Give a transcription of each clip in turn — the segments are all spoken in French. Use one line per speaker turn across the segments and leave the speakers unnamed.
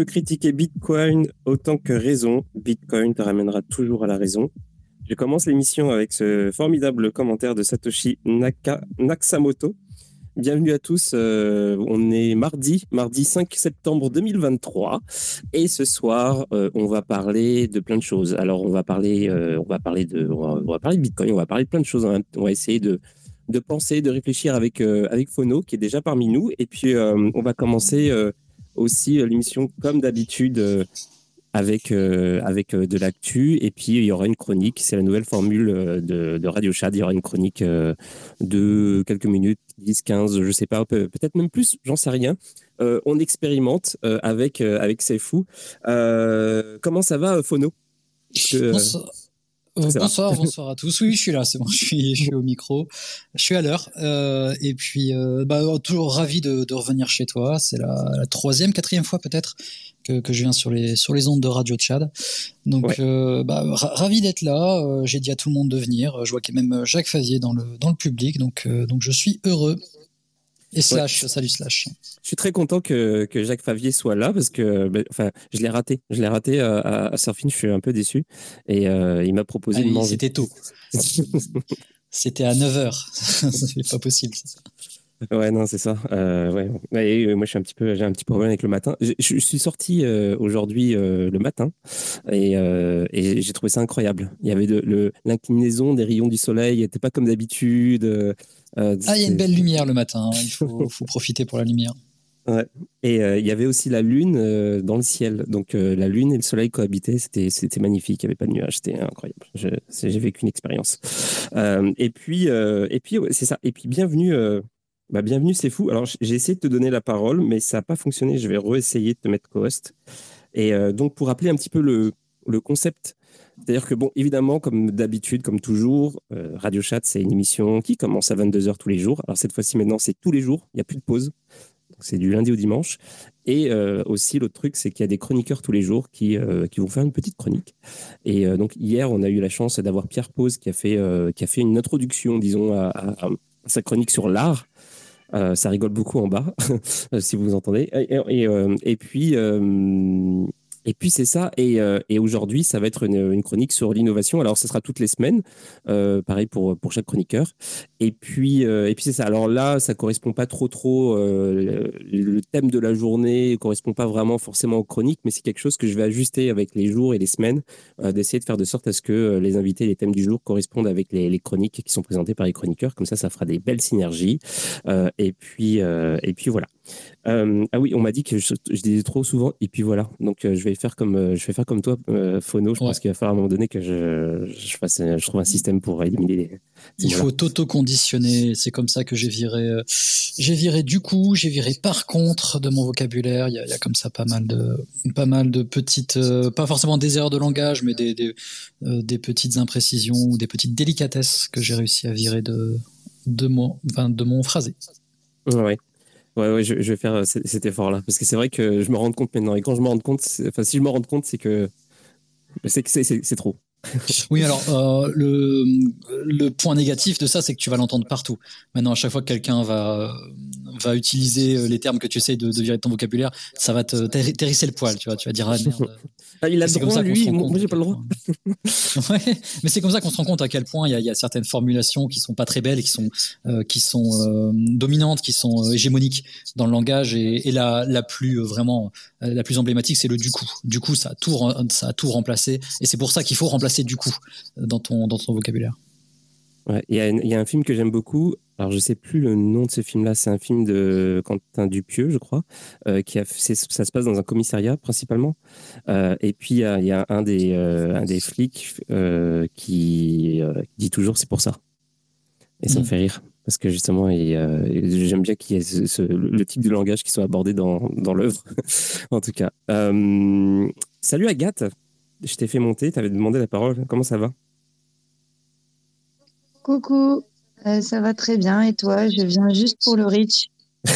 peux critiquer Bitcoin autant que raison. Bitcoin te ramènera toujours à la raison. Je commence l'émission avec ce formidable commentaire de Satoshi Naka, Nakamoto. Bienvenue à tous. Euh, on est mardi, mardi 5 septembre 2023, et ce soir, euh, on va parler de plein de choses. Alors, on va parler, euh, on va parler de, on va, parler de Bitcoin, on va parler de plein de choses. On va essayer de de penser, de réfléchir avec avec Fono qui est déjà parmi nous, et puis on va commencer aussi l'émission comme d'habitude avec, euh, avec euh, de l'actu. Et puis, il y aura une chronique. C'est la nouvelle formule euh, de, Radio Chat. Il y aura une chronique de quelques minutes, 10, 15, je sais pas, peut-être même plus, j'en sais rien. on expérimente avec, avec comment ça va, Phono
bonsoir, bonsoir à tous. Oui, je suis là, c'est bon, je suis, je suis au micro, je suis à l'heure. Euh, et puis, euh, bah, toujours ravi de, de, revenir chez toi. C'est la, la, troisième, quatrième fois peut-être que, que, je viens sur les sur les ondes de Radio Tchad. Donc, euh, bah, ravi d'être là. Euh, j'ai dit à tout le monde de venir. Je vois qu'il y a même Jacques Favier dans le dans le public. Donc, euh, donc je suis heureux. Et Slash, salut Slash.
Je suis très content que, que Jacques Favier soit là parce que, ben, enfin, je l'ai raté. Je l'ai raté à, à, Surfing, je suis un peu déçu. Et euh, il m'a proposé
ah,
de manger.
C'était tôt. C'était à 9h. C'est pas possible.
Ouais, non, c'est ça. Euh, ouais. ouais. moi, je suis un petit peu, j'ai un petit problème avec le matin. Je, je suis sorti euh, aujourd'hui euh, le matin et, euh, et j'ai trouvé ça incroyable. Il y avait de, l'inclinaison des rayons du soleil, n'était pas comme d'habitude. Euh,
ah, il y a une belle lumière le matin. Hein. Il faut, faut, profiter pour la lumière.
Ouais. Et il y avait aussi la lune dans le ciel. Donc la lune et le soleil cohabitaient. C'était, c'était magnifique. Il n'y avait pas de nuages. C'était incroyable. J'ai vécu une expérience. et puis, et puis c'est ça. Et puis bienvenue bah, bienvenue, c'est fou. Alors, j'ai essayé de te donner la parole, mais ça n'a pas fonctionné. Je vais réessayer de te mettre co-host. Et euh, donc, pour rappeler un petit peu le, le concept, c'est-à-dire que, bon, évidemment, comme d'habitude, comme toujours, euh, Radio Chat, c'est une émission qui commence à 22h tous les jours. Alors, cette fois-ci, maintenant, c'est tous les jours. Il n'y a plus de pause. c'est du lundi au dimanche. Et aussi, l'autre truc, c'est qu'il y a des chroniqueurs tous les jours qui, qui vont faire une petite chronique. Et donc, hier, on a eu la chance d'avoir Pierre Pose qui a fait, qui a fait une introduction, disons, à, sa chronique sur l'art. Ça rigole beaucoup en bas, si vous entendez. Et, et puis, et puis c'est ça. Et, euh, et aujourd'hui, ça va être une, chronique sur l'innovation. Alors, ce sera toutes les semaines, euh, pareil pour, pour chaque chroniqueur. Et puis, euh, et puis c'est ça. Alors là, ça correspond pas trop trop. Le, thème de la journée correspond pas vraiment forcément aux chroniques, mais c'est quelque chose que je vais ajuster avec les jours et les semaines, d'essayer de faire de sorte à ce que les invités, les thèmes du jour correspondent avec les, les chroniques qui sont présentées par les chroniqueurs. Comme ça, ça fera des belles synergies. et puis, et puis voilà. Euh, ah oui, on m'a dit que je, disais trop souvent, et puis voilà. Donc euh, je vais faire comme euh, je vais faire comme toi, Phono. Je pense qu'il va falloir à un moment donné que je, je, fasse, je trouve un système pour éliminer les.
Il faut t'auto-conditionner. C'est comme ça que j'ai viré, j'ai viré du coup, j'ai viré par contre de mon vocabulaire. Il y, a, il y a, comme ça pas mal de, pas mal de petites, pas forcément des erreurs de langage, mais des, des, des petites imprécisions ou des petites délicatesses que j'ai réussi à virer de, de mon, enfin, de mon phrasé.
Ouais. Ouais, ouais, je, vais faire euh, cet effort-là. Parce que c'est vrai que je me rends compte maintenant. Et quand je me rends compte, enfin, si je me rends compte, c'est que c'est que c'est trop.
oui, alors euh, le, le point négatif de ça, c'est que tu vas l'entendre partout. Maintenant, à chaque fois que quelqu'un va va utiliser euh, les termes que tu essayes de, de virer de ton vocabulaire, ça va te terrisser le poil, tu vois. Tu vas dire ah merde.
Ah, il a le droit, lui, moi j'ai pas le droit.
ouais, mais c'est comme ça qu'on se rend compte à quel point il y a, y a, certaines formulations qui sont pas très belles, qui sont euh, qui sont euh, dominantes, qui sont euh, hégémoniques dans le langage et, et la, la plus vraiment la plus emblématique, c'est le du coup. Du coup, ça a tout ça a tout remplacé et c'est pour ça qu'il faut remplacer du coup dans ton dans ton vocabulaire.
Il y, a un film que j'aime beaucoup. Alors, je sais plus le nom de ce film-là. C'est un film de Quentin Dupieux, je crois, euh, qui a, ça se passe dans un commissariat principalement. Euh, et puis, il y, a, un des, euh, un des flics qui dit toujours c'est pour ça. Et ça me mm. fait rire. Parce que justement, j'aime bien qu'il y ait le type de langage qui soit abordé dans, dans l'œuvre, en tout cas. salut Agathe, je t'ai fait monter, tu avais demandé la parole. Comment ça va?
Coucou, euh, ça va très bien et toi Je viens juste pour le Rich.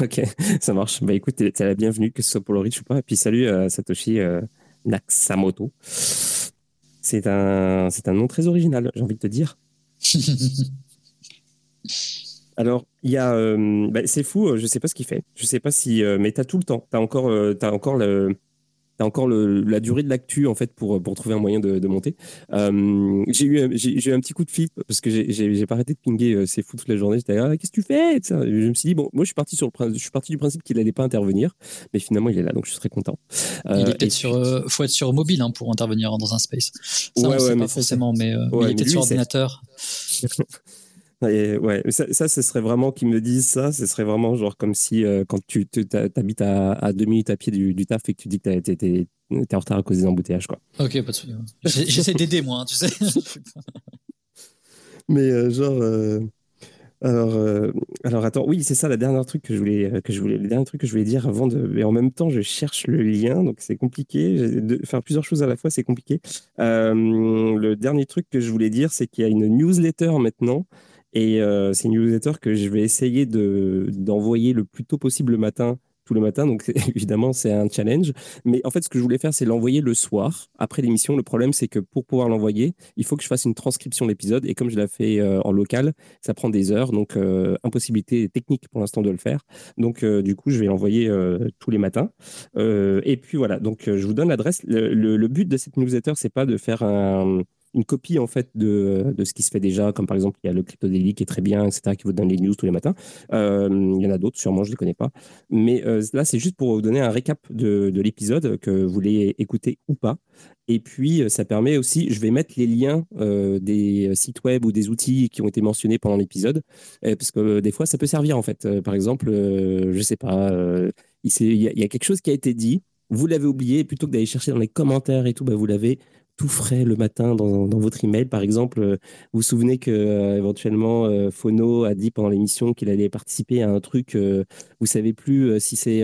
ok, ça marche. Bah écoute, t'es la bienvenue, que ce soit pour le Rich ou pas. Et puis salut euh, Satoshi euh, Naksamoto. C'est un, c'est un nom très original, j'ai envie de te dire. Alors, il y a, bah, c'est fou, je sais pas ce qu'il fait. Je sais pas si, mais t'as tout le temps. T'as encore, as encore le, T'as encore le, la durée de l'actu en fait pour, pour trouver un moyen de, de monter. Euh, j'ai eu, j'ai eu un petit coup de fil parce que j'ai pas arrêté de pinguer euh, c'est fou toute la journée. J'étais ah, qu'est-ce que tu fais? Je me suis dit bon, moi je suis parti sur le je suis parti du principe qu'il allait pas intervenir, mais finalement il est là donc je suis très content.
Euh, il est peut-être sur, euh, faut être sur mobile hein, pour intervenir dans un space. Ça ouais, on sait pas forcément, mais, euh, mais il est peut-être sur ordinateur.
ouais, ça, ça, ce serait vraiment qu'ils me disent ça. Ce serait vraiment genre comme si euh, quand tu t'habites à, à deux minutes à pied du, du taf et que tu dis que t'es es, en retard à cause des embouteillages, quoi.
Ok, pas de souci. J'essaie d'aider moi, hein, tu sais.
Mais euh, genre. Euh, alors, alors attends, oui, c'est ça la dernière truc que je voulais que je voulais le dernier truc que je voulais dire avant de mais en même temps je cherche le lien donc c'est compliqué de faire plusieurs choses à la fois c'est compliqué. le dernier truc que je voulais dire c'est qu'il y a une newsletter maintenant et euh, c'est une newsletter que je vais essayer d'envoyer le plus tôt possible le matin tout le matin. Donc, évidemment, c'est un challenge. Mais en fait, ce que je voulais faire, c'est l'envoyer le soir, après l'émission. Le problème, c'est que pour pouvoir l'envoyer, il faut que je fasse une transcription d'épisode. Et comme je l'ai fait euh, en local, ça prend des heures. Donc, euh, impossibilité technique pour l'instant de le faire. Donc, du coup, je vais l'envoyer tous les matins. et puis, voilà. Donc, je vous donne l'adresse. Le, le, but de cette newsletter, c'est pas de faire un une copie en fait de, de, ce qui se fait déjà, comme par exemple il y a le Crypto Daily qui est très bien, etc., qui vous donne les news tous les matins. Euh, il y en a d'autres, sûrement, je ne les connais pas. Mais euh, là, c'est juste pour vous donner un récap de, de l'épisode, que vous voulez écouter ou pas. Et puis, euh, ça permet aussi, je vais mettre les liens des sites web ou des outils qui ont été mentionnés pendant l'épisode, parce que des fois, ça peut servir en fait. par exemple, je ne sais pas, il, y a, il y a quelque chose qui a été dit, vous l'avez oublié, plutôt que d'aller chercher dans les commentaires et tout, bah, vous l'avez tout frais le matin dans, dans votre email. Par exemple, euh, vous vous souvenez que euh, éventuellement euh, Phono a dit pendant l'émission qu'il allait participer à un truc. vous savez plus si c'est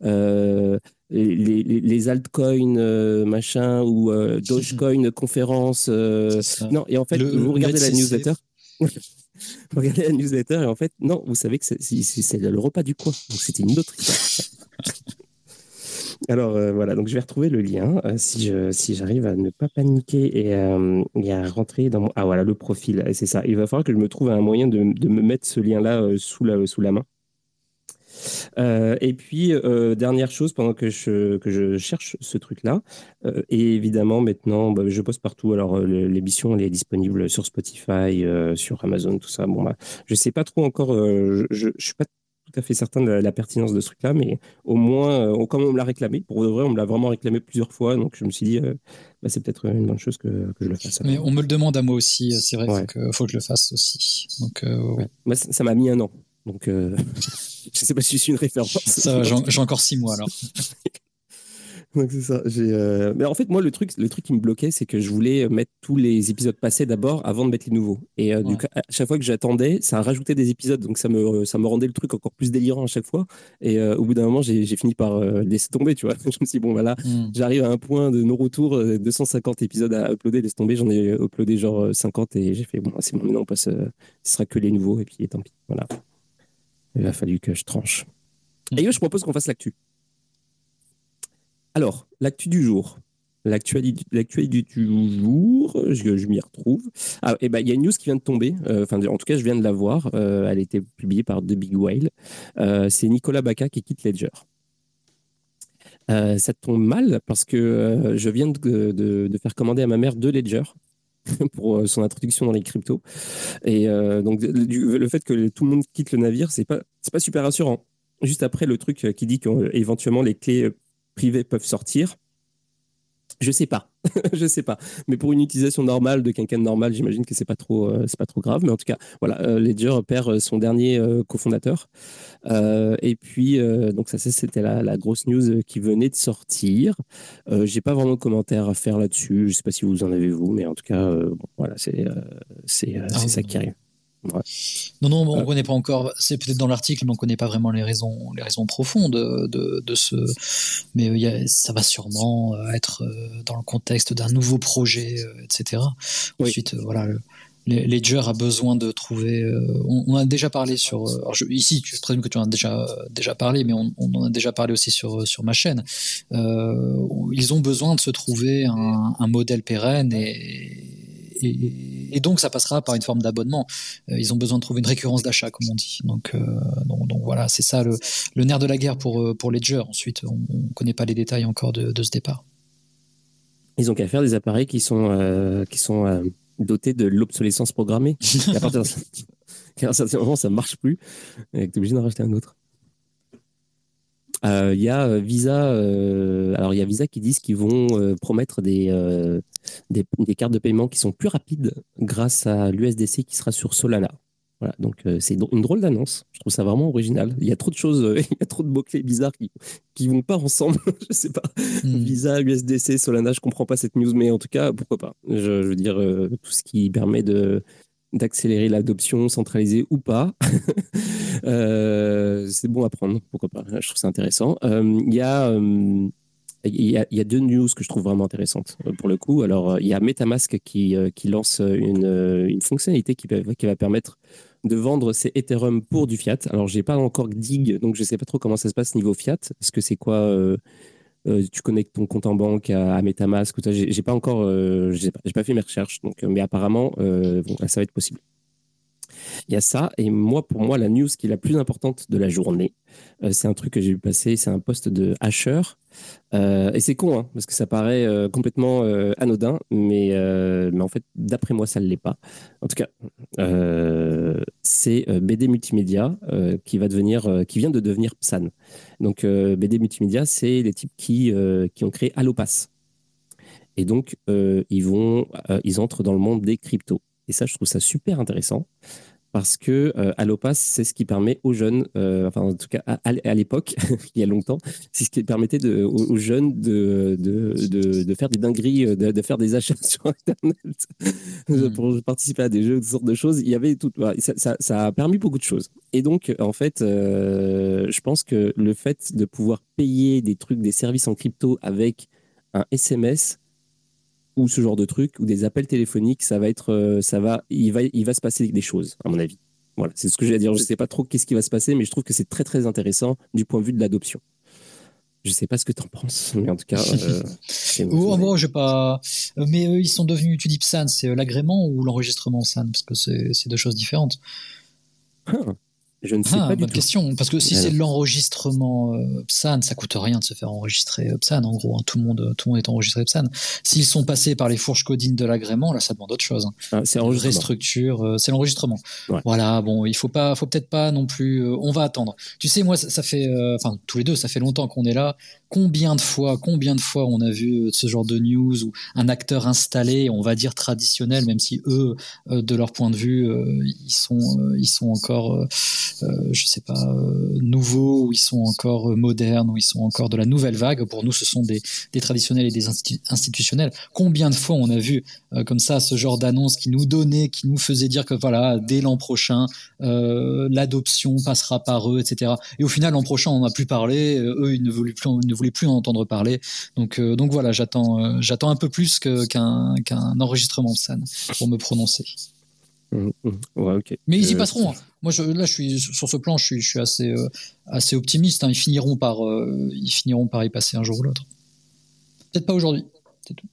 les, les, les, altcoins machin ou Dogecoin conférence. non, et en fait, vous regardez la newsletter. regarder la newsletter et en fait, non, vous savez que c'est le repas du coin. Donc c'était une autre histoire. Alors euh, voilà, donc je vais retrouver le lien euh, si j'arrive à ne pas paniquer et, euh, à rentrer dans mon ah voilà le profil c'est ça. Il va falloir que je me trouve un moyen de, me mettre ce lien là sous la main. et puis, dernière chose, pendant que je, cherche ce truc-là, et évidemment, maintenant, bah, je poste partout. Alors, l'émission, elle est disponible sur Spotify, sur Amazon, tout ça. Bon, bah, je sais pas trop encore, je suis pas tout à fait certain de la, pertinence de ce truc-là, mais au moins, euh, comme on me l'a réclamé, pour de vrai, on me l'a vraiment réclamé plusieurs fois, donc je me suis dit, euh, bah, c'est peut-être une bonne chose que, que, je le fasse.
Mais on me le demande à moi aussi, euh, c'est vrai qu'il faut, que je le fasse aussi. Donc,
Moi, ça m'a mis un an, donc je ne sais pas si je suis une référence.
J'ai encore six mois alors.
Donc c'est ça. Euh, mais en fait, moi, le truc, le truc qui me bloquait, c'est que je voulais mettre tous les épisodes passés d'abord avant de mettre les nouveaux. Et euh, du coup, à chaque fois que j'attendais, ça rajoutait des épisodes, donc ça me, ça me rendait le truc encore plus délirant à chaque fois. Et euh, au bout d'un moment, j'ai fini par laisser tomber, tu vois. je me suis dit, bon, voilà, hmm. j'arrive à un point de non-retour, 250 épisodes à uploader, laisse tomber. J'en ai uploadé genre 50 et j'ai fait, bon, c'est bon, maintenant on passe, ce sera que les nouveaux, et puis tant pis. Voilà. Il a fallu que je tranche. Et hmm. je propose qu'on fasse l'actu. Alors, l'actu du jour. L'actualité du jour, je, m'y retrouve. Ah, eh ben, il y a une news qui vient de tomber. Euh, en tout cas, je viens de la voir. Euh, elle a été publiée par The Big Whale. Euh, c'est Nicolas Baca qui quitte Ledger. ça tombe mal parce que je viens de, faire commander à ma mère deux Ledger pour son introduction dans les cryptos. Et donc, le fait que tout le monde quitte le navire, c'est pas, pas super rassurant. Juste après, le truc qui dit qu'éventuellement les clés privés peuvent sortir. Je sais pas, je sais pas. Mais pour une utilisation normale de quelqu'un de normal, j'imagine que c'est pas trop, euh, c'est pas trop grave. Mais en tout cas, voilà, euh, Ledger perd euh, son dernier cofondateur. et puis, donc ça, c'était la, grosse news qui venait de sortir. J'ai pas vraiment de commentaires à faire là-dessus. Je sais pas si vous en avez vous, mais en tout cas, voilà, c'est c'est ah ça qui arrive.
Non, non, on ne connaît pas encore. C'est peut-être dans l'article, mais on ne connaît pas vraiment les raisons, les raisons profondes de, de ce. Mais ça va sûrement euh, être euh, dans le contexte d'un nouveau projet, euh, etc. Ensuite, voilà. Ledger a besoin de trouver. on, a déjà parlé sur. ici, je présume que tu en as déjà déjà parlé, mais on, en a déjà parlé aussi sur sur ma chaîne. ils ont besoin de se trouver un, un modèle pérenne et et, donc ça passera par une forme d'abonnement. Euh, ils ont besoin de trouver une récurrence d'achat, comme on dit. Donc, euh, donc, voilà, c'est ça le, nerf de la guerre pour, euh, pour Ledger. Ensuite, on ne connaît pas les détails encore de, ce départ.
Ils ont qu'à faire des appareils qui sont, qui sont dotés de l'obsolescence programmée. à partir d'un certain moment, ça ne marche plus. Et tu es obligé d'en racheter un autre. Il y a Visa, alors il y a Visa qui disent qu'ils vont promettre des, des, cartes de paiement qui sont plus rapides grâce à l'USDC qui sera sur Solana. Voilà, donc euh, c'est une drôle d'annonce. Je trouve ça vraiment original. Il y a trop de choses, il y a trop de mots-clés bizarres qui, qui vont pas ensemble. je sais pas. Hmm. Visa, USDC, Solana, je comprends pas cette news, mais en tout cas, pourquoi pas. Je, veux dire, euh, tout ce qui permet de d'accélérer l'adoption centralisée ou pas. Euh, c'est bon à prendre, pourquoi pas. Je trouve ça intéressant. Il y a il y, a, deux news que je trouve vraiment intéressantes euh, pour le coup. Alors, euh, il y a MetaMask qui, euh, lance une, fonctionnalité qui, va permettre de vendre ses Ethereum pour du fiat. Alors, j'ai pas encore dig, donc je sais pas trop comment ça se passe niveau fiat. Est-ce que c'est quoi Tu connectes ton compte en banque à, MetaMask ou J'ai pas encore, j'ai pas, fait mes recherches, donc, mais apparemment, ça va être possible. Il y a ça. Et moi, pour moi, la news qui est la plus importante de la journée, euh, c'est un truc que j'ai vu passer, c'est un poste de Asher. Euh, et c'est con, hein, parce que ça paraît euh, complètement anodin, mais, mais en fait, d'après moi, ça ne l'est pas. En tout cas, c'est BD Multimédia qui, va devenir, qui vient de devenir PSAN. Donc, BD Multimédia, c'est les types qui, qui ont créé Allopass. Et donc, ils, vont, ils entrent dans le monde des cryptos. Et ça, je trouve ça super intéressant parce que euh, Allopass, c'est ce qui permet aux jeunes, euh, enfin en tout cas à, l'époque, il y a longtemps, c'est ce qui permettait de, aux, jeunes de, de, de, faire des dingueries, euh, de, faire des achats sur Internet hmm. pour participer à des jeux, toutes sortes de choses. Il y avait tout, ça, ça, a permis beaucoup de choses. Et donc, en fait, je pense que le fait de pouvoir payer des trucs, des services en crypto avec un SMS, ou ce genre de truc, ou des appels téléphoniques, ça va être, ça va, il va, il va se passer des choses, à mon avis. Voilà, c'est ce que j'ai à dire. Je ne sais pas trop qu'est-ce qui va se passer, mais je trouve que c'est très très intéressant du point de vue de l'adoption. Je sais pas ce que tu en penses, mais en tout cas. Euh,
oh, bon, j'ai pas. Mais eux, ils sont devenus. Tu dis PSAN, c'est l'agrément ou l'enregistrement SAN? Parce que c'est deux choses différentes.
Ah. Je ne sais ah, pas
bonne question. Parce que si c'est l'enregistrement euh, PSAN, ça coûte rien de se faire enregistrer euh, PSAN. En gros, hein. tout le monde, tout le monde est enregistré PSAN. S'ils sont passés par les fourches codines de l'agrément, là, ça demande autre chose. Hein.
Ah, c'est
structure, euh, c'est l'enregistrement. Voilà. Bon, il faut pas, faut peut-être pas non plus. on va attendre. Tu sais, moi, ça, ça fait, enfin, tous les deux, ça fait longtemps qu'on est là combien de fois, combien de fois on a vu ce genre de news où un acteur installé, on va dire traditionnel, même si eux, euh, de leur point de vue, euh, ils sont, euh, ils sont encore, je sais pas, nouveaux, ou ils sont encore modernes, ou ils sont encore de la nouvelle vague. Pour nous, ce sont des, des traditionnels et des institutionnels. Combien de fois on a vu comme ça ce genre d'annonce qui nous donnait, qui nous faisait dire que voilà, dès l'an prochain, l'adoption passera par eux, etc. Et au final, l'an prochain, on n'a plus parlé. eux, ils ne voulaient plus, voulais plus en entendre parler. Donc, euh, donc voilà, j'attends, euh, j'attends un peu plus qu'un qu'un enregistrement de scène pour me prononcer.
Mmh, mmh. Ouais,
Mais ils y euh, passeront. Hein. Moi, je, là, je suis sur ce plan, je suis, je suis assez, assez optimiste. Hein. Ils finiront par, ils finiront par y passer un jour ou l'autre. Peut-être pas aujourd'hui. C'est tout.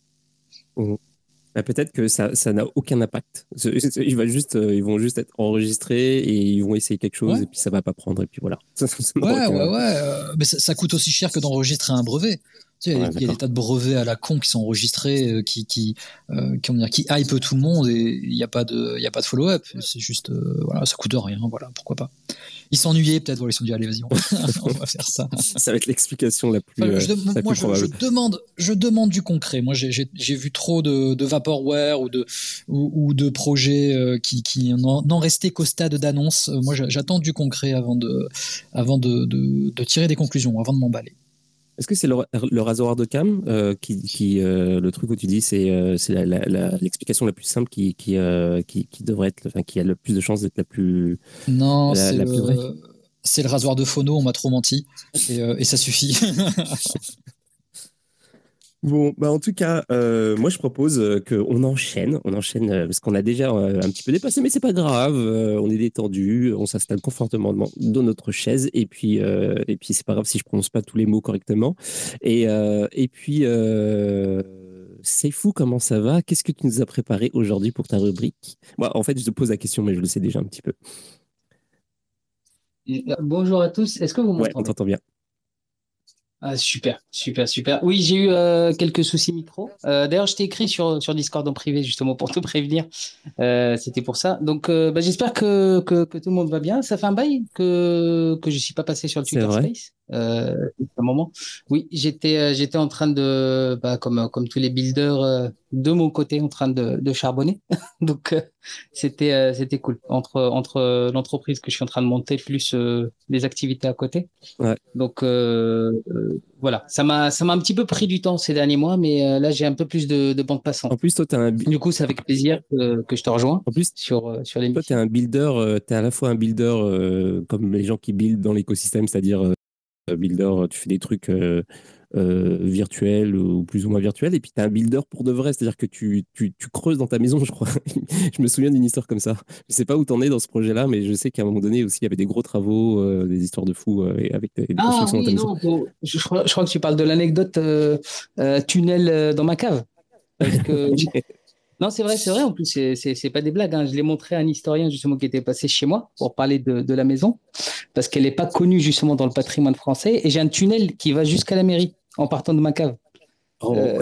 Mmh. Bah, peut-être que ça, ça n'a aucun impact. Ils, vont juste, ils vont juste être enregistrés et ils vont essayer quelque chose et puis ça va pas prendre et puis voilà.
ouais, ouais, ouais. Euh, mais ça, ça, coûte aussi cher que d'enregistrer un brevet il y, a, des tas de brevets à la con qui sont enregistrés, euh, qui qui euh, qui, dire, qui hype tout le monde et il n'y a pas de il y a pas de follow-up. C'est juste euh, voilà, ça coûte rien. Voilà, pourquoi pas. Ils s'ennuyaient peut-être. Voilà, ils se sont dit allez vas-y, on, va faire ça.
Ça va être l'explication la plus. je,
moi, je, demande je demande du concret. Moi, j'ai vu trop de, de vaporware ou de ou, de projets qui qui n'en restaient qu'au stade d'annonce. Moi, j'attends du concret avant de avant de, de, de tirer des conclusions, avant de m'emballer.
Est-ce que c'est le, rasoir de cam euh, qui, euh, le truc où tu dis c'est euh, l'explication la, plus simple qui qui, qui, devrait être enfin qui a le plus de chances d'être la plus
non c'est le, le rasoir de phono on m'a trop menti. Et, et ça suffit
Bon, bah en tout cas, euh, moi je propose euh, qu'on enchaîne, on enchaîne euh, parce qu'on a déjà un petit peu dépassé, mais c'est pas grave, on est détendu, on s'installe confortablement dans notre chaise et puis et puis c'est pas grave si je prononce pas tous les mots correctement. Et et puis c'est fou comment ça va. Qu'est-ce que tu nous as préparé aujourd'hui pour ta rubrique? En fait, je te pose la question, mais je le sais déjà un petit peu.
Bonjour à tous. Est-ce que vous m'entendez
Ouais, on t'entend bien.
Ah, super, super, super. Oui, j'ai eu euh, quelques soucis micro. Euh, D'ailleurs, je t'ai écrit sur, sur Discord en privé justement pour te prévenir. Euh, C'était pour ça. Donc, euh, bah, j'espère que, que, que, tout le monde va bien. Ça fait un bail que, que je suis pas passé sur le Twitter Space. Euh, un moment. Oui, j'étais euh, j'étais en train de, bah, comme comme tous les builders de mon côté, en train de, de charbonner. Donc, c'était c'était cool entre entre l'entreprise que je suis en train de monter plus les activités à côté.
Ouais.
Donc voilà, ça m'a ça m'a un petit peu pris du temps ces derniers mois, mais euh, là j'ai un peu plus de, de bande passante.
En plus, toi, as un
du coup, c'est avec plaisir que, que, je te rejoins. En plus, sur euh, sur
l'émission. Toi, tu es un builder, euh, tu es à la fois un builder comme les gens qui buildent dans l'écosystème, c'est-à-dire builder, tu fais des trucs euh, virtuel ou plus ou moins virtuel. Et puis, tu as un builder pour de vrai, c'est-à-dire que tu, tu, tu, creuses dans ta maison, je crois. je me souviens d'une histoire comme ça. Je sais pas où tu en es dans ce projet-là, mais je sais qu'à un moment donné aussi, il y avait des gros travaux, euh, des histoires de fous euh, avec des,
ah, oui, dans ta non, je, crois, je, crois, que tu parles de l'anecdote tunnel dans ma cave. Parce que. Non, c'est vrai, c'est vrai. En plus, c'est pas des blagues. Hein. Je l'ai montré à un historien justement qui était passé chez moi pour parler de, de la maison, parce qu'elle n'est pas connue justement dans le patrimoine français. Et j'ai un tunnel qui va jusqu'à la mairie en partant de ma cave. Oh. Euh,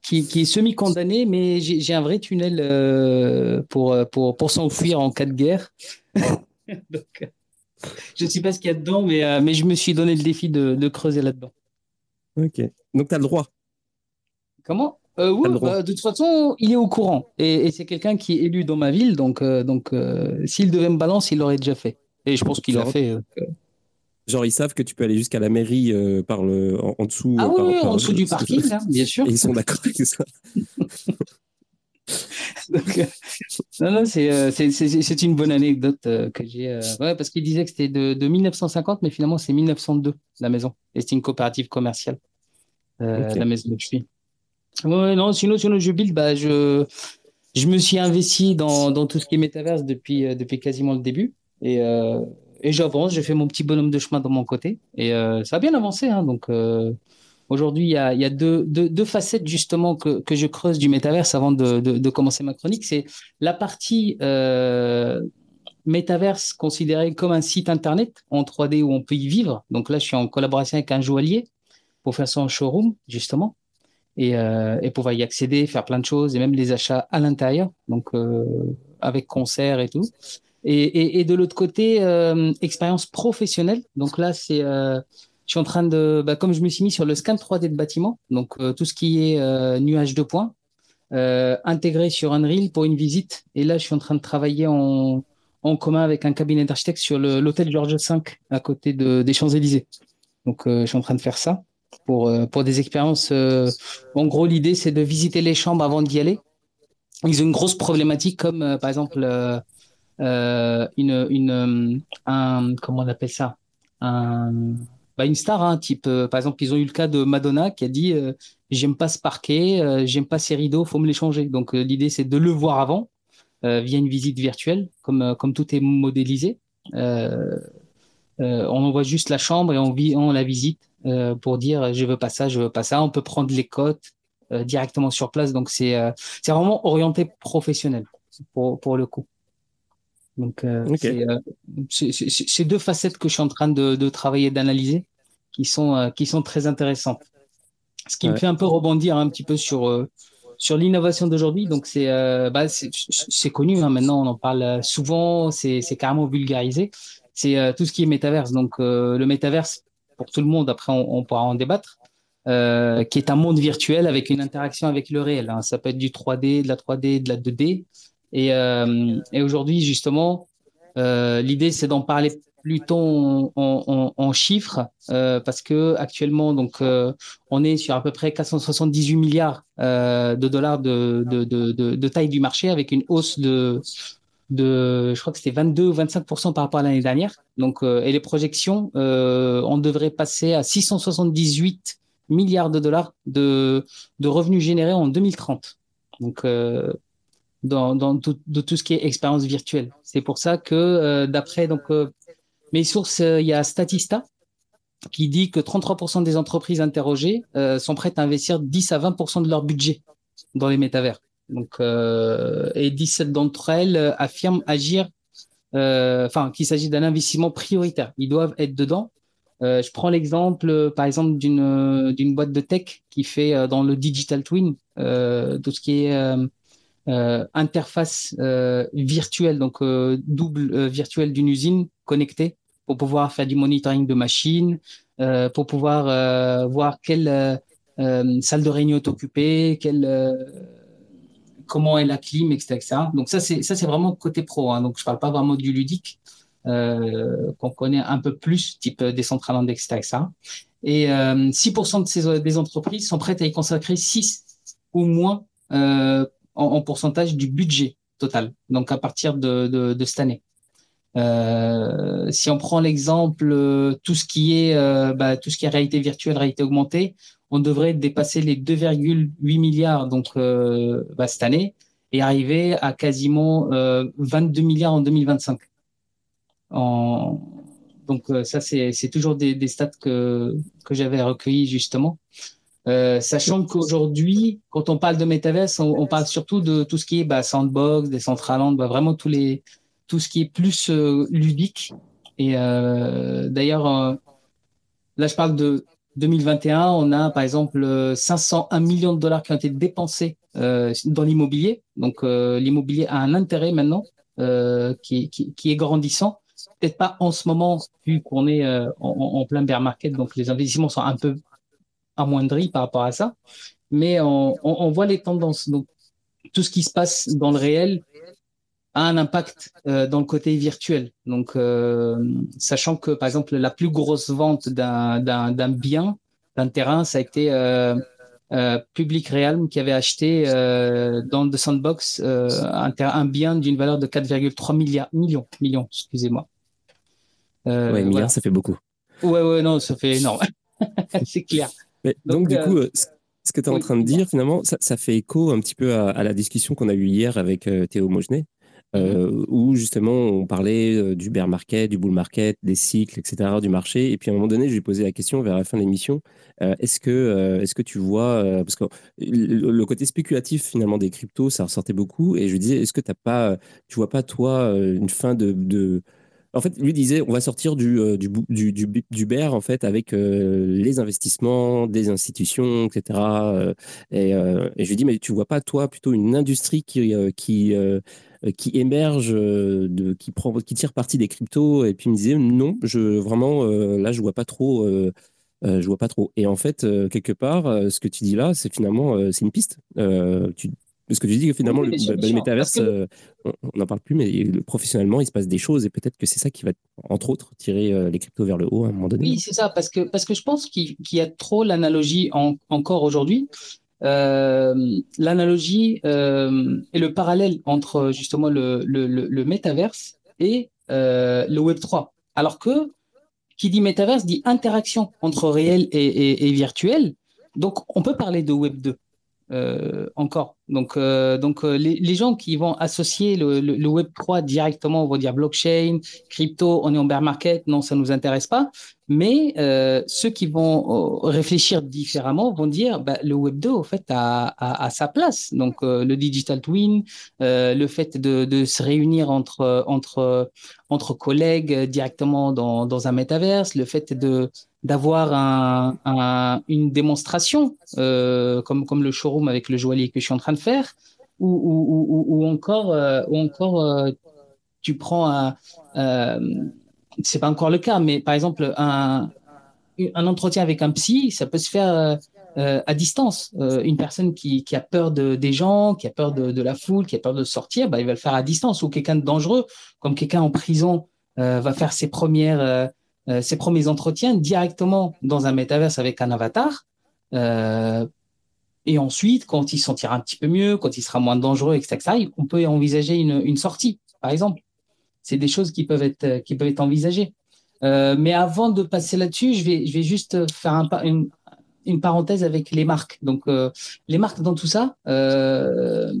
qui, est semi-condamné, mais j'ai un vrai tunnel euh, pour, euh, pour, pour s'enfuir en cas de guerre. je ne sais pas ce qu'il y a dedans, mais, mais je me suis donné le défi de, de creuser là-dedans.
Ok. Donc, tu as le droit.
Comment? Oui, bah, de toute façon, il est au courant. Et, c'est quelqu'un qui est élu dans ma ville. Donc, donc s'il devait me balancer, il l'aurait déjà fait. Et je pense qu'il l'a fait.
Genre, ils savent que tu peux aller jusqu'à la mairie euh, par le, en, dessous.
Ah oui, en dessous du parking, hein, bien sûr.
Et ils sont d'accord avec ça.
Donc, euh, non, non, euh, c'est une bonne anecdote que j'ai. ouais, parce qu'il disait que c'était de, de, 1950, mais finalement, c'est 1902, la maison. Et c'était une coopérative commerciale, la maison où je suis. Ouais, non, sinon, sinon je build, bah, je, je me suis investi dans, dans tout ce qui est métaverse depuis, euh, depuis quasiment le début. Et, euh, et j'avance, j'ai fait mon petit bonhomme de chemin de mon côté. Et euh, ça a bien avancé. Hein, donc euh, aujourd'hui, il y a, y a deux, deux, deux, facettes justement que, que je creuse du métaverse avant de, de, de commencer ma chronique. C'est la partie euh, métaverse considérée comme un site internet en 3D où on peut y vivre. Donc là, je suis en collaboration avec un joaillier pour faire son showroom, justement et, euh, pouvoir y accéder, faire plein de choses et même les achats à l'intérieur, donc euh, avec concert et tout. Et, de l'autre côté, euh, expérience professionnelle. Donc là, c'est, euh, je suis en train de, bah, comme je me suis mis sur le scan 3D de bâtiment, donc tout ce qui est nuage de points, intégré sur Unreal pour une visite. Et là, je suis en train de travailler en, en commun avec un cabinet d'architectes sur l'hôtel Georges V à côté de, des Champs-Élysées. Donc, je suis en train de faire ça pour, euh, pour des expériences. Euh, en gros, l'idée, c'est de visiter les chambres avant d'y aller. Ils ont une grosse problématique comme, euh, par exemple, une, une, un, comment on appelle ça? Un, bah une star, hein, type, par exemple, ils ont eu le cas de Madonna qui a dit J'aime pas ce parquet, j'aime pas ces rideaux, faut me les changer. Donc, l'idée, c'est de le voir avant via une visite virtuelle, comme, comme tout est modélisé. on envoie juste la chambre et on, vit, on la visite euh, pour dire je veux pas ça, je veux pas ça. On peut prendre les cotes euh, directement sur place. Donc c'est euh, c'est vraiment orienté professionnel pour pour le coup. Donc okay. c'est deux facettes que je suis en train de, de travailler, d'analyser, qui sont qui sont très intéressantes. Ce qui ouais. me fait un peu rebondir un petit peu sur sur l'innovation d'aujourd'hui. Donc c'est euh, bah, c'est connu hein, maintenant, on en parle souvent, c'est carrément vulgarisé. C'est euh, tout ce qui est métaverse. Donc euh, le métaverse, pour tout le monde, après on, pourra en débattre, euh, qui est un monde virtuel avec une interaction avec le réel. Hein. Ça peut être du 3D, de la 3D, de la 2D. Et, euh, et aujourd'hui, justement, euh, l'idée, c'est d'en parler plutôt en, chiffres, parce que actuellement, donc, on est sur à peu près 478 milliards de dollars de, de, de, taille du marché, avec une hausse de de, je crois que c'était 22 ou 25% par rapport à l'année dernière. Donc, euh, et les projections, euh, on devrait passer à 678 milliards de dollars de, revenus générés en 2030. Donc, euh, dans, tout, de tout ce qui est expérience virtuelle. C'est pour ça que, d'après donc mes sources, il y a Statista qui dit que 33% des entreprises interrogées sont prêtes à investir 10 à 20% de leur budget dans les métavers. Donc, euh, et 17 d'entre elles affirment agir, euh, enfin, qu'il s'agit d'un investissement prioritaire. Ils doivent être dedans. Euh, je prends l'exemple, par exemple, d'une boîte de tech qui fait euh, dans le digital twin euh, tout ce qui est euh, interface virtuelle, donc double virtuelle d'une usine connectée pour pouvoir faire du monitoring de machines, pour pouvoir voir quelle salle de réunion est occupée, quelle comment est la clim, etc. etc. Donc ça, c'est ça, c'est vraiment côté pro. Hein. Donc je parle pas vraiment du ludique euh, qu'on connaît un peu plus, type Decentraland, etc. etc. Et euh, 6% de ces des entreprises sont prêtes à y consacrer 6 ou moins euh, en, en, pourcentage du budget total. Donc à partir de, de, cette année. Euh, si on prend l'exemple, euh, tout ce qui est euh, bah, tout ce qui est réalité virtuelle, réalité augmentée, on devrait dépasser les 2,8 milliards donc euh, bah, cette année et arriver à quasiment euh, 22 milliards en 2025. En... Donc euh, ça c'est toujours des, des, stats que que j'avais recueillis justement. Euh, sachant qu'aujourd'hui, quand on parle de métaverse, on, on, parle surtout de tout ce qui est bah, sandbox, des centralandes, bah, vraiment tous les tout ce qui est plus euh, ludique. Et euh, d'ailleurs, là je parle de 2021, on a par exemple 501 millions de dollars qui ont été dépensés euh, dans l'immobilier. Donc euh, l'immobilier a un intérêt maintenant euh, qui, qui, qui, est grandissant. Peut-être pas en ce moment vu qu'on est euh, en, en, plein bear market, donc les investissements sont un peu amoindris par rapport à ça. Mais on, on, on voit les tendances. Donc tout ce qui se passe dans le réel a un impact euh, dans le côté virtuel. Donc, euh, sachant que, par exemple, la plus grosse vente d'un bien, d'un terrain, ça a été euh, Public Realm qui avait acheté dans The Sandbox un, un, bien d'une valeur de 4,3 milliards, millions, millions, excusez-moi.
ouais, milliards, voilà. ça fait beaucoup.
Ouais, ouais, non, ça fait énorme. C'est clair.
Mais donc, donc, du coup, Ce que tu es en train de dire, finalement, ça, fait écho un petit peu à, la discussion qu'on a eue hier avec Théo Mogenet, mhm. où justement on parlait du bear market, du bull market, des cycles, etc., du marché. Et puis à un moment donné, je lui ai posé la question vers la fin de l'émission est-ce que, est-ce que tu vois, parce que le, côté spéculatif finalement des cryptos, ça ressortait beaucoup. Et je lui disais est-ce que t'as pas, tu vois pas toi une fin de, en fait, lui disait, on va sortir du, du, du, bear, en fait, avec les investissements des institutions, etc. et, je lui dis, mais tu vois pas, toi, plutôt une industrie qui, qui qui émerge, euh, de, qui, prend, qui tire parti des cryptos. Et puis il me disait non, je, vraiment, euh, là, je vois pas trop. je vois pas trop. Et en fait, quelque part, ce que tu dis là, c'est finalement, c'est une piste. Tu, parce que tu dis que finalement, le, bah, métaverse, on n'en parle plus, mais professionnellement, il se passe des choses et peut-être que c'est ça qui va, entre autres, tirer les cryptos vers le haut à un moment donné.
Oui, c'est ça, parce que, parce que je pense qu'il y a trop l'analogie encore aujourd'hui euh, l'analogie euh, et le parallèle entre justement le, le, le, métaverse et euh, le Web 3. Alors que qui dit métaverse dit interaction entre réel et, et virtuel. Donc on peut parler de Web 2 encore. Donc, donc les, les, gens qui vont associer le, Web 3 directement, on va dire blockchain, crypto, on est en bear market, non, ça nous intéresse pas. Mais euh, ceux qui vont euh, réfléchir différemment vont dire bah, le Web 2, au fait, a, sa place. Donc, euh, le digital twin, euh, le fait de, de, se réunir entre, entre, entre collègues directement dans, dans un métaverse, le fait de d'avoir un, un, une démonstration comme, comme le showroom avec le joaillier que je suis en train de faire, ou, encore, ou encore tu prends un c'est pas encore le cas, mais par exemple, un, entretien avec un psy, ça peut se faire euh, à distance. Euh, une personne qui, a peur de, des gens, qui a peur de, la foule, qui a peur de sortir, bah, il va le faire à distance. Ou quelqu'un de dangereux, comme quelqu'un en prison, euh, va faire ses, premières, euh, euh, ses premiers entretiens directement dans un métaverse avec un avatar. et ensuite, quand il se sentira un petit peu mieux, quand il sera moins dangereux, etc., on peut envisager une, sortie, par exemple c'est des choses qui peuvent être, qui peuvent être envisagées. Euh, mais avant de passer là-dessus, je vais, je vais juste faire un, une, une parenthèse avec les marques. Donc, euh, les marques dans tout ça, euh,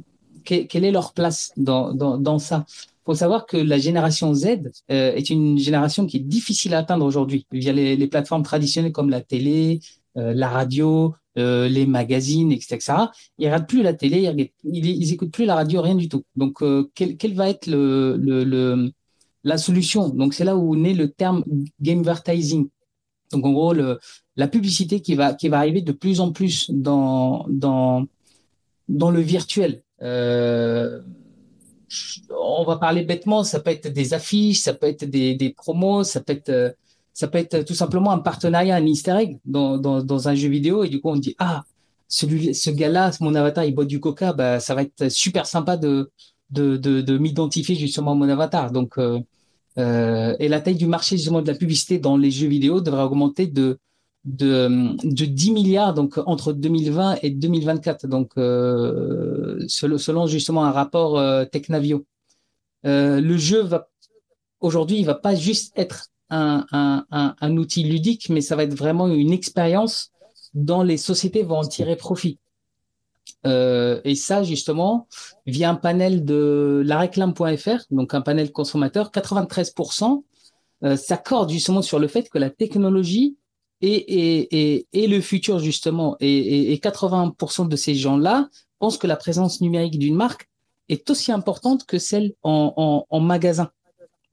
quelle est leur place dans, dans, dans ça? Faut savoir que la génération Z euh, est une génération qui est difficile à atteindre aujourd'hui via les, les, plateformes traditionnelles comme la télé, euh, la radio, euh, les magazines, etc. Ils regardent plus la télé, ils, ils, écoutent plus la radio, rien du tout. Donc, euh, quel, quel, va être le, le, le, la solution? Donc, c'est là où naît le terme gamevertising. Donc, en gros, le, la publicité qui va, qui va arriver de plus en plus dans, dans, dans le virtuel. Euh, on va parler bêtement, ça peut être des affiches, ça peut être des, promos, ça peut être ça peut être tout simplement un partenariat, un easter egg dans, dans, un jeu vidéo et du coup on dit ah celui, ce gars-là, mon avatar, il boit du coca, bah ça va être super sympa de de, de, de m'identifier justement à mon avatar. Donc euh, euh, et la taille du marché justement de la publicité dans les jeux vidéo devrait augmenter de de, de 10 milliards donc entre 2020 et 2024 donc euh, selon, justement un rapport euh, Technavio. Euh, le jeu va aujourd'hui il va pas juste être un, un, un, outil ludique, mais ça va être vraiment une expérience dont les sociétés vont en tirer profit. Euh, et ça, justement, via un panel de la réclame.fr, donc un panel consommateur, 93% euh, s'accordent justement sur le fait que la technologie est, le futur, justement. Et, et, 80% de ces gens-là pensent que la présence numérique d'une marque est aussi importante que celle en, magasin.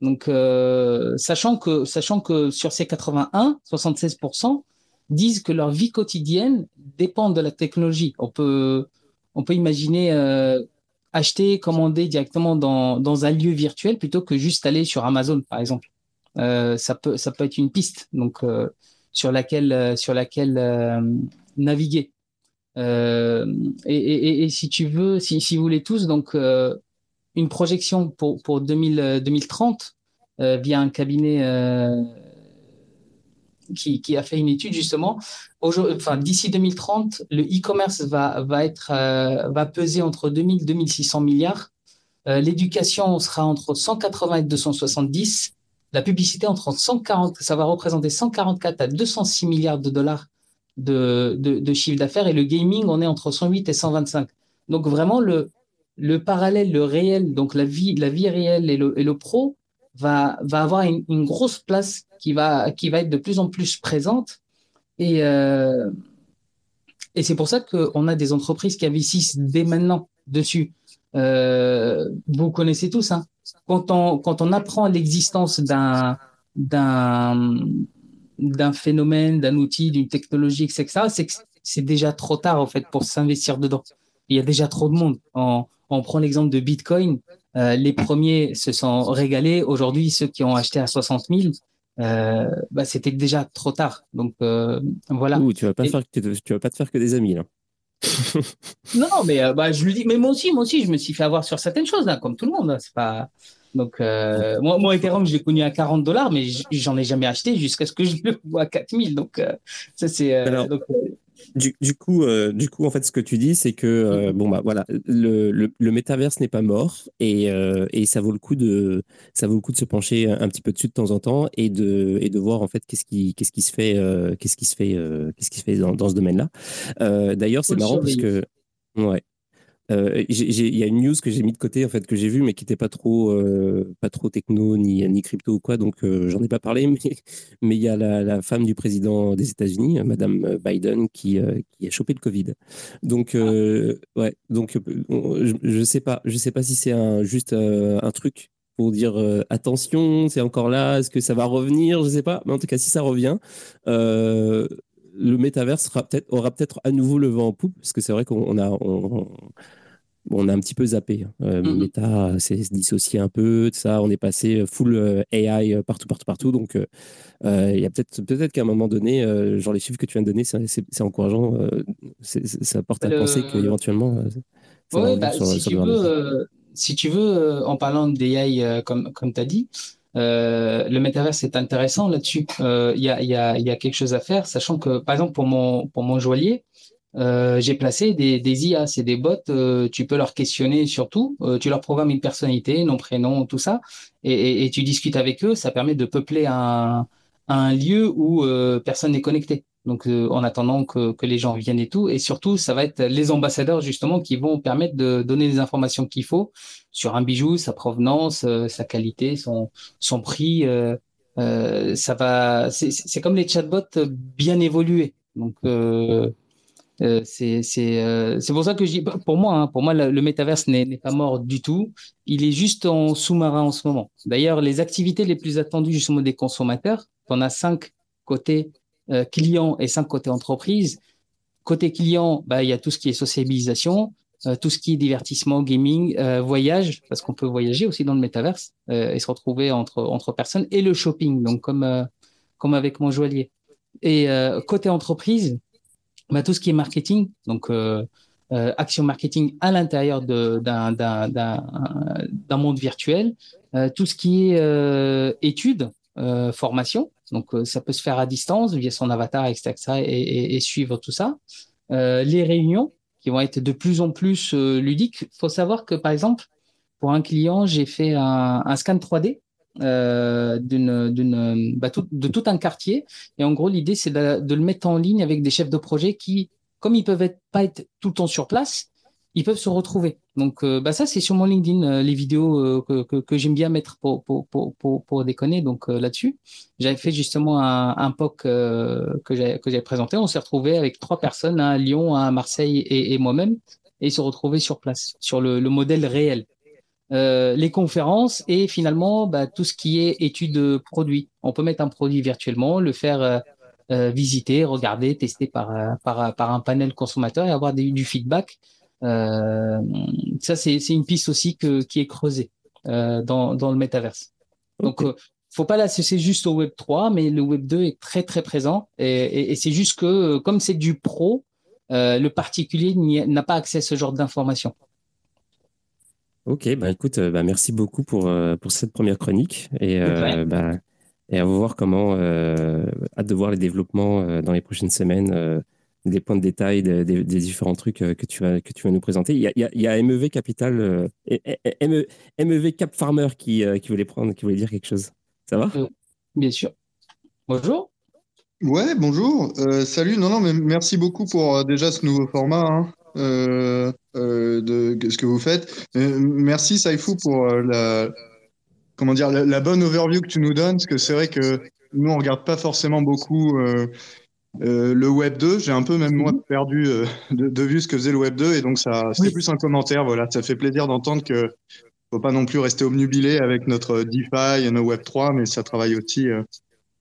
Donc, euh, sachant que sachant que sur ces 81, 76% disent que leur vie quotidienne dépend de la technologie. On peut on peut imaginer euh, acheter, commander directement dans un lieu virtuel plutôt que juste aller sur Amazon, par exemple. Euh, ça peut ça peut être une piste donc sur laquelle euh, sur laquelle euh, naviguer. Et, et, et, si tu veux, si, si vous voulez tous, donc une projection pour, pour 2000, 2030 euh, euh, via un cabinet euh, qui, qui, a fait une étude justement. Enfin, d'ici 2030, le e-commerce va, va, être, va peser entre 2000 et 2600 milliards. L'éducation sera entre 180 et 270. La publicité entre 140, ça va représenter 144 à 206 milliards de dollars de, chiffre d'affaires et le gaming, on est entre 108 et 125. Donc vraiment, le, le parallèle, le réel, donc la vie, la vie réelle et le, et le pro va, avoir une, grosse place qui va, qui va être de plus en plus présente. Et, euh, et c'est pour ça qu'on a des entreprises qui investissent dès maintenant dessus. Euh, vous connaissez tous, hein. Quand, on, quand on apprend l'existence d'un, d'un, d'un phénomène, d'un outil, d'une technologie, etc., c'est que c'est déjà trop tard en fait pour s'investir dedans. Il y a déjà trop de monde. On, on prend l'exemple de Bitcoin. Euh, les premiers se sont régalés. Aujourd'hui, ceux qui ont acheté à 60 000, euh, bah, c'était déjà trop tard. Donc euh, voilà.
tu vas pas faire, tu, vas pas te faire que des amis là.
non, mais bah, je lui dis, mais moi aussi, moi aussi, je me suis fait avoir sur certaines choses, là, comme tout le monde. Hein. C'est pas. Donc, moi, moi, Ethereum, je l'ai connu à 40 dollars, mais j'en ai jamais acheté jusqu'à ce que je le vois à 4000. Donc, ça, c'est.
Du, du, coup, euh, du coup, en fait, ce que tu dis, c'est que euh, bon bah voilà, le, le, le métaverse n'est pas mort et, euh, et, ça vaut le coup de ça vaut le coup de se pencher un petit peu dessus de temps en temps et de et de voir en fait qu'est-ce qui qu'est-ce qui se fait qu'est-ce qui se fait qu'est-ce qui se fait dans, dans ce domaine-là. D'ailleurs, c'est marrant parce que ouais. Euh, il y a une news que j'ai mis de côté en fait que j'ai vue mais qui n'était pas trop euh, pas trop techno ni ni crypto ou quoi donc euh, j'en ai pas parlé mais mais il y a la, la, femme du président des États-Unis Madame Biden qui qui a chopé le Covid donc ah. ouais donc je, je sais pas je sais pas si c'est un juste un truc pour dire attention c'est encore là est-ce que ça va revenir je sais pas mais en tout cas si ça revient le métaverse peut-être aura peut-être à nouveau le vent en poupe parce que c'est vrai qu'on a on, on a un petit peu zappé. Hein. Euh, mm-hmm. Meta s'est dissocié un peu de ça. On est passé full euh, AI euh, partout, partout, partout. Donc, il y a peut-être peut-être qu'à un moment donné, genre les chiffres que tu viens de donner, c'est encourageant. ça porte à penser qu'éventuellement.
Oui, bah, si, tu veux, si tu veux, en parlant d'AI, comme, comme tu as dit, le métaverse est intéressant là-dessus. Il y, a, y, a, y, a, quelque chose à faire, sachant que, par exemple, pour mon, pour mon joaillier, euh, j'ai placé des, des IA, c'est des bots, euh, tu peux leur questionner surtout, euh, tu leur programmes une personnalité, nom, prénom, tout ça, et, et, tu discutes avec eux, ça permet de peupler un, un lieu où personne n'est connecté. Donc en attendant que, que, les gens viennent et tout, et surtout ça va être les ambassadeurs justement qui vont permettre de donner les informations qu'il faut sur un bijou, sa provenance, sa qualité, son, son prix. ça va, c'est comme les chatbots bien évolués. Donc euh, euh, c'est pour ça que je pour moi, hein, pour moi, le, le métaverse n'est pas mort du tout. Il est juste en sous-marin en ce moment. D'ailleurs, les activités les plus attendues justement des consommateurs, on a cinq côtés euh, clients et cinq côtés entreprises. Côté client, bah, il y a tout ce qui est sociabilisation, euh, tout ce qui est divertissement, gaming, euh, voyage, parce qu'on peut voyager aussi dans le métaverse et se retrouver entre entre personnes, et le shopping, donc comme comme avec mon joaillier. Et côté entreprise, tout ce qui est marketing, donc euh, euh, action marketing à l'intérieur d'un monde virtuel, euh, tout ce qui est études, formation, donc ça peut se faire à distance via son avatar, etc., et, et, suivre tout ça. les réunions qui vont être de plus en plus ludiques. Il faut savoir que par exemple, pour un client, j'ai fait un scan 3D euh, d'une, d'une, bah, de tout un quartier. Et en gros, l'idée, c'est de, de, le mettre en ligne avec des chefs de projet qui, comme ils peuvent être, pas être tout le temps sur place, ils peuvent se retrouver. Donc, euh, bah, ça, c'est sur mon LinkedIn, euh, les vidéos euh, que, que, que, j'aime bien mettre pour, pour, pour, pour, déconner. Donc, là-dessus, j'avais fait justement un, un POC que j'avais, que j'avais présenté. On s'est retrouvé avec trois personnes, à Lyon, à Marseille et, et moi-même, et se retrouvaient sur place, sur le, le modèle réel. Euh, les conférences et finalement bah, tout ce qui est étude produit. On peut mettre un produit virtuellement, le faire euh, euh visiter, regarder, tester par, par, par un panel consommateur et avoir des, du feedback. Euh, ça, c'est une piste aussi que, qui est creusée dans, dans le métaverse. Donc, faut pas l'associer juste au Web 3, mais le Web 2 est très très présent et, et, et c'est juste que comme c'est du pro, le particulier n'a pas accès à ce genre d'informations.
Ok, bah écoute, euh, bah merci beaucoup pour, euh, pour cette première chronique et, euh, bah, et à voir comment, euh, hâte de voir les développements dans les prochaines semaines, des points de détail, des, des, différents trucs que tu vas, que tu vas nous présenter. Il y a, il y a, il y a MEV Capital, MEV, MEV Cap Farmer qui, qui voulait prendre, qui voulait dire quelque chose. Ça va?
Bien sûr. Bonjour.
Ouais, bonjour. Euh, salut. Non, non, mais merci beaucoup pour euh, déjà ce nouveau format hein, euh, euh, de, ce que vous faites. Euh, merci Saifou pour la comment dire la, la bonne overview que tu nous donnes, parce que c'est vrai que nous on regarde pas forcément beaucoup le Web 2. J'ai un peu même moi perdu euh, de, de vue ce que faisait le Web 2, et donc ça c'était
Oui.
plus un commentaire. Voilà, ça fait plaisir d'entendre que faut pas non plus rester obnubilé avec notre DeFi et nos Web 3, mais ça travaille aussi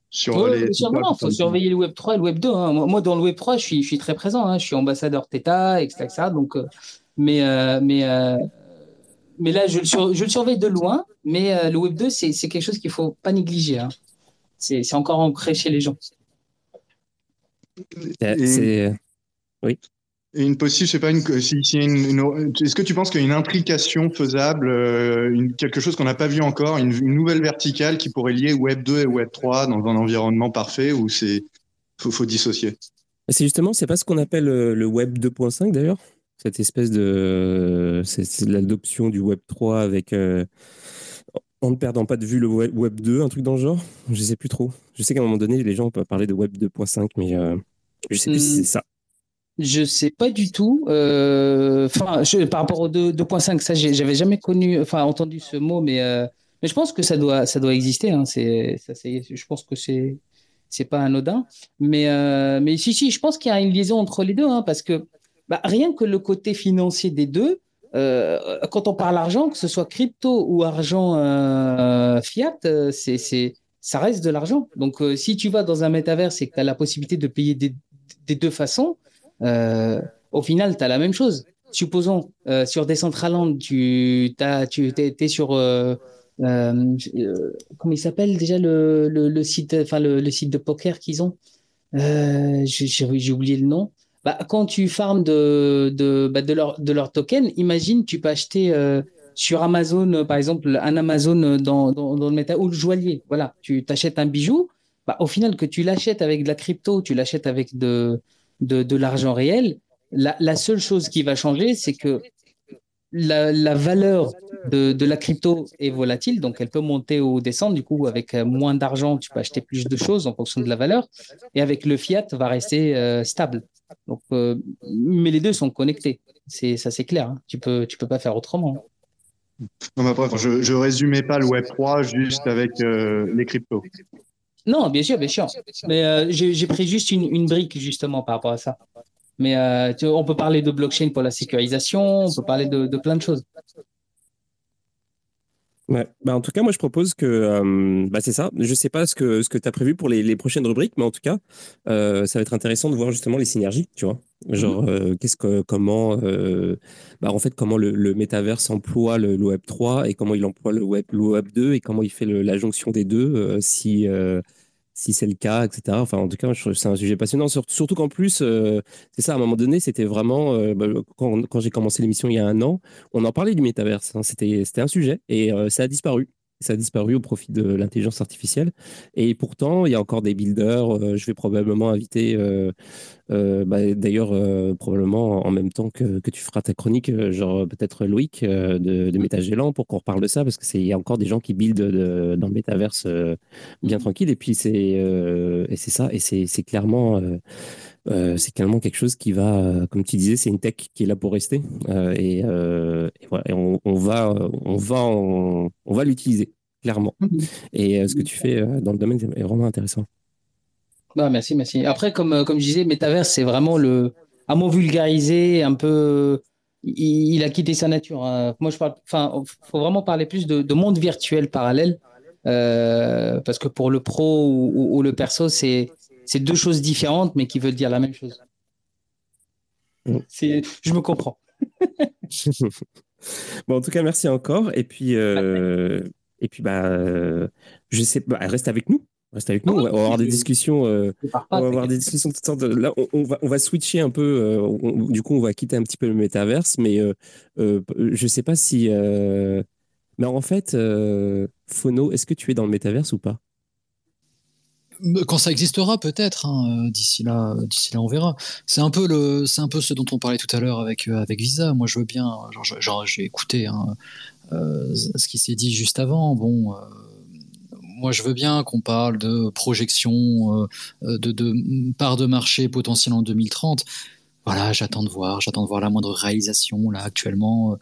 sur
Ouais,
les.
non, faut surveiller le Web 3 et le Web 2. hein. Moi, dans le Web 3, je suis, je suis très présent. hein. Je suis ambassadeur Theta, etc. etc. donc, euh, mais, euh, mais, euh, mais là, je le, sur- je le surveille de loin. Mais euh, le Web 2, c'est quelque chose qu'il faut pas négliger. hein. C'est encore ancré chez les gens.
Et-
C'est
Et une possible, je sais pas, une, si, si est-ce que tu penses qu'il y a une intrication faisable, euh, une- quelque chose qu'on n'a pas vu encore, une, une nouvelle verticale qui pourrait lier Web 2 et Web 3 dans un environnement parfait ou c'est faut, faut dissocier?
c'est justement, c'est pas ce qu'on appelle euh, le Web 2.5 d'ailleurs, cette espèce de, l'adoption du Web 3 avec, euh, en ne perdant pas de vue le Web Web 2, un truc dans le genre. Je sais plus trop. Je sais qu'à un moment donné, les gens peuvent parler de Web 2.5, mais euh, je sais plus si
Hmm.
c'est ça.
Je sais pas du tout. euh, Enfin, par rapport au 2 2.5, ça, j'avais jamais connu, enfin, entendu ce mot, mais, euh, mais je pense que ça doit, ça doit exister. Hein. C'est, ça, je pense que c'est, c'est pas anodin. Mais, euh, mais si, si, je pense qu'il y a une liaison entre les deux, hein, parce que bah, rien que le côté financier des deux, quand on parle argent, que ce soit crypto ou argent fiat, c'est, c'est, ça reste de l'argent. Donc, si tu vas dans un métaverse et que tu as la possibilité de payer des, des deux façons, au final, tu as la même chose. Supposons, euh, sur Decentraland, tu t'as, tu t'es, t'es sur. euh, euh, euh, comment il s'appelle déjà le, le, site, le, le site de poker qu'ils ont? Euh, j'ai, oublié le nom. Bah, quand tu farmes de, de, bah, de, leur, de leur token, imagine, tu peux acheter euh, sur Amazon, euh, par exemple, un Amazon euh, dans, dans, dans le méta ou le joaillier. Voilà, tu t'achètes un bijou. Bah, au final, que tu l'achètes avec de la crypto, tu l'achètes avec de, de, l'argent réel, la, seule chose qui va changer, c'est que la, valeur de, la crypto est volatile, donc elle peut monter ou descendre. Du coup, avec euh, moins d'argent, tu peux acheter plus de choses en fonction de la valeur. Et avec le fiat, va rester euh, stable. Euh, mais les deux sont connectés. C'est ça, c'est clair. hein. Tu peux, peux pas faire autrement.
Non, après, enfin, je, je résumais pas le Web 3 juste avec les cryptos.
Non, bien sûr, bien sûr. Mais euh, j'ai pris juste une, une brique justement par rapport à ça. Mais euh, tu- on peut parler de blockchain pour la sécurisation, on peut parler de, de plein de choses.
Ouais. Bah, en tout cas, moi, je propose que. euh, bah, c'est ça. Je sais pas ce que, ce que tu as prévu pour les, les prochaines rubriques, mais en tout cas, euh, ça va être intéressant de voir justement les synergies, tu vois. Genre, euh, qu'est-ce que, comment, bah, en fait, comment le, le emploie le, Web 3 et comment il emploie le Web, le Web 2 et comment il fait le- la jonction des deux, si, si c'est le cas, etc. Enfin, en tout cas, c'est un sujet passionnant. Sur- Surtout qu'en plus, c'est ça, à un moment donné, c'était vraiment, bah, quand, quand j'ai commencé l'émission il y a un an, on en parlait du métaverse. hein. C'était, c'était un sujet et ça a disparu. Ça a disparu au profit de l'intelligence artificielle. Et pourtant, il y a encore des builders. euh, je vais probablement inviter, euh, euh, bah, d'ailleurs, euh, probablement en même temps que, que tu feras ta chronique, genre peut-être Loïc de, de Métagélant pour qu'on reparle de ça, parce que c'est il y a encore des gens qui buildent de- dans le métaverse bien tranquille. Et puis c'est et c'est ça. Et c'est c'est clairement euh, c'est clairement quelque chose qui va, euh, comme tu disais, c'est une tech qui est là pour rester. Euh, et, euh, et voilà, et on, on va, on va, en- on va l'utiliser clairement. Et euh, ce que tu fais dans le domaine est vraiment intéressant.
Bah, merci, merci. Après, comme, comme je disais, Metaverse, c'est vraiment le. À mot vulgarisé, un peu. Il, il a quitté sa nature. hein. Moi, je parle. Enfin, faut vraiment parler plus de, de monde virtuel parallèle. parce que pour le pro ou, ou- ou le perso, c'est c'est deux choses différentes, mais qui veulent dire la même chose.
Mm.
C'est, je me comprends.
bon, en tout cas, merci encore. Et puis, euh, et puis, bah, euh, je sais, bah, reste avec nous. Reste avec nous. On va, on va avoir des discussions. euh, on va avoir des discussions de toutes sortes. de- Là, on, on va, on va switcher un peu. on- du coup, on va quitter un petit peu le métaverse, mais je sais pas si. Mais en fait, Phono, est-ce que tu es dans le métaverse ou pas?
Quand ça existera, peut-être. hein, euh, d'ici là, d'ici là, on verra. C'est un peu le, c'est un peu ce dont on parlait tout à l'heure avec euh, avec Visa. Moi, je veux bien. J'ai écouté hein, euh, ce qui s'est dit juste avant. Bon, euh, moi, je veux bien qu'on parle de projection, de, de part de marché potentiel en 2030 voilà, j'attends de voir, j'attends de voir la moindre réalisation. Là, actuellement,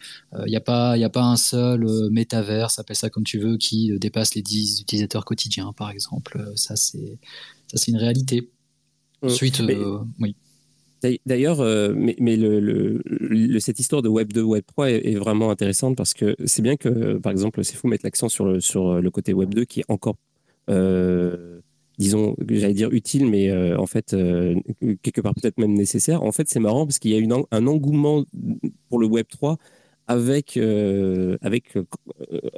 il n'y a, pas, a pas un seul euh, métaverse, appelle ça comme tu veux, qui euh, dépasse les 10 utilisateurs quotidiens, par exemple. Euh, ça, c'est, ça, c'est une réalité. Mmh. Ensuite, oui.
D'ailleurs, mais, mais le, cette histoire de Web 2, Web 3 est, vraiment intéressante parce que c'est bien que, par exemple, c'est fou mettre l'accent sur le, sur le côté Web 2 qui est encore disons, j'allais dire utile, mais euh, en fait, euh, quelque part peut-être même nécessaire. En fait, c'est marrant parce qu'il y a une, un engouement pour le Web 3 avec, euh, avec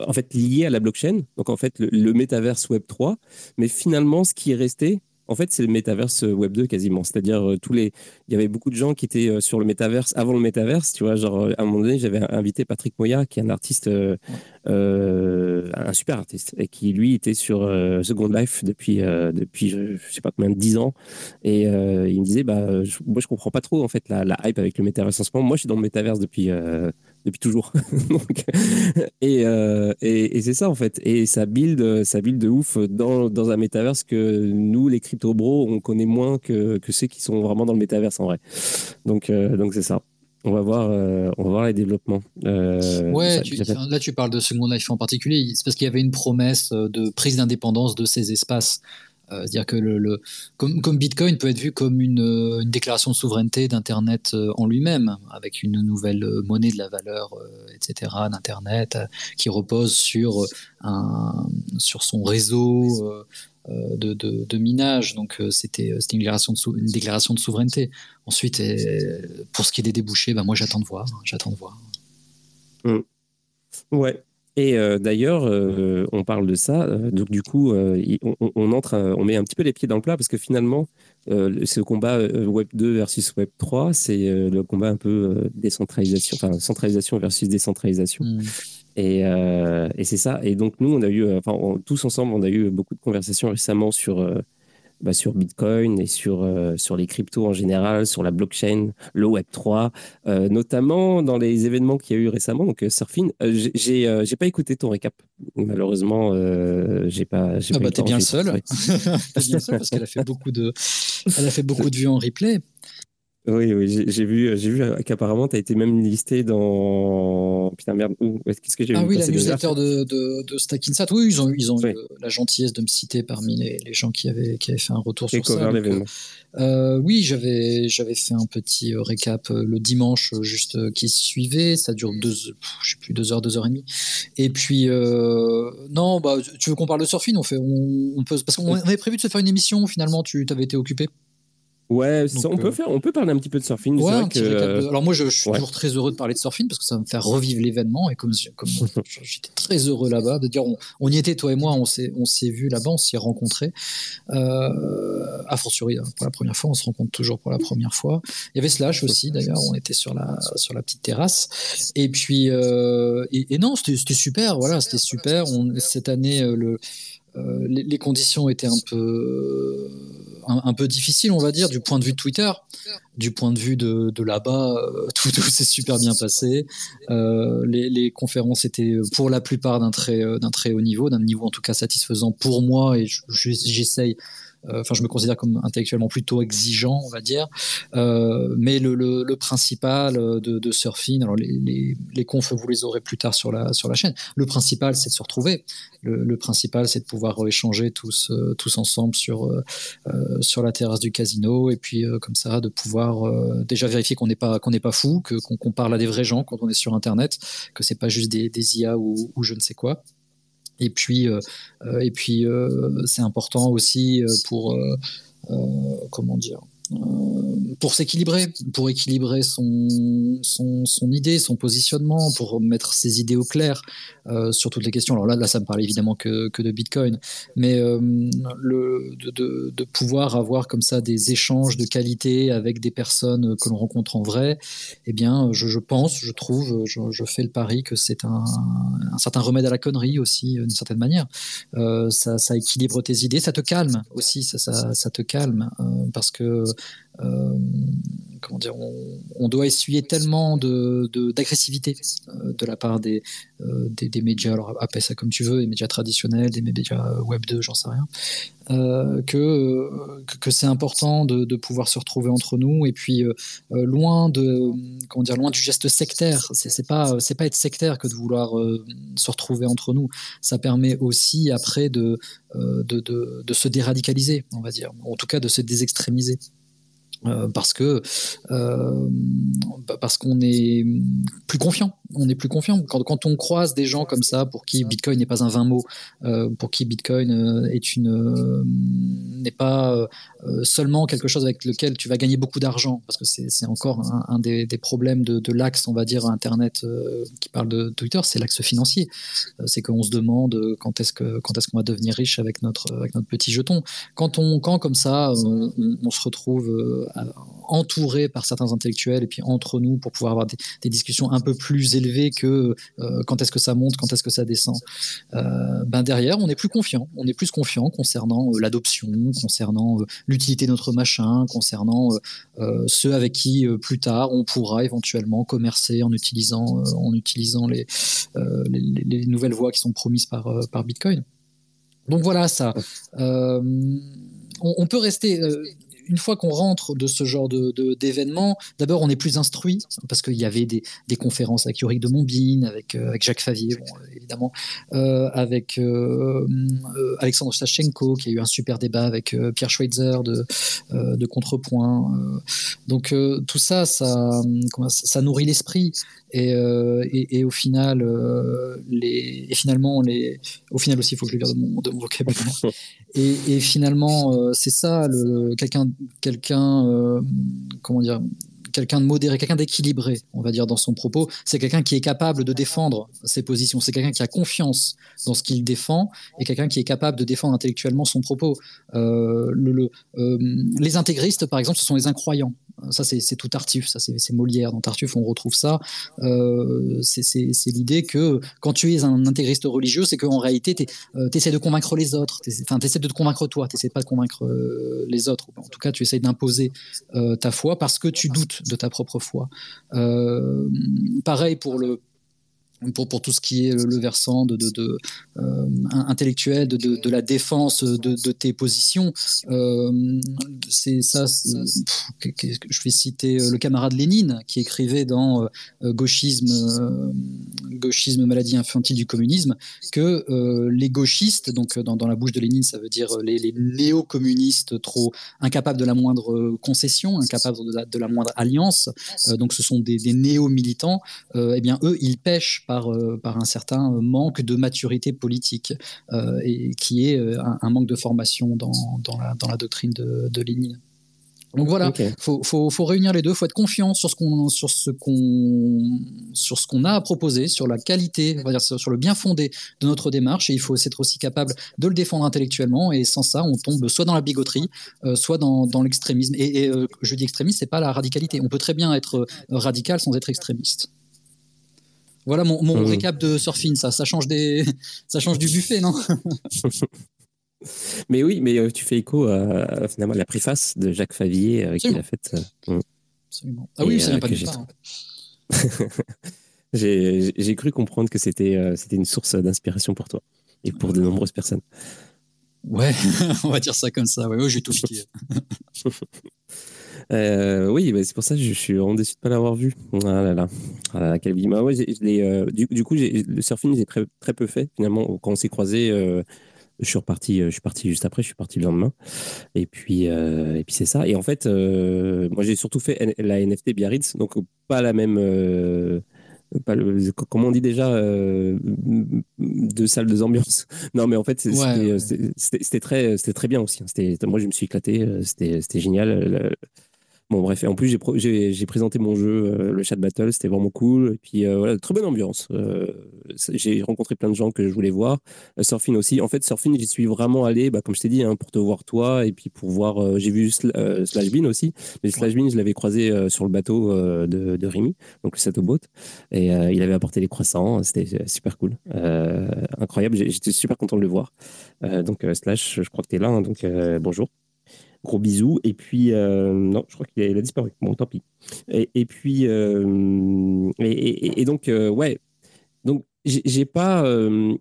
en fait, lié à la blockchain. Donc, en fait, le, le métaverse Web 3. Mais finalement, ce qui est resté, en fait, c'est le métaverse Web 2 quasiment. C'est-à-dire, tous les, il y avait beaucoup de gens qui étaient sur le métaverse avant le métaverse. Tu vois, genre, à un moment donné, j'avais invité Patrick Moya, qui est un artiste euh, un super artiste et qui lui était sur euh, Second Life depuis euh, depuis je, sais pas combien de 10 ans et il me disait bah je, moi je comprends pas trop en fait la, hype avec le métaverse en ce moment moi je suis dans le métaverse depuis depuis toujours et, et, c'est ça en fait et ça build ça build de ouf dans, dans un métaverse que nous les crypto bros on connaît moins que, que ceux qui sont vraiment dans le métaverse en vrai donc donc c'est ça on va voir, euh, on va voir les développements.
Euh, ouais, là tu parles de Second Life en particulier. C'est parce qu'il y avait une promesse euh, de prise d'indépendance de ces espaces. C'est-à-dire que le, comme, Bitcoin peut être vu comme une, déclaration de souveraineté d'Internet en lui-même, avec une nouvelle monnaie de la valeur, etc., d'Internet, qui repose sur, un, sur son réseau euh, de, de, minage. Donc euh, c'était une déclaration, de une déclaration de souveraineté. Ensuite, pour ce qui est des débouchés, bah, moi j'attends de voir. Hein, j'attends de voir.
Mmh. Ouais. Et euh, d'ailleurs, on parle de ça. donc du coup, on, entre, on met un petit peu les pieds dans le plat parce que finalement, ce combat Web 2 versus Web 3, c'est le combat un peu décentralisation, enfin centralisation versus décentralisation. Mmh. Euh, et, c'est ça. Et donc, nous, on a eu, euh, enfin, tous ensemble, on a eu beaucoup de conversations récemment sur, euh, bah, sur Bitcoin et sur, sur les cryptos en général, sur la blockchain, le Web3, notamment dans les événements qu'il y a eu récemment. Donc, Surfing, j'ai j'ai pas écouté ton récap. Malheureusement, j'ai pas.
Ah, bah, t'es bien seul. t'es bien seul parce qu'elle a fait beaucoup de, elle a fait beaucoup de vues en replay.
Oui, oui, j'ai vu, j'ai vu qu'apparemment, tu as été même listé dans. Putain, merde, où? Qu'est-ce que j'ai
Ah oui, la newsletter de, de, de Stackinsat. Oui, ils ont, ils ont eu la gentillesse de me citer parmi les, les, gens qui avaient, qui avaient fait un retour sur ça. l'événement. Euh, oui, j'avais, j'avais fait un petit euh, récap euh, le dimanche juste qui suivait. Ça dure deux, je sais plus, deux heures, deux heures et demie. Et puis, non, bah, tu veux qu'on parle de surfing? On fait, on, on peut, parce qu'on avait prévu de se faire une émission. Finalement, tu t'avais été occupé.
Ouais, on peut euh, faire, on peut parler un petit peu de surfing.
Ouais, Alors moi, je, suis toujours très heureux de parler de surfing parce que ça va me faire revivre l'événement et comme, comme j'étais très heureux là-bas de dire, on, y était toi et moi, on s'est, on s'est vu là-bas, on s'y est rencontrés. Euh, à fortiori hein, pour la première fois, on se rencontre toujours pour la première fois. Il y avait Slash aussi d'ailleurs, on était sur la sur la petite terrasse. Et puis euh, et, non, c'était, c'était super, voilà, c'était super. On, cette année, euh, le euh, les, les, conditions étaient un peu un, peu difficile, on va dire, du point de vue de Twitter. Du point de vue de, là-bas, euh, tout, s'est super bien passé. Euh, les, conférences étaient pour la plupart d'un très, d'un très haut niveau, d'un niveau en tout cas satisfaisant pour moi, et j'essaye enfin, je me considère comme intellectuellement plutôt exigeant, on va dire. Euh, mais le, principal euh, de, surfing, alors les, les, confs, vous les aurez plus tard sur la, sur la chaîne. Le principal, c'est de se retrouver. Le, principal, c'est de pouvoir échanger tous, tous ensemble sur, euh, sur la terrasse du casino et puis comme ça, de pouvoir déjà vérifier qu'on n'est pas, qu'on n'est pas fou, qu'on parle à des vrais gens quand on est sur Internet, que c'est pas juste des, IA ou je ne sais quoi. Et puis, euh, euh, et puis euh, c'est important aussi pour comment dire pour s'équilibrer, pour équilibrer son, son, son, idée, son positionnement, pour mettre ses idées au clair euh, sur toutes les questions. Alors là, là, ça me parle évidemment que, que de Bitcoin, mais euh, le, de, de, de, pouvoir avoir comme ça des échanges de qualité avec des personnes que l'on rencontre en vrai, eh bien, je, je pense, je trouve, je, je, fais le pari que c'est un, un, certain remède à la connerie aussi, d'une certaine manière. Euh, ça, ça, équilibre tes idées, ça te calme aussi, ça, ça, ça te calme, euh, parce que comment dire, on, doit essuyer tellement de, d'agressivité de, la part des, des, médias, alors appelle ça comme tu veux, des médias traditionnels, des médias web 2, j'en sais rien, que, que c'est important de, de, pouvoir se retrouver entre nous et puis loin de comment dire loin du geste sectaire. C'est, pas pas être sectaire que de vouloir se retrouver entre nous. Ça permet aussi après de, de, de, de se déradicaliser on va dire en tout cas de se désextrémiser euh, parce que euh, parce qu'on est plus confiant. On est plus confiant quand, quand, on croise des gens comme ça pour qui Bitcoin n'est pas un vain mot, euh, pour qui Bitcoin est une n'est pas seulement quelque chose avec lequel tu vas gagner beaucoup d'argent, parce que c'est encore un, un des, des, problèmes de, de l'axe, on va dire, Internet qui parle de Twitter, c'est l'axe financier. c'est qu'on se demande quand est-ce que quand est-ce qu'on va devenir riche avec notre avec notre petit jeton. Quand on quand comme ça on, on se retrouve entouré par certains intellectuels et puis entre nous pour pouvoir avoir des, discussions un peu plus élevées que euh, quand est-ce que ça monte, quand est-ce que ça descend. Euh, ben derrière, on est plus confiant. On est plus confiant concernant l'adoption, concernant l'utilité de notre machin, concernant ceux avec qui plus tard on pourra éventuellement commercer en utilisant, en utilisant les, les, nouvelles voies qui sont promises par, par Bitcoin. Donc voilà ça. on, peut rester une fois qu'on rentre de ce genre de, d'événements, d'abord on est plus instruit parce qu'il y avait des, conférences avec Yorick de Montbine, avec, euh, avec Jacques Favier, bon, évidemment, euh, avec euh, euh Alexandre Sachenko qui a eu un super débat avec euh, Pierre Schweitzer de, de Contrepoint. donc tout ça, ça, ça nourrit l'esprit. Et, et, au final, les, et finalement, les, au final aussi, il faut que je lire de mon, de mon vocabulaire. Et, finalement, c'est ça, quelqu'un quelqu'un, euh, comment dire, quelqu'un de modéré, quelqu'un d'équilibré, on va dire, dans son propos. C'est quelqu'un qui est capable de défendre ses positions. C'est quelqu'un qui a confiance dans ce qu'il défend et quelqu'un qui est capable de défendre intellectuellement son propos. Euh, euh, les intégristes, par exemple, ce sont les incroyants. Ça, c'est tout Tartuffe, ça, c'est Molière. Dans Tartuffe, on retrouve ça. Euh, c'est l'idée que quand tu es un intégriste religieux, c'est qu'en réalité, tu euh, essaies de convaincre les autres. Enfin, tu essaies de te convaincre toi, tu essaies pas de convaincre euh, les autres. En tout cas, tu essaies d'imposer ta foi parce que tu doutes de ta propre foi. Pareil pour le pour, pour tout ce qui est le, versant de, de, euh, intellectuel, de, de, la défense de, tes positions. Euh, c'est ça. je vais citer euh, le camarade Lénine qui écrivait dans gauchisme, gauchisme, maladie infantile du communisme, que les gauchistes, donc dans, dans, la bouche de Lénine, ça veut dire les, néo-communistes trop incapables de la moindre concession, incapables de la, la moindre alliance. donc ce sont des, des néo-militants. eh bien eux, ils pêchent par, euh, par un certain manque de maturité politique euh, et qui est euh, un, manque de formation dans, dans, la, dans la, doctrine de, de Lénine. Donc voilà, il faut, faut, faut, réunir les deux, faut être confiant sur ce qu'on sur ce qu'on sur ce qu'on a à proposer, sur la qualité, on va dire sur, le bien fondé de notre démarche, et il faut être aussi capable de le défendre intellectuellement. Et sans ça, on tombe soit dans la bigoterie, soit dans, dans l'extrémisme. Et, et je dis extrémiste, c'est pas la radicalité. On peut très bien être radical sans être extrémiste. Voilà mon, mon euh. récap de surfing, ça, ça change des, ça change du buffet, non?
Mais oui, mais euh, tu fais écho à, finalement la préface de Jacques Favier euh, qu'il a faite.
Absolument. Ah oui, ça vient pas du part.
J'ai cru comprendre que c'était c'était une source d'inspiration pour toi et pour de nombreuses personnes.
Ouais, on va dire ça comme ça. Ouais, j'ai tout piqué.
Euh, oui, bah, c'est pour ça que je suis vraiment déçu de ne pas l'avoir vu. Ah là là, ah là, quel bah, ouais, euh, du, du, coup, le surfing, j'ai très, très peu fait. Finalement, quand on s'est croisés, euh, je suis reparti, je suis parti juste après, je suis parti le lendemain. Et puis, et puis c'est ça. Et en fait, moi, j'ai surtout fait la NFT Biarritz, donc pas la même. Pas le, comment on dit déjà deux salles de ambiance non mais en fait c'était très c'était très bien aussi c'était moi je me suis éclaté c'était génial Bon, bref, et en plus, j'ai présenté mon jeu, euh, le chat battle, c'était vraiment cool. Et puis, euh, voilà, très bonne ambiance. Euh, j'ai rencontré plein de gens que je voulais voir. Surfing aussi. En fait, Surfing, j'y suis vraiment allé, bah, comme je t'ai dit, hein, pour te voir toi, et puis pour voir. j'ai vu Slashbean aussi. Mais Slashbean, je l'avais croisé sur le bateau de, de Rémi, donc le Sato Boat. Et il avait apporté les croissants. C'était super cool. incroyable. J'étais super content de le voir. donc, Slash, je crois que tu es là, hein, donc bonjour. Gros bisous. Et puis, non, je crois qu'il a, disparu. Bon, tant pis. Et, puis, et, donc, ouais. Donc, j'ai pas.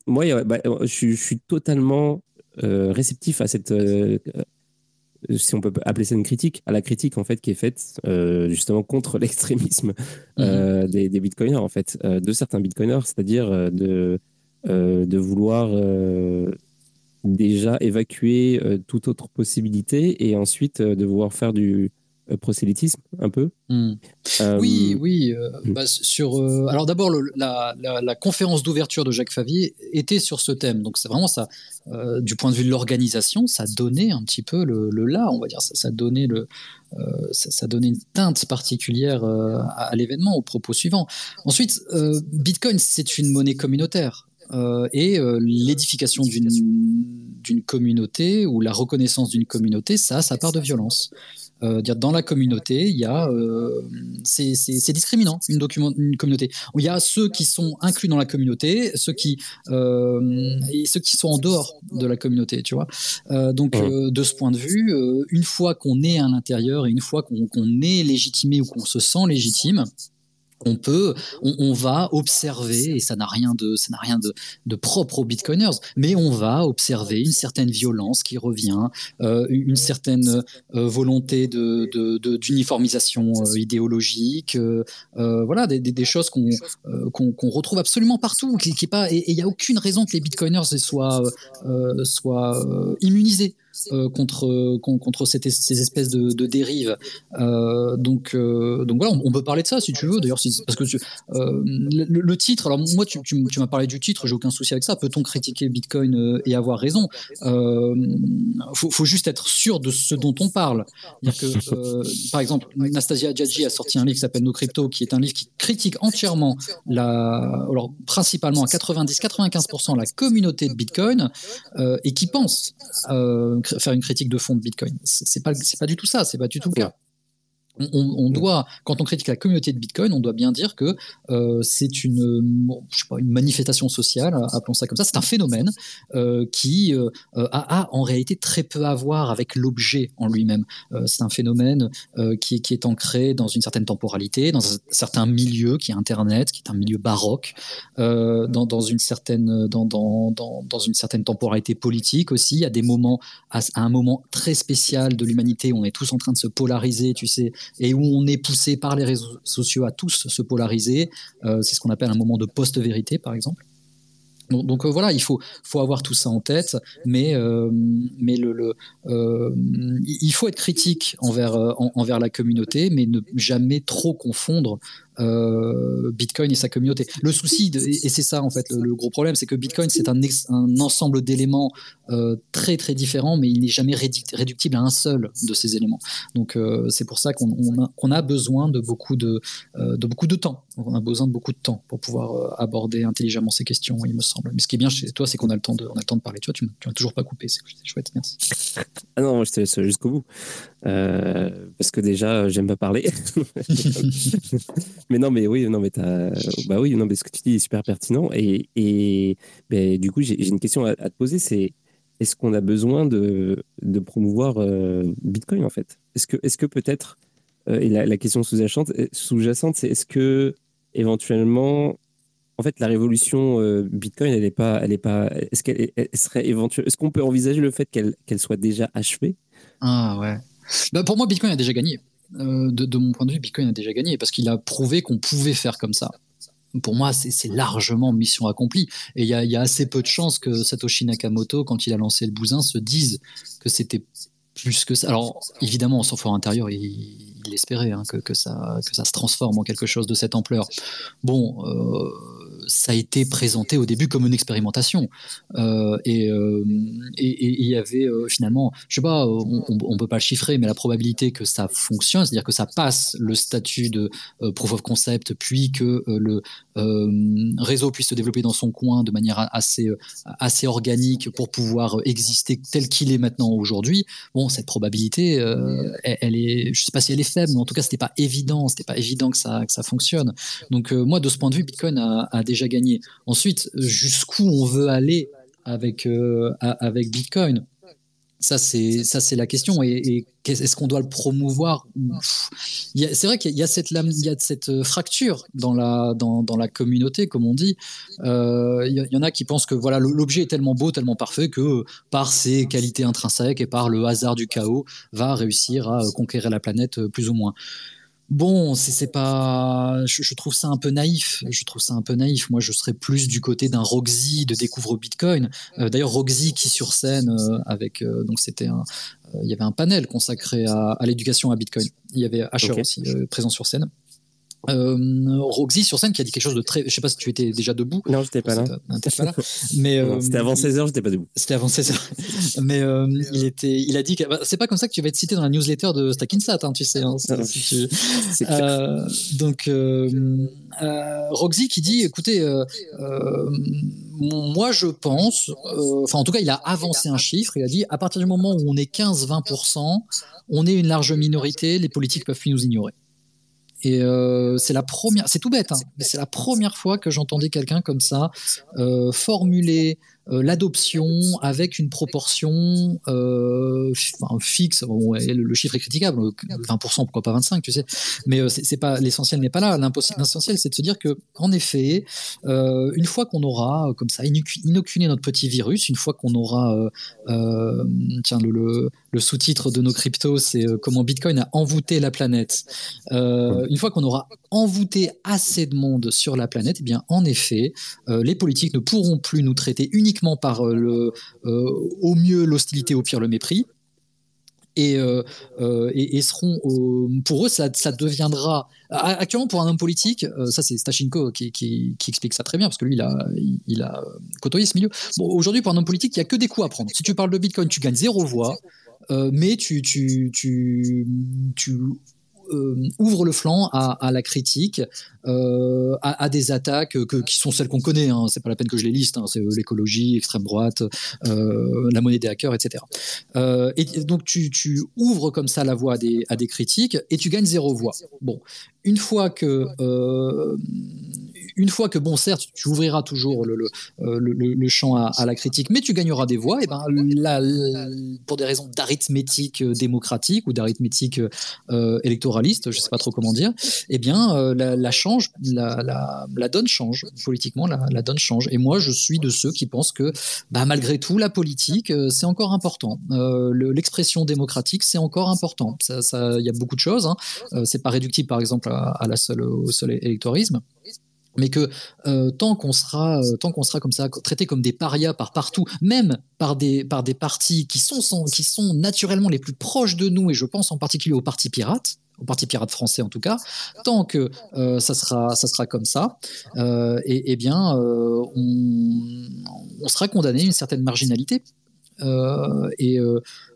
moi, bah, je, suis totalement réceptif à cette si on peut appeler ça une critique, à la critique en fait qui est faite euh, justement contre l'extrémisme euh, mhm. des, des, bitcoiners en fait, euh, de certains bitcoiners, c'est-à-dire de de vouloir déjà évacuer toute autre possibilité et ensuite de vouloir faire du euh, prosélytisme un peu.
Hmm. Euh, oui, oui. Euh, hmm. bah, sur, alors d'abord, la, la, conférence d'ouverture de Jacques Favier était sur ce thème. Donc c'est vraiment ça, du point de vue de l'organisation, ça donnait un petit peu le, là, on va dire. Ça, ça donnait le, ça, donnait une teinte particulière à, l'événement, au propos suivant. Ensuite, Bitcoin, c'est une monnaie communautaire. Et l'édification d'une communauté ou la reconnaissance d'une communauté, ça a sa part de violence. Euh, dire dans la communauté, il y a euh, c'est discriminant une, document, une communauté. Il y a ceux qui sont inclus dans la communauté, ceux qui euh, et ceux qui sont en dehors de la communauté, tu vois. Euh, donc de ce point de vue, une fois qu'on est à l'intérieur et une fois qu'on est légitimé ou qu'on se sent légitime, on peut, on, va observer, et ça n'a rien de, ça n'a rien de, propre aux bitcoiners, mais on va observer une certaine violence qui revient, euh, une certaine euh, volonté de, d'uniformisation euh, idéologique, voilà, des, choses qu'on, retrouve absolument partout, qui pas, et il n'y a aucune raison que les bitcoiners soient, soient immunisés. Euh, contre, contre ces espèces de, dérives. Euh, donc, euh, donc voilà, on, peut parler de ça si tu veux. D'ailleurs, parce que le, titre, alors moi, tu, tu, m'as parlé du titre, j'ai aucun souci avec ça. Peut-on critiquer Bitcoin et avoir raison faut, faut, juste être sûr de ce dont on parle. Que, par exemple, Nastasia Djadji a sorti un livre qui s'appelle Nos Crypto, qui est un livre qui critique entièrement, la, alors principalement à 90-95% la communauté de Bitcoin et qui pense faire une critique de fond de Bitcoin. C'est pas, c'est pas du tout ça, c'est pas du tout le cas on, doit, quand on critique la communauté de Bitcoin, on doit bien dire que euh, c'est une, je sais pas, une manifestation sociale, appelons ça comme ça. C'est un phénomène euh, qui euh, a, en réalité très peu à voir avec l'objet en lui-même. c'est un phénomène qui, est ancré dans une certaine temporalité, dans un certain milieu qui est Internet, qui est un milieu baroque, dans, une certaine, dans, une certaine temporalité politique aussi. à des moments, à un moment très spécial de l'humanité, on est tous en train de se polariser, tu sais et où on est poussé par les réseaux sociaux à tous se polariser. Euh, c'est ce qu'on appelle un moment de post-vérité, par exemple. Donc, euh, voilà, il faut, faut avoir tout ça en tête, mais, euh, mais le, il faut être critique envers, envers la communauté, mais ne jamais trop confondre euh, Bitcoin et sa communauté. Le souci, et c'est ça en fait le, gros problème, c'est que Bitcoin c'est un, ensemble d'éléments euh, très très différents, mais il n'est jamais réductible à un seul de ces éléments. Donc euh, c'est pour ça qu'on a, besoin de beaucoup de, de beaucoup de temps. On a besoin de beaucoup de temps pour pouvoir aborder intelligemment ces questions, il me semble. Mais ce qui est bien chez toi, c'est qu'on a le temps de, on a le temps de parler. Tu vois, tu m'as toujours pas coupé, c'est chouette, merci.
Ah non, je te laisse jusqu'au bout. Parce que déjà, j'aime pas parler. mais non, mais oui, non, mais bah oui, non, mais ce que tu dis est super pertinent. Et, et ben, du coup, j'ai une question à, te poser, c'est est-ce qu'on a besoin de, de promouvoir euh, Bitcoin en fait? Est-ce que, est-ce que peut-être, euh, et la, question sous-jacente, euh, sous-jacente, c'est est-ce que éventuellement, en fait, la révolution Bitcoin, elle est pas, elle est pas, est-ce qu'elle serait éventuelle, est-ce qu'on peut envisager le fait qu'elle qu'elle soit déjà achevée?
Ah ouais. Bah, pour moi, Bitcoin a déjà gagné. Euh, de, mon point de vue, Bitcoin a déjà gagné parce qu'il a prouvé qu'on pouvait faire comme ça. Pour moi, c'est largement mission accomplie. Et il y a, assez peu de chances que Satoshi Nakamoto, quand il a lancé le bousin, se dise que c'était plus que ça. Alors, évidemment, en son fort intérieur, il, espérait hein, que, ça, que ça se transforme en quelque chose de cette ampleur. Bon, euh, ça a été présenté au début comme une expérimentation. Euh, euh, et il y avait euh, finalement, je sais pas, on, on, peut pas le chiffrer, mais la probabilité que ça fonctionne, c'est-à-dire que ça passe le statut de proof of concept, puis que le réseau puisse se développer dans son coin de manière assez, assez organique pour pouvoir exister tel qu'il est maintenant aujourd'hui. Bon, cette probabilité, elle, est, je sais pas si elle est faible, mais en tout cas, c'était pas évident, c'était pas évident que ça, que ça fonctionne. Donc moi, de ce point de vue, Bitcoin a déjà gagné. Ensuite, jusqu'où on veut aller avec, euh, avec Bitcoin? Ça, c'est ça, c'est la question. Et, est-ce qu'on doit le promouvoir C'est vrai qu'il y a cette lame, il y a cette euh, fracture dans la dans, dans la communauté, comme on dit. Euh, il y, en a qui pensent que voilà, l'objet est tellement beau, tellement parfait que par ses qualités intrinsèques et par le hasard du chaos, va réussir à conquérir la planète plus ou moins. Bon, c'est pas. Je, trouve ça un peu naïf. Je trouve ça un peu naïf. Moi, je serais plus du côté d'un Roxy de découvre Bitcoin. Euh, d'ailleurs, Roxy qui sur scène euh, avec euh, donc c'était un, il y avait un panel consacré à, l'éducation à Bitcoin. Il y avait Asher aussi présent sur scène. Euh, Roxy sur scène qui a dit quelque chose de très. Je sais pas si tu étais déjà debout.
Non, j'étais pas, là.
pas là. Mais
euh, c'était avant 16h, j'étais pas debout.
C'était avant 16h. Mais euh, il était, il a dit que bah, c'est pas comme ça que tu vas être cité dans la newsletter de Stackinsat, hein, tu sais. Hein, donc Roxy qui dit, écoutez, moi je pense, enfin en tout cas il a avancé un chiffre. Il a dit à partir du moment où on est 15-20%, on est une large minorité, les politiques peuvent plus nous ignorer. Et euh, c'est la première, c'est tout bête, hein, mais c'est la première fois que j'entendais quelqu'un comme ça euh, formuler euh, l'adoption avec une proportion fixe. le, chiffre est critiquable, 20%, pourquoi pas 25, tu sais. Mais c'est pas l'essentiel n'est pas là. L'essentiel, c'est de se dire que, en effet, une fois qu'on aura comme ça inoculé notre petit virus, une fois qu'on aura, tiens, le, le sous-titre de nos cryptos, c'est comment Bitcoin a envoûté la planète. une fois qu'on aura envoûté assez de monde sur la planète, eh bien, en effet, les politiques ne pourront plus nous traiter uniquement par euh, le, euh, au mieux l'hostilité, au pire le mépris. Et, euh, et, seront pour eux ça, ça, deviendra actuellement pour un homme politique ça c'est Stachinko qui, qui, explique ça très bien parce que lui il a, il a côtoyé ce milieu bon, aujourd'hui pour un homme politique il y a que des coups à prendre si tu parles de Bitcoin tu gagnes zéro voix mais tu, tu, euh, le flanc à, la critique, euh, à, des attaques qui sont celles qu'on connaît. Hein. C'est pas la peine que je les liste. Hein. C'est euh, l'écologie, extrême droite, la monnaie des hackers, etc. et donc tu, ouvres comme ça la voie à des, à des critiques et tu gagnes zéro voix. Bon, une fois que une fois que, bon, certes, tu ouvriras toujours le, le, euh, champ à, la critique, mais tu gagneras des voix, et ben, pour des raisons d'arithmétique euh, démocratique ou d'arithmétique euh, électoraliste, je sais pas trop comment dire, eh bien, la, change, la, la, donne change. Politiquement, la, donne change. Et moi, je suis de ceux qui pensent que, bah, malgré tout, la politique, c'est encore important. L'expression démocratique, c'est encore important. Il ça, y a beaucoup de choses. Hein. c'est pas réductible, par exemple, à, la seule, au seul électorisme mais que euh, tant qu'on sera euh, tant qu'on sera comme ça traité comme des parias par partout même par des par des partis qui sont, qui sont naturellement les plus proches de nous et je pense en particulier aux partis pirates au parti pirate français en tout cas tant que euh, ça sera ça sera comme ça et, eh bien on, on, sera condamné à une certaine marginalité. Et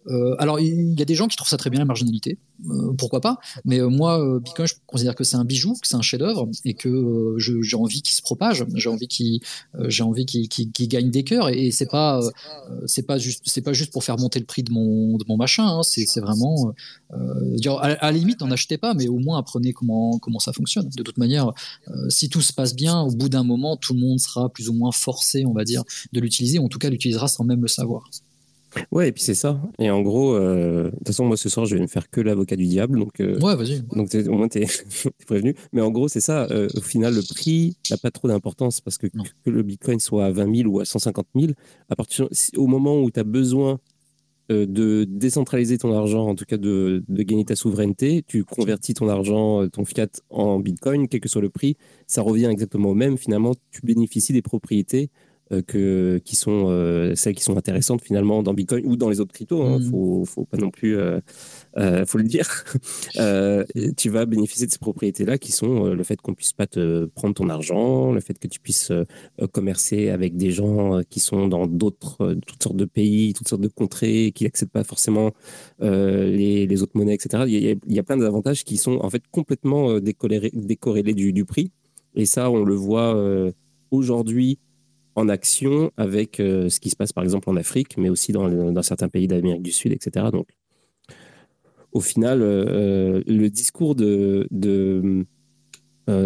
euh, alors, il y a des gens qui trouvent ça très bien, la marginalité. Euh, pourquoi pas? Mais euh, moi, Bitcoin, je considère que c'est un bijou, que c'est un chef-d'œuvre, et que j'ai envie qu'il se propage. J'ai envie qu'il, gagne des cœurs. Et, pas, c'est pas pas juste pour faire monter le prix de mon, machin. Hein. c'est vraiment, à, la limite, n'en achetez pas, mais au moins apprenez comment, comment ça fonctionne. De toute manière, si tout se passe bien, au bout d'un moment, tout le monde sera plus ou moins forcé, on va dire, de l'utiliser. En tout cas, l'utilisera sans même le savoir.
Ouais, et puis c'est ça. Et en gros, euh, de toute façon, moi ce soir, je vais me faire que l'avocat du diable. Donc, euh,
ouais, vas-y.
Donc au moins, t'es es prévenu. Mais en gros, c'est ça. Euh, au final, le prix n'a pas trop d'importance parce que que le bitcoin soit à 20 000 ou à 150 000, à partir, au moment où tu as besoin de décentraliser ton argent, en tout cas de, de, gagner ta souveraineté, tu convertis ton argent, ton fiat en bitcoin, quel que soit le prix, ça revient exactement au même. Finalement, tu bénéficies des propriétés que, qui sont euh, celles qui sont intéressantes finalement dans Bitcoin ou dans les autres cryptos. Il hein. mm. faut, faut pas non plus, euh, faut le dire. tu vas bénéficier de ces propriétés-là qui sont le fait qu'on puisse pas te prendre ton argent, le fait que tu puisses commercer avec des gens qui sont dans d'autres, toutes sortes de pays, toutes sortes de contrées, qui n'acceptent pas forcément les, les, autres monnaies, etc. Il y, a, il y a plein d'avantages qui sont en fait complètement décorrélés, du, du, prix. Et ça, on le voit aujourd'hui en action avec euh, ce qui se passe par exemple en Afrique, mais aussi dans, certains pays d'Amérique du Sud, etc. Donc, au final, euh, euh, le discours de,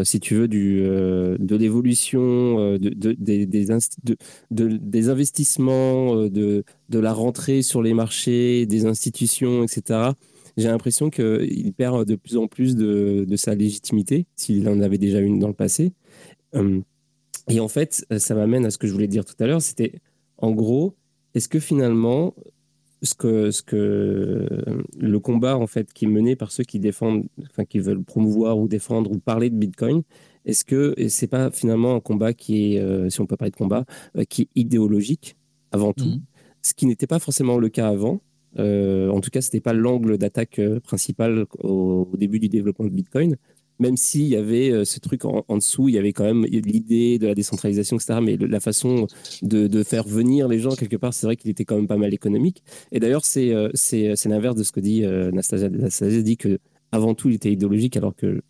si tu veux, du, de l'évolution de, de, des, des, investissements, de, la rentrée sur les marchés, des institutions, etc., j'ai l'impression qu'il perd de plus en plus de, de sa légitimité, s'il en avait déjà une dans le passé. Et en fait, ça m'amène à ce que je voulais dire tout à l'heure, c'était en gros, est-ce que finalement, ce que, ce que le combat en fait qui est mené par ceux qui défendent, enfin qui veulent promouvoir ou défendre ou parler de Bitcoin, est-ce que c'est pas finalement un combat qui est, euh, si on peut parler de combat, euh, qui est idéologique avant tout, mhm. ce qui n'était pas forcément le cas avant. Euh, en tout cas, c'était pas l'angle d'attaque principal au, début du développement de Bitcoin même s'il y avait euh, ce truc en, dessous, il y avait quand même l'idée de la décentralisation, etc. Mais la façon de, faire venir les gens, quelque part, c'est vrai qu'il était quand même pas mal économique. Et d'ailleurs, c'est euh, l'inverse de ce que dit euh, Nastasia. Nastasia dit que avant tout, il était idéologique, alors que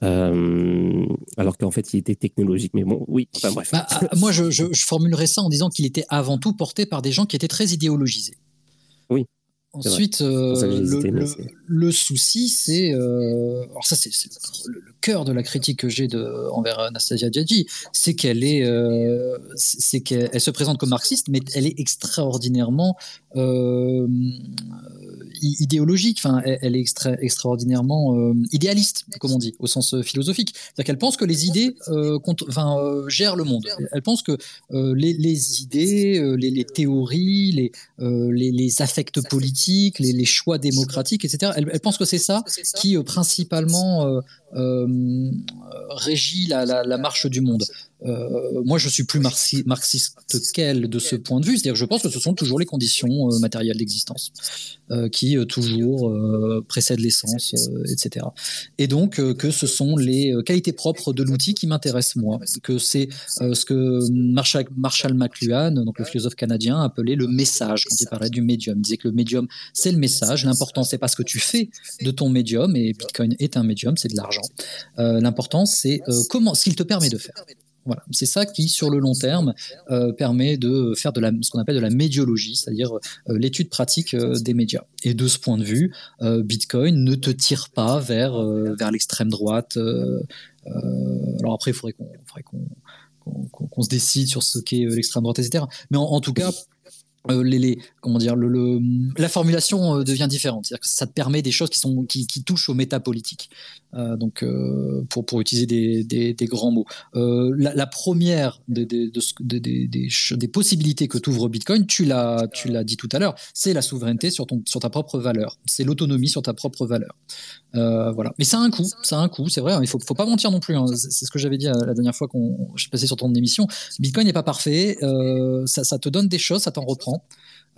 alors qu'en fait, il était technologique. Mais bon, oui, enfin bref.
Bah, ah, moi, je, je, formulerais ça en disant qu'il était avant tout porté par des gens qui étaient très idéologisés.
Oui.
Ensuite, euh, le, souci, c'est. Euh, alors, ça, c'est le, cœur de la critique que j'ai envers Anastasia Djadji, c'est qu'elle est. Euh, c'est qu'elle se présente comme marxiste, mais elle est extraordinairement idéologique, enfin, elle, est extraordinairement euh, idéaliste, comme on dit, au sens euh, philosophique. C'est-à-dire qu'elle pense que les idées euh, gèrent le monde. Elle pense que les, idées, les, théories, les, les, affects politiques, les, choix démocratiques, etc., elle, pense que c'est ça qui principalement régit la, marche du monde. Euh, moi, je suis plus marxiste qu'elle de ce point de vue. C'est-à-dire que je pense que ce sont toujours les conditions euh, matérielles d'existence euh, qui toujours précèdent l'essence, etc. Et donc que ce sont les qualités propres de l'outil qui m'intéressent moi. Que c'est ce que Marshall, Marshall McLuhan, donc le philosophe canadien, appelait le message quand il parlait du médium. Il disait que le médium, c'est le message. L'important, c'est pas ce que tu fais de ton médium. Et Bitcoin est un médium, c'est de l'argent. L'important, c'est comment, ce qu'il te permet de faire. Voilà, c'est ça qui, sur le long terme, euh, permet de faire de ce qu'on appelle de la médiologie, c'est-à-dire euh, l'étude pratique euh, des médias. Et de ce point de vue, Bitcoin ne te tire pas vers, vers l'extrême droite. alors après, il faudrait qu'on se décide sur ce qu'est l'extrême droite, etc. Mais en tout cas, les, comment dire, la formulation devient différente. C'est-à-dire que ça te permet des choses qui, sont, qui, qui touchent au métapolitique. Euh, donc, euh, pour, pour utiliser des, des, des grands mots. Euh, la, la, première des, des, des, des, possibilités que t'ouvre Bitcoin, tu l'as, tu l'as dit tout à l'heure, c'est la souveraineté sur, ton, sur ta propre valeur. C'est l'autonomie sur ta propre valeur. voilà. Mais ça a un coût. Ça a un coût, c'est vrai. Hein, il faut, faut pas mentir non plus. Hein. C'est ce que j'avais dit la dernière fois qu'on je passé sur ton émission. Bitcoin n'est pas parfait. ça, ça te donne des choses, ça t'en reprend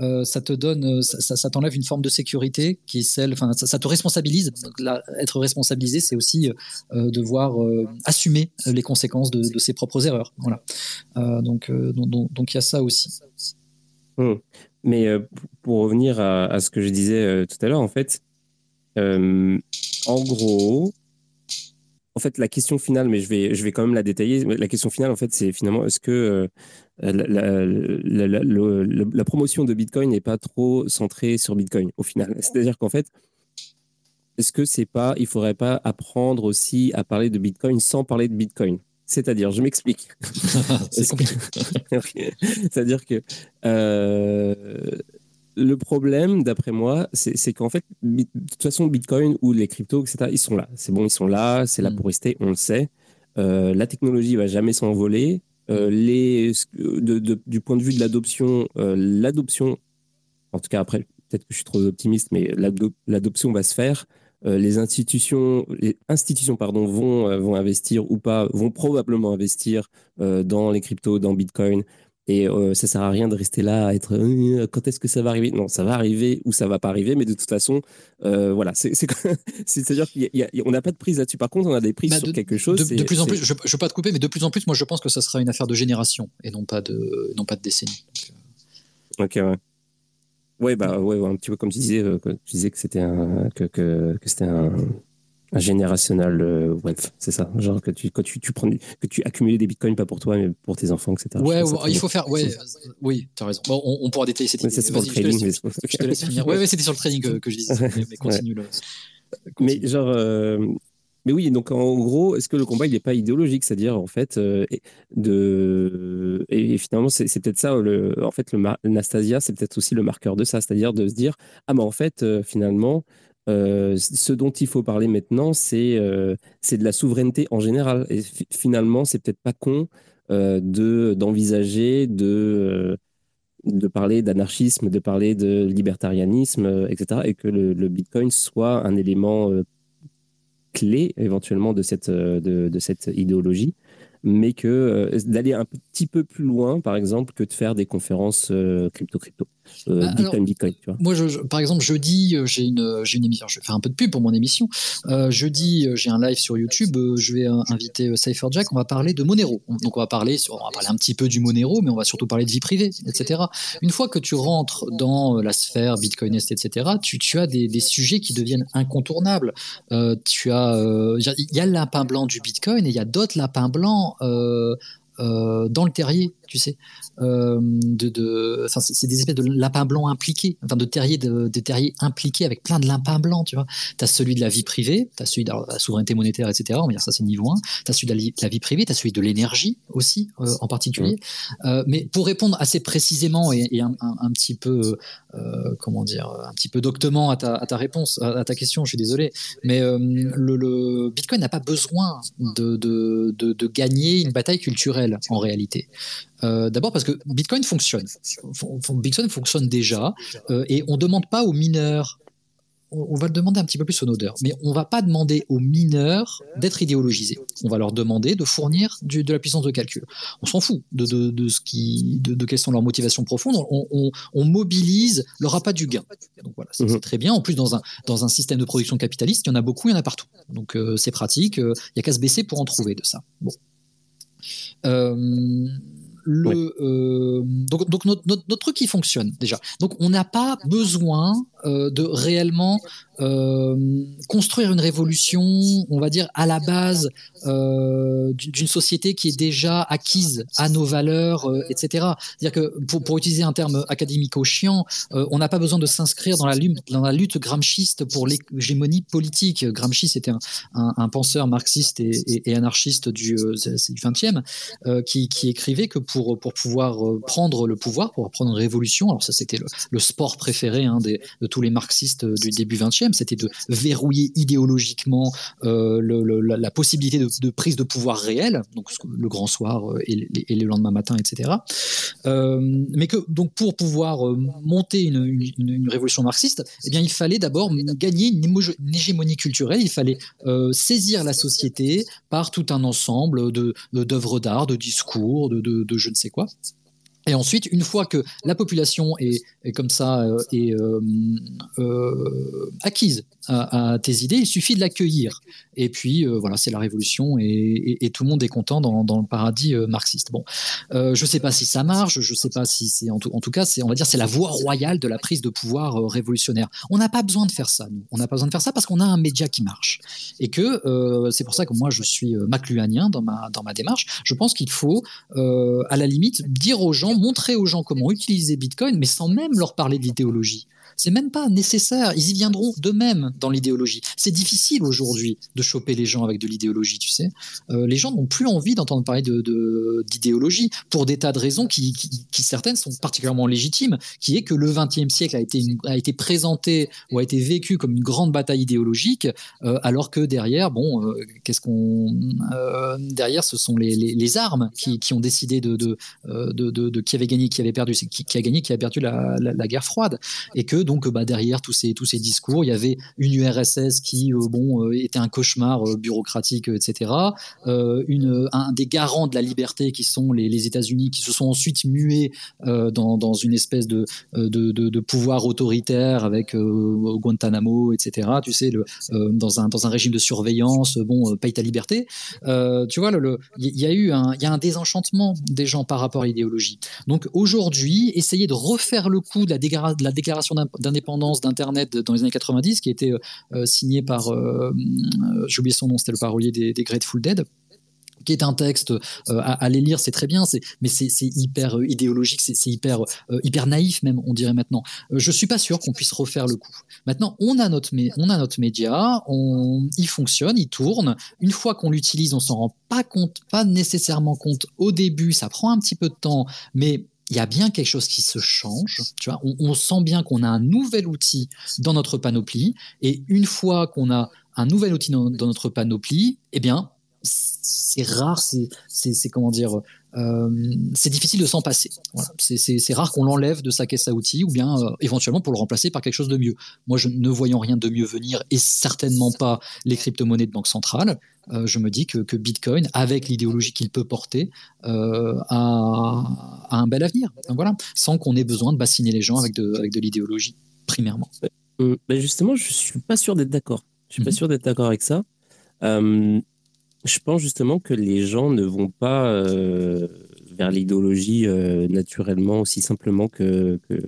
euh, ça te donne, euh, ça, t'enlève une forme de sécurité qui est celle, enfin, ça, te responsabilise. être responsabilisé, c'est aussi euh, devoir assumer les conséquences de, ses propres erreurs. Voilà. donc, donc, il y a ça aussi.
Hmm. Mais pour revenir à, ce que je disais tout à l'heure, en fait, en gros, en fait, la question finale, mais je vais, je vais quand même la détailler. La question finale, en fait, c'est finalement est-ce que la, la, promotion de Bitcoin n'est pas trop centrée sur Bitcoin au final? C'est-à-dire qu'en fait, est-ce que c'est pas, il faudrait pas apprendre aussi à parler de Bitcoin sans parler de Bitcoin? C'est-à-dire, je m'explique. C'est-à-dire que euh, le problème, d'après moi, c'est qu'en fait, de toute façon, Bitcoin ou les cryptos, etc., ils sont là. C'est bon, ils sont là, c'est là mm. pour rester, on le sait. Euh, la technologie va jamais s'envoler. Euh, les, du point de vue de l'adoption, euh, l'adoption, en tout cas après, peut-être que je suis trop optimiste, mais l'adoption va se faire. Les institutions, les institutions pardon, vont, vont investir ou pas, vont probablement investir dans les cryptos, dans Bitcoin. Et ça sert à rien de rester là à être quand est-ce que ça va arriver? Non, ça va arriver ou ça va pas arriver, mais de toute façon, voilà, c'est-à-dire qu'on n'a pas de prise là-dessus. Par contre, on a des prises bah, sur quelque chose.
De, plus en plus, je ne veux pas te couper, mais de plus en plus, moi, je pense que ça sera une affaire de génération et non pas de, non pas de décennie.
ok, ouais. Ouais, bah, ouais, un petit peu comme tu disais, tu disais que c'était un, que, que, que c'était un générationnel euh, wealth, c'est ça. Genre que tu, quand tu, tu prends, que tu accumules des bitcoins pas pour toi, mais pour tes enfants, etc.
Ouais, il faut faire. Ouais, oui, tu as raison. Bon, on, pourra détailler cette idée.
c'est pour le trading.
Je te laisse finir. Ouais, ouais c'était sur le trading que, je disais. mais, continue
Mais genre, euh, Mais oui, donc en gros, est-ce que le combat il n'est pas idéologique, c'est-à-dire en fait euh, de et, finalement c'est peut-être ça le en fait le Nastasia c'est peut-être aussi le marqueur de ça, c'est-à-dire de se dire ah mais en fait euh, finalement euh, ce dont il faut parler maintenant c'est c'est de la souveraineté en général et finalement c'est peut-être pas con de d'envisager de de parler d'anarchisme, de parler de libertarianisme, etc., et que le, Bitcoin soit un élément clé éventuellement de cette, euh, de cette idéologie mais que euh, d'aller un petit peu plus loin, par exemple, que de faire des conférences crypto-crypto. Euh, bah, Bitcoin, Bitcoin, tu vois.
Moi, je, par exemple, jeudi, j'ai une, j'ai une émission. Je vais faire un peu de pub pour mon émission. jeudi, j'ai un live sur YouTube. je vais inviter Cypher Jack. On va parler de Monero. Donc, on va parler, on va parler un petit peu du Monero, mais on va surtout parler de vie privée, etc. Une fois que tu rentres dans la sphère Bitcoiniste, etc., tu, tu as des, des sujets qui deviennent incontournables. tu as, il y a le lapin blanc du Bitcoin et il y a d'autres lapins blancs euh, euh, dans le terrier, tu sais. Euh, de, de, c'est des espèces de lapins blancs impliqués, enfin de terriers, de, terriers impliqués avec plein de lapins blancs, tu vois. Tu as celui de la vie privée, tu as celui de la souveraineté monétaire, etc. On va dire ça, c'est niveau 1. Tu as celui de la, vie privée, tu as celui de l'énergie aussi, en particulier. mais pour répondre assez précisément et, un, petit peu, comment dire, un petit peu doctement à ta, à ta réponse, à, ta question, je suis désolé, mais le, le, Bitcoin n'a pas besoin de, de, de gagner une bataille culturelle en réalité. Euh, d'abord parce que Bitcoin fonctionne. Bitcoin fonctionne déjà euh, et on ne demande pas aux mineurs on va le demander un petit peu plus aux nodeurs, mais on va pas demander aux mineurs d'être idéologisés. On va leur demander de fournir de la puissance de calcul. On s'en fout de, ce qui, de, quelles sont leurs motivations profondes. On, mobilise leur appât du gain. Donc voilà, c'est mhm. très bien. En plus, dans un, dans un système de production capitaliste, il y en a beaucoup, il y en a partout. Donc euh, c'est pratique. Il n'y a qu'à se baisser pour en trouver de ça. Bon. Euh, le, euh, donc, donc notre, notre, truc qui fonctionne déjà. Donc on n'a pas besoin euh, de réellement euh, construire une révolution, on va dire à la base euh, d'une société qui est déjà acquise à nos valeurs, etc. C'est-à-dire que pour, utiliser un terme académico chiant, on n'a pas besoin de s'inscrire dans la lutte, dans gramsciste pour l'hégémonie politique. Gramsci c'était un, penseur marxiste et, anarchiste du, du 20e qui, écrivait que pour, pouvoir prendre le pouvoir, pour prendre une révolution, alors ça c'était le, le, sport préféré hein, des, de tous les marxistes du début 20e, c'était de verrouiller idéologiquement euh, la, possibilité de, prise de pouvoir réel, donc le grand soir euh, et, le lendemain matin, etc. Euh, mais que donc pour pouvoir monter une, révolution marxiste, eh bien il fallait d'abord gagner une, hégémonie culturelle, il fallait saisir la société par tout un ensemble de d'œuvres d'art, de discours, de je ne sais quoi. Et ensuite, une fois que la population est, comme ça euh, est euh, euh, acquise à, tes idées, il suffit de l'accueillir. Et puis voilà, c'est la révolution et, tout le monde est content dans, le paradis marxiste. Bon, je ne sais pas si ça marche, je ne sais pas si c'est en tout, cas, c'est on va dire c'est la voie royale de la prise de pouvoir révolutionnaire. On n'a pas besoin de faire ça. Nous. On n'a pas besoin de faire ça parce qu'on a un média qui marche et que c'est pour ça que moi je suis macluanien dans ma dans ma démarche. Je pense qu'il faut à la limite dire aux gens montrer aux gens comment utiliser Bitcoin, mais sans même leur parler de l'idéologie. C'est même pas nécessaire. Ils y viendront d'eux-mêmes dans l'idéologie. C'est difficile aujourd'hui de choper les gens avec de l'idéologie, tu sais. Euh, les gens n'ont plus envie d'entendre parler d'idéologie pour des tas de raisons qui, certaines sont particulièrement légitimes, qui est que le XXe siècle a été, a été présenté ou a été vécu comme une grande bataille idéologique, euh, alors que derrière, bon, euh, qu'est-ce qu'on derrière, ce sont les, les, armes qui, qui, ont décidé de de, de, qui avait gagné, qui avait perdu, qui a gagné, qui a perdu la, la, la guerre froide, et que donc bah, derrière tous ces tous ces discours, il y avait une URSS qui euh, bon euh, était un cauchemar euh, bureaucratique, etc. une un des garants de la liberté qui sont les, États-Unis, qui se sont ensuite mués dans, dans une espèce de de, de, pouvoir autoritaire avec Guantanamo, etc. Tu sais, le, dans un dans un régime de surveillance, bon, paye ta liberté. tu vois, il y a eu un y a un désenchantement des gens par rapport à l'idéologie. Donc aujourd'hui, essayer de refaire le coup de la, déclaration d'indépendance d'Internet dans les années 90, qui a été euh, signé par, euh, j'ai oublié son nom, c'était le parolier des, Grateful Dead qui est un texte euh, à, aller lire, c'est très bien, c'est, mais c'est, hyper euh, idéologique, c'est, hyper, euh, hyper naïf même, on dirait maintenant. je suis pas sûr qu'on puisse refaire le coup. Maintenant, on a notre, on a notre média, il fonctionne, il tourne. Une fois qu'on l'utilise, on s'en rend pas compte, pas nécessairement compte au début, ça prend un petit peu de temps, mais il y a bien quelque chose qui se change. Tu vois, on, sent bien qu'on a un nouvel outil dans notre panoplie, et une fois qu'on a un nouvel outil dans, dans notre panoplie, eh bien, c'est rare, c'est comment dire, euh, c'est difficile de s'en passer. Voilà. C'est rare qu'on l'enlève de sa caisse à outils ou bien euh, éventuellement pour le remplacer par quelque chose de mieux. Moi, je ne voyant rien de mieux venir et certainement pas les crypto-monnaies de banque centrale, euh, je me dis que, que Bitcoin, avec l'idéologie qu'il peut porter, a, a, un bel avenir. Voilà, sans qu'on ait besoin de bassiner les gens avec de, avec de l'idéologie, primairement.
Mais justement, je suis pas sûr d'être d'accord. Je suis pas mhm. sûr d'être d'accord avec ça. Je pense justement que les gens ne vont pas euh, vers l'idéologie euh, naturellement aussi simplement que, que,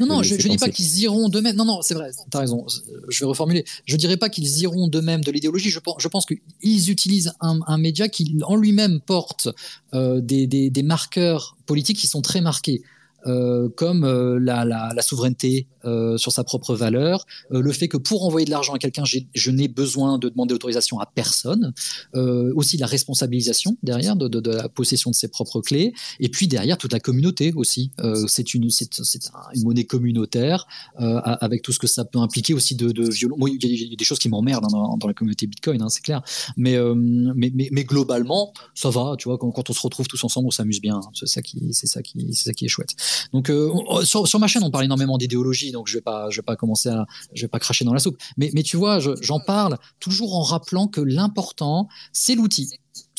non, non, je ne dis pas qu'ils iront d'eux-mêmes. Non, non, c'est vrai, tu as raison. Je vais reformuler. Je ne dirais pas qu'ils iront d'eux-mêmes de l'idéologie. Je pense, je pense qu'ils utilisent un, un, média qui, en lui-même, porte euh, des, des, des, marqueurs politiques qui sont très marqués. Euh, comme euh, la, la, la, souveraineté euh, sur sa propre valeur, le fait que pour envoyer de l'argent à quelqu'un, je n'ai besoin de demander autorisation à personne, aussi la responsabilisation derrière de, de, la possession de ses propres clés, et puis derrière toute la communauté aussi. c'est une, une monnaie communautaire avec tout ce que ça peut impliquer aussi de, de violence. Il y, a des choses qui m'emmerdent dans, la communauté Bitcoin, hein, c'est clair. Mais, mais, mais, mais, globalement, ça va. Tu vois, quand, on se retrouve tous ensemble, on s'amuse bien. Hein. C'est ça qui, ça qui, ça qui est chouette. Donc euh, sur, sur, ma chaîne, on parle énormément d'idéologie, donc je vais pas, je vais pas commencer à, je vais pas cracher dans la soupe. Mais, mais tu vois, j'en parle toujours en rappelant que l'important, c'est l'outil.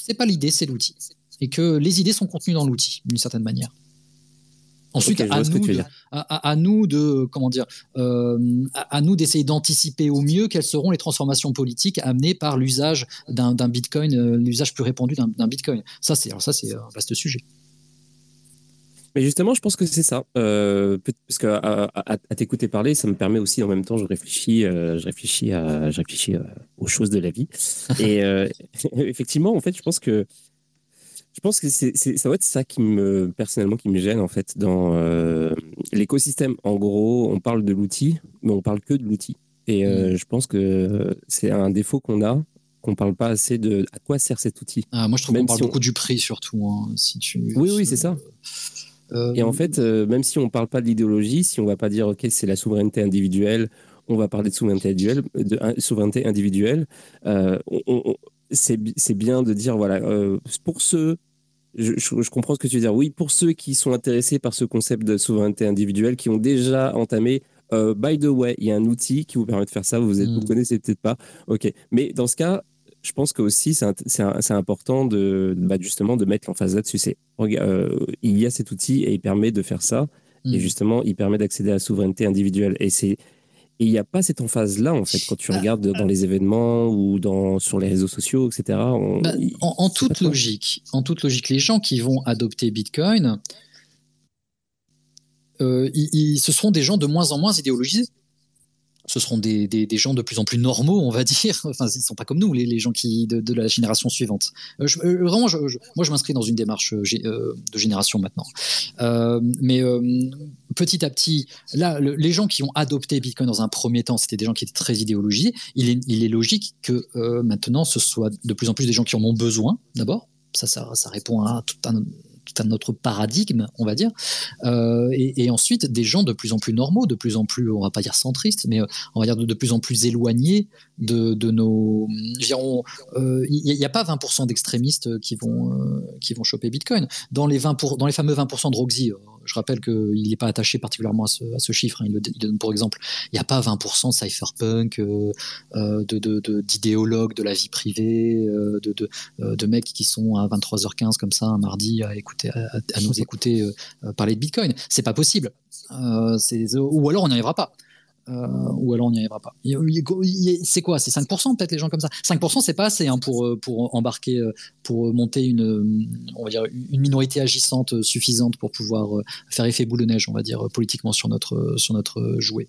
C'est pas l'idée, c'est l'outil, et que les idées sont contenues dans l'outil d'une certaine manière. Ensuite, à, nous de, à, à, nous de, comment dire, euh, à, nous d'essayer d'anticiper au mieux quelles seront les transformations politiques amenées par l'usage d'un Bitcoin, euh, l'usage plus répandu d'un Bitcoin. Ça, c'est, ça, c'est un vaste sujet.
Mais justement, je pense que c'est ça. Euh, parce que à, à, t'écouter parler, ça me permet aussi en même temps, je réfléchis, euh, je réfléchis, à, je réfléchis euh, aux choses de la vie. Et euh, effectivement, en fait, je pense que je pense que c'est, ça va être ça qui me personnellement qui me gêne en fait dans l'écosystème. En gros, on parle de l'outil, mais on parle que de l'outil. Et mm. je pense que c'est un défaut qu'on a, qu'on parle pas assez de à quoi sert cet outil.
Ah, moi, je trouve qu'on parle beaucoup du prix surtout. Hein, si tu,
oui, oui, c'est ça. Et en fait, euh, même si on ne parle pas de l'idéologie, si on ne va pas dire, OK, c'est la souveraineté individuelle, on va parler de souveraineté individuelle, de, souveraineté individuelle euh, c'est bien de dire, voilà, euh, pour ceux, je, je, comprends ce que tu veux dire, oui, pour ceux qui sont intéressés par ce concept de souveraineté individuelle, qui ont déjà entamé by the way, il y a un outil qui vous permet de faire ça. Vous, êtes, vous hmm. connaissez peut-être pas. Ok. Mais dans ce cas, je pense que aussi c'est important de bah, justement de mettre l'emphase là-dessus. C'est euh, il y a cet outil et il permet de faire ça et mm. justement il permet d'accéder à la souveraineté individuelle et c'est il n'y a pas cette emphase là en fait quand tu bah, regardes dans les événements ou dans sur les réseaux sociaux etc.
Bah, en, toute logique, en toute logique, les gens qui vont adopter Bitcoin, euh, ce seront des gens de moins en moins idéologisés ce seront des, gens de plus en plus normaux, on va dire. Enfin, ils sont pas comme nous, les, gens qui de, la génération suivante. Euh, euh, vraiment, moi, je m'inscris dans une démarche euh, de génération maintenant. Mais petit à petit, là, les gens qui ont adopté Bitcoin dans un premier temps, c'était des gens qui étaient très idéologisés. Il est, logique que maintenant, ce soit de plus en plus des gens qui en ont besoin, d'abord. Ça, ça, répond à tout un tout un autre paradigme, on va dire. Euh, et, ensuite, des gens de plus en plus normaux, de plus en plus, on va pas dire centristes, mais euh, on va dire de, plus en plus éloignés de, nos. Euh, il n'y a, pas 20% d'extrémistes qui vont qui vont choper Bitcoin. Dans les 20 dans les fameux 20% de Roxy, je rappelle qu'il n'est pas attaché particulièrement à ce, chiffre. Hein. Il, le, donne pour exemple. Il n'y a pas 20% de cypherpunk, d'idéologues de, la vie privée, de, de, mecs qui sont à 23h15 comme ça un mardi à écouter à, nous écouter euh, parler de Bitcoin. C'est pas possible. Euh, ou alors on n'y arrivera pas. Euh, ou alors on n'y arrivera pas. C'est quoi C'est 5% peut-être les gens comme ça? 5% c'est pas assez hein, pour, pour embarquer, pour monter une, on va dire, une minorité agissante suffisante pour pouvoir faire effet boule de neige, on va dire, politiquement sur notre, sur notre jouet.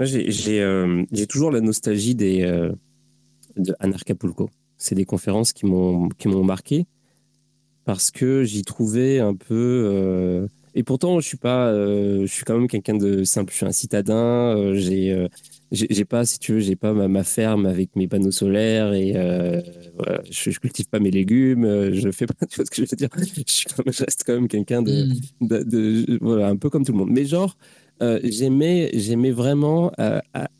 J'ai toujours la nostalgie des, de Anarchapulco. C'est des conférences qui m'ont marqué parce que j'y trouvais un peu. Et pourtant, je suis pas, je suis quand même quelqu'un de simple. Je suis un citadin. j'ai j'ai pas, si tu veux, j'ai pas ma, ferme avec mes panneaux solaires et je, je, cultive pas mes légumes. Je fais pas, tu vois ce que je veux dire? Je, reste quand même quelqu'un de, mm. de, voilà, un peu comme tout le monde. Mais genre, j'aimais, j'aimais vraiment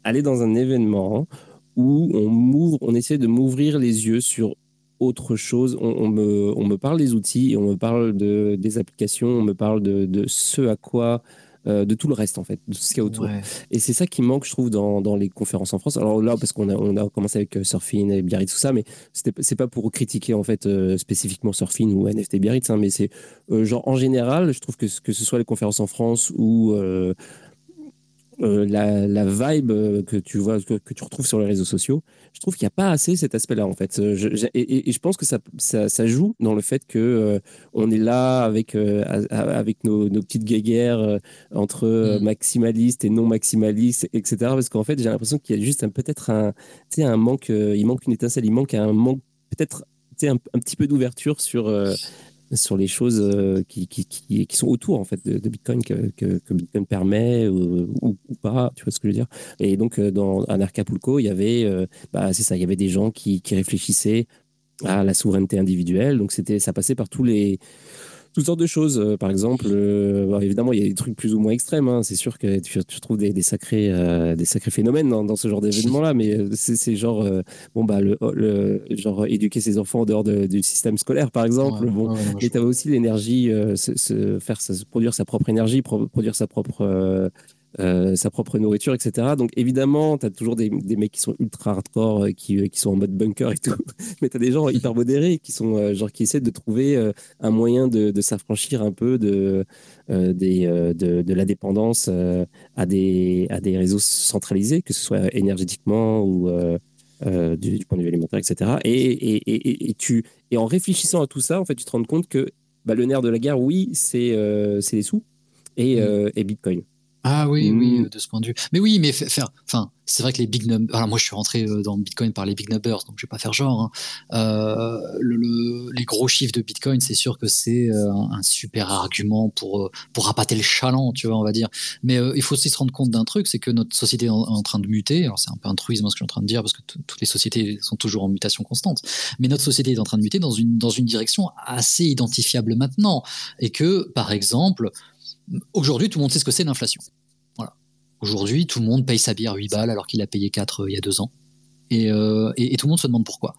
aller dans un événement où on m'ouvre, on essaie de m'ouvrir les yeux sur autre chose. On, me, on me parle des outils, on me parle de, des applications, on me parle de, de ce à quoi euh, de tout le reste en fait, de tout ce qu'il y a autour. Et c'est ça qui manque, je trouve, dans, dans, les conférences en France. Alors là, parce qu'on a, on a commencé avec euh, Surfing et Biarritz, tout ça, mais c'est pas pour critiquer en fait euh, spécifiquement Surfing ou NFT Biarritz, hein, mais c'est genre en général, je trouve que, que ce soit les conférences en France ou euh, la, la, vibe euh, que tu vois que, que, tu retrouves sur les réseaux sociaux je trouve qu'il n'y a pas assez cet aspect-là en fait euh, je, et, et, je pense que ça, ça, ça, joue dans le fait que on est là avec avec nos, nos, petites guéguerres entre mm. maximalistes et non maximalistes etc parce qu'en fait j'ai l'impression qu'il y a juste peut-être un sais un manque il manque une étincelle il manque un manque peut-être un, un petit peu d'ouverture sur sur les choses euh, qui, qui, qui, qui, sont autour en fait de, Bitcoin que, que, Bitcoin permet ou, ou, pas, tu vois ce que je veux dire. Et donc euh, dans Anarchapulco, il y avait, euh, bah, c'est ça, il y avait des gens qui, qui réfléchissaient à la souveraineté individuelle. Donc c'était, ça passait par tous les toutes sortes de choses. Euh, par exemple, euh, évidemment, il y a des trucs plus ou moins extrêmes. Hein. C'est sûr que tu, trouves des, sacrés, euh, des sacrés phénomènes dans, ce genre d'événement-là, mais c'est genre, bon, bah, le, le, genre éduquer ses enfants en dehors du système scolaire, par exemple. bon, et tu as aussi l'énergie, se, faire, produire sa propre énergie, produire sa propre euh, sa propre nourriture, etc. Donc évidemment, tu as toujours des, des, mecs qui sont ultra hardcore, euh, qui, euh, qui sont en mode bunker et tout, mais tu as des gens hyper modérés qui sont genre qui essaient de trouver un moyen de, de s'affranchir un peu de, des, de, de, la dépendance à, des, à des réseaux centralisés, que ce soit énergétiquement ou du, point de vue alimentaire, etc. Et, et, et, et, tu, et en réfléchissant à tout ça, en fait, tu te rends compte que bah, le nerf de la guerre, oui, c'est c'est les sous et, mmh. et Bitcoin.
Ah oui, oui, mmh. de ce point de vue. Mais oui, mais faire, enfin, c'est vrai que les big numbers. Alors moi, je suis rentré euh, dans Bitcoin par les big numbers, donc je vais pas faire genre. Hein. Euh, le, les gros chiffres de Bitcoin, c'est sûr que c'est euh, un super argument pour pour rapater le chaland, tu vois, on va dire. Mais il faut aussi se rendre compte d'un truc, c'est que notre société est en, train de muter. Alors c'est un peu un truisme ce que je suis en train de dire parce que toutes les sociétés sont toujours en mutation constante. Mais notre société est en train de muter dans une dans une direction assez identifiable maintenant, et que par exemple Aujourd'hui, tout le monde sait ce que c'est l'inflation. Voilà. Aujourd'hui, tout le monde paye sa bière 8 balles alors qu'il a payé 4 euh, il y a deux ans. Et, euh, et, tout le monde se demande pourquoi.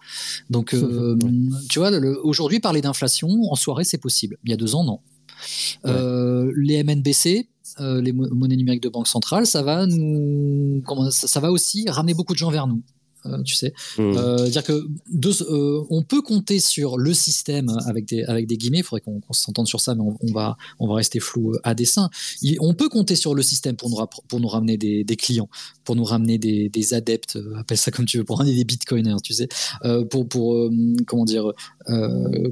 Donc, euh, tu vois, aujourd'hui, parler d'inflation en soirée, c'est possible. Il y a deux ans, non. les MNBC, les monnaies numériques de banque centrale, ça va nous, ça, va aussi ramener beaucoup de gens vers nous. Euh, tu sais. Mmh. Euh, dire que euh, on peut compter sur le système avec des, avec des guillemets, il faudrait qu'on s'entende sur ça, mais on, va, on va rester flou à dessein. on peut compter sur le système pour nous, pour nous ramener des, des clients, pour nous ramener des, des, adeptes, appelle ça comme tu veux, pour ramener des bitcoiners, tu sais, pour, pour comment dire,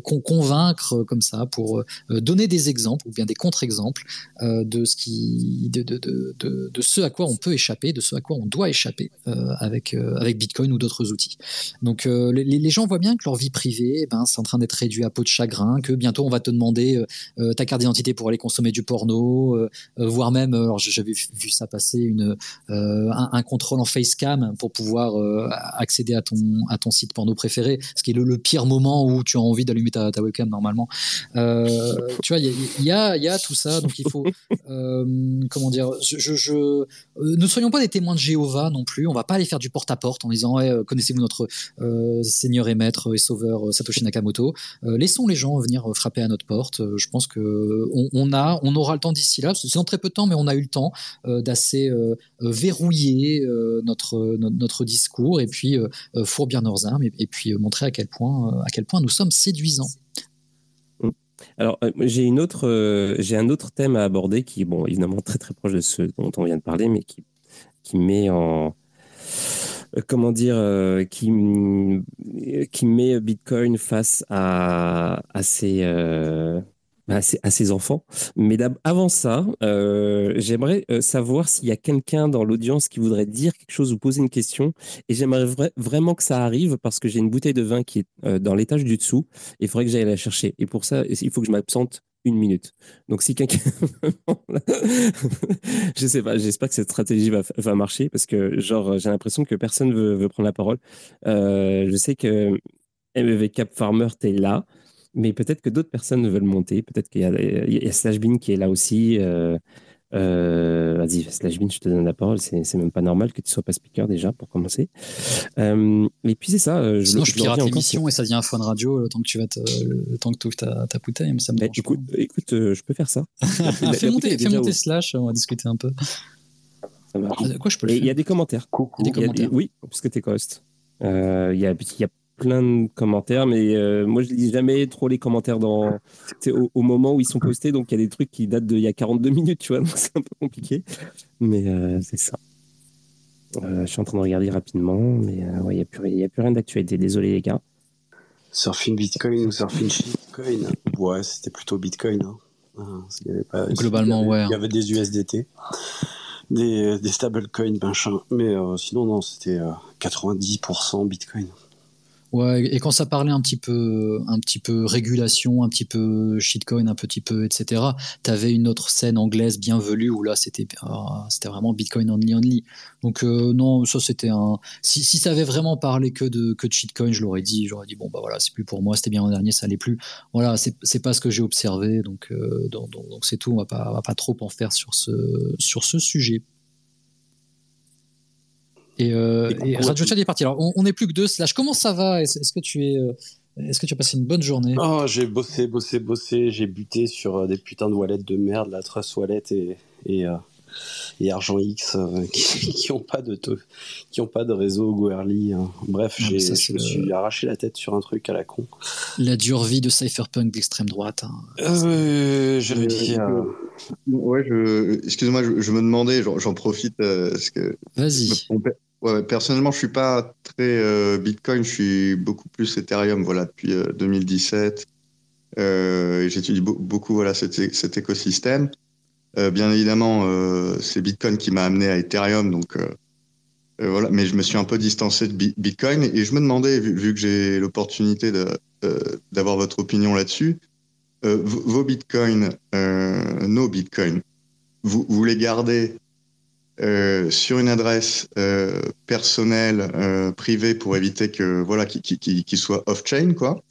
convaincre comme ça, pour donner des exemples ou bien des contre-exemples de ce qui, de, de, de, de, ce à quoi on peut échapper, de ce à quoi on doit échapper avec, avec Bitcoin ou d'autres outils. Donc euh, les, gens voient bien que leur vie privée, eh ben, c'est en train d'être réduit à peau de chagrin, que bientôt on va te demander euh, euh, ta carte d'identité pour aller consommer du porno, voire même, alors j'avais vu ça passer, une, un, contrôle en facecam pour pouvoir accéder à ton, à ton site porno préféré, ce qui est le, pire moment où tu as envie d'allumer ta, ta, webcam normalement. tu vois, il y a, y a, tout ça, donc il faut, comment dire, je, je, ne soyons pas des témoins de Jéhovah non plus, on va pas aller faire du porte-à-porte en disant euh, connaissez-vous notre euh, Seigneur et Maître et Sauveur euh, Satoshi Nakamoto Laissons les gens venir frapper à notre porte. je pense que on, a, on aura le temps d'ici là. C'est dans très peu de temps, mais on a eu le temps d'assez verrouiller notre, discours et puis fourbir nos armes et, puis montrer à quel point à quel point nous sommes séduisants.
Alors, j'ai une autre, j'ai un autre thème à aborder qui, bon, évidemment très très proche de ce dont on vient de parler, mais qui, qui met en, comment dire, euh, qui, qui met Bitcoin face à, à ses, euh, à, ses, enfants. Mais avant ça, euh, j'aimerais euh, savoir s'il y a quelqu'un dans l'audience qui voudrait dire quelque chose ou poser une question. Et j'aimerais vraiment que ça arrive parce que j'ai une bouteille de vin qui est euh, dans l'étage du dessous et il faudrait que j'aille la chercher. Et pour ça, il faut que je m'absente une minute. Donc si quelqu'un... je sais pas, j'espère que cette stratégie va, va marcher parce que genre j'ai l'impression que personne veut, veut prendre la parole. je sais que MEV Cap Farmer, tu es là. Mais peut-être que d'autres personnes veulent monter. Peut-être qu'il y a, qui est là aussi. Euh, euh, vas-y, Slashbin, je te donne la parole. C'est même pas normal que tu sois pas speaker déjà pour commencer. Euh, et puis c'est ça.
Je Sinon, je, je pirate l'émission et ça devient un fun radio le temps que tu vas te, le temps que tu ouvres ta, ta bouteille. Ça me
bah, écoute, écoute je peux faire ça.
fais monter, fais monter Slash, on va discuter un peu.
Ça marche. Quoi, je peux Il y a des commentaires.
Coucou. Des commentaires.
oui, puisque tu es host. Il y, a, y a plein de commentaires, mais euh, moi je lis jamais trop les commentaires dans au, au, moment où ils sont postés, donc il y a des trucs qui datent d'il y a 42 minutes, tu vois, donc c'est un peu compliqué, mais euh, c'est ça. Euh, je suis en train de regarder rapidement, mais ouais, il n'y a, plus, a plus rien d'actualité, désolé les gars.
Surfing Bitcoin ou surfing Bitcoin Ouais, c'était plutôt Bitcoin. Hein.
Il y avait pas, Globalement, ouais.
Il y avait des USDT, des, des stablecoins, machin, mais sinon, non, c'était 90% Bitcoin.
Ouais, et quand ça parlait un petit peu, un petit peu régulation, un petit peu shitcoin, un petit peu, etc., t'avais une autre scène anglaise bien velue où là, c'était, ah, c'était vraiment Bitcoin only only. Donc, euh, non, ça, c'était un, si, ça avait vraiment parlé que de, que shitcoin, je l'aurais dit, j'aurais dit, bon, bah voilà, c'est plus pour moi, c'était bien l'an dernier, ça allait plus. Voilà, c'est, pas ce que j'ai observé, donc, euh, donc, c'est tout, on va on va pas trop en faire sur ce, sur ce sujet. Et, euh, et Radio Chat est parti. Alors, on n'est plus que deux. Slash, comment ça va? Est-ce que tu es. Euh, est-ce que tu as passé une bonne journée?
Oh, J'ai bossé, bossé, bossé. J'ai buté sur euh, des putains de wallets de merde, la Trust Wallet et, et, euh, et Argent X euh, qui n'ont pas de qui ont pas de réseau Goerly. Hein. Bref, j'ai, je me suis arraché la tête sur un truc à la con.
La dure vie de cypherpunk d'extrême droite. Hein.
Euh, je dire.
Ouais, je, excuse-moi, je, je, me demandais, j'en, profite parce que.
Vas-y.
Personnellement, je suis pas très euh, Bitcoin, je suis beaucoup plus Ethereum, voilà, depuis 2017. Euh, euh J'étudie beaucoup, voilà, cet, écosystème. Bien évidemment, c'est Bitcoin qui m'a amené à Ethereum, donc voilà. Mais je me suis un peu distancé de Bitcoin et je me demandais, vu, vu que j'ai l'opportunité d'avoir votre opinion là-dessus, vos Bitcoins, nos Bitcoins, vous, vous les gardez euh, sur une adresse euh, personnelle euh, privée pour éviter que voilà qu'il qui, qui, qui soit off chain quoi.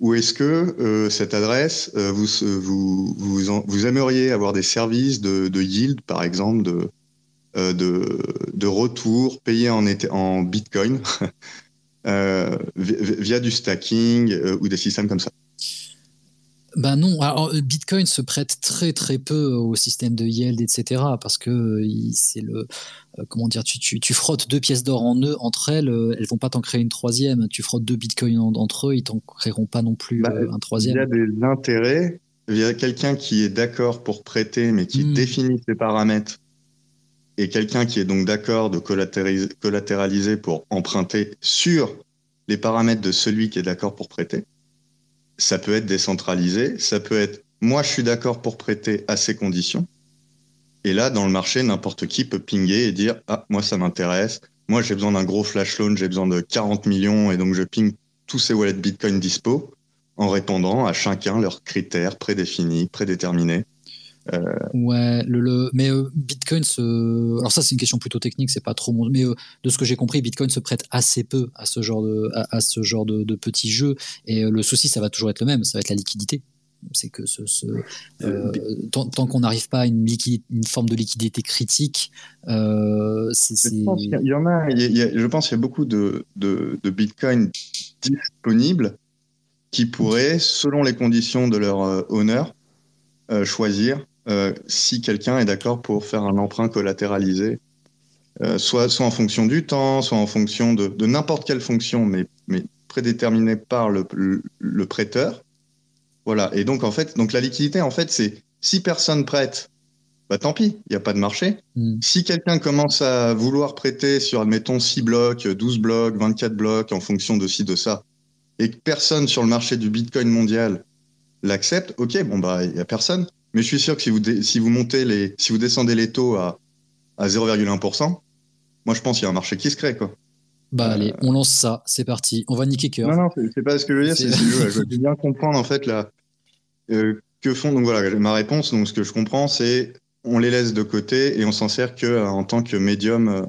Ou est-ce que cette adresse vous, vous vous vous aimeriez avoir des services de, de yield par exemple de de, de retour payé en en bitcoin via du stacking ou des systèmes comme ça?
Ben non, alors Bitcoin se prête très très peu au système de yield, etc. Parce que c'est le euh, comment dire, tu, tu, tu, frottes deux pièces d'or en eux entre elles, euh, elles vont pas t'en créer une troisième. Tu frottes deux bitcoins entre eux, ils t'en créeront pas non plus bah, euh, un troisième.
Il y a des intérêts. Il y a quelqu'un qui est d'accord pour prêter, mais qui hmm. définit ses paramètres, et quelqu'un qui est donc d'accord de collatéraliser pour emprunter sur les paramètres de celui qui est d'accord pour prêter ça peut être décentralisé, ça peut être moi je suis d'accord pour prêter à ces conditions. Et là, dans le marché, n'importe qui peut pinguer et dire ah moi ça m'intéresse, moi j'ai besoin d'un gros flash loan, j'ai besoin de 40 millions et donc je ping tous ces wallets Bitcoin dispo en répondant à chacun leurs critères prédéfinis, prédéterminés.
Euh... Ouais, le, le... mais euh, Bitcoin se. Alors, ça, c'est une question plutôt technique, c'est pas trop mon. Mais euh, de ce que j'ai compris, Bitcoin se prête assez peu à ce genre de, à, à ce genre de, de petits jeux. Et euh, le souci, ça va toujours être le même, ça va être la liquidité. C'est que ce, ce tant, tant qu'on n'arrive pas à une, liquide, une forme de liquidité critique, c'est.
Il y en a, il y a, je pense qu'il y a beaucoup de, de, de Bitcoin disponibles qui pourraient, selon les conditions de leur honneur, choisir euh, si quelqu'un est d'accord pour faire un emprunt collatéralisé, euh, soit, soit en fonction du temps, soit en fonction de, de n'importe quelle fonction, mais, mais prédéterminée par le, le, le, prêteur. Voilà. Et donc, en fait, donc la liquidité, en fait, c'est si personne prête, bah tant pis, il n'y a pas de marché. Mm. Si quelqu'un commence à vouloir prêter sur, admettons, 6 blocs, 12 blocs, 24 blocs, en fonction de ci, de ça, et que personne sur le marché du Bitcoin mondial l'acceptent, ok, bon bah il y a personne. Mais je suis sûr que si vous si vous montez les si vous descendez les taux à à 0,1%, moi je pense qu'il y a un marché qui se crée quoi.
Bah allez, on lance ça, c'est parti, on va niquer cœur.
Non non, c'est pas ce que je veux dire, c'est je veux bien comprendre en fait la que font donc voilà ma réponse donc ce que je comprends c'est on les laisse de côté et on s'en sert que en tant que médium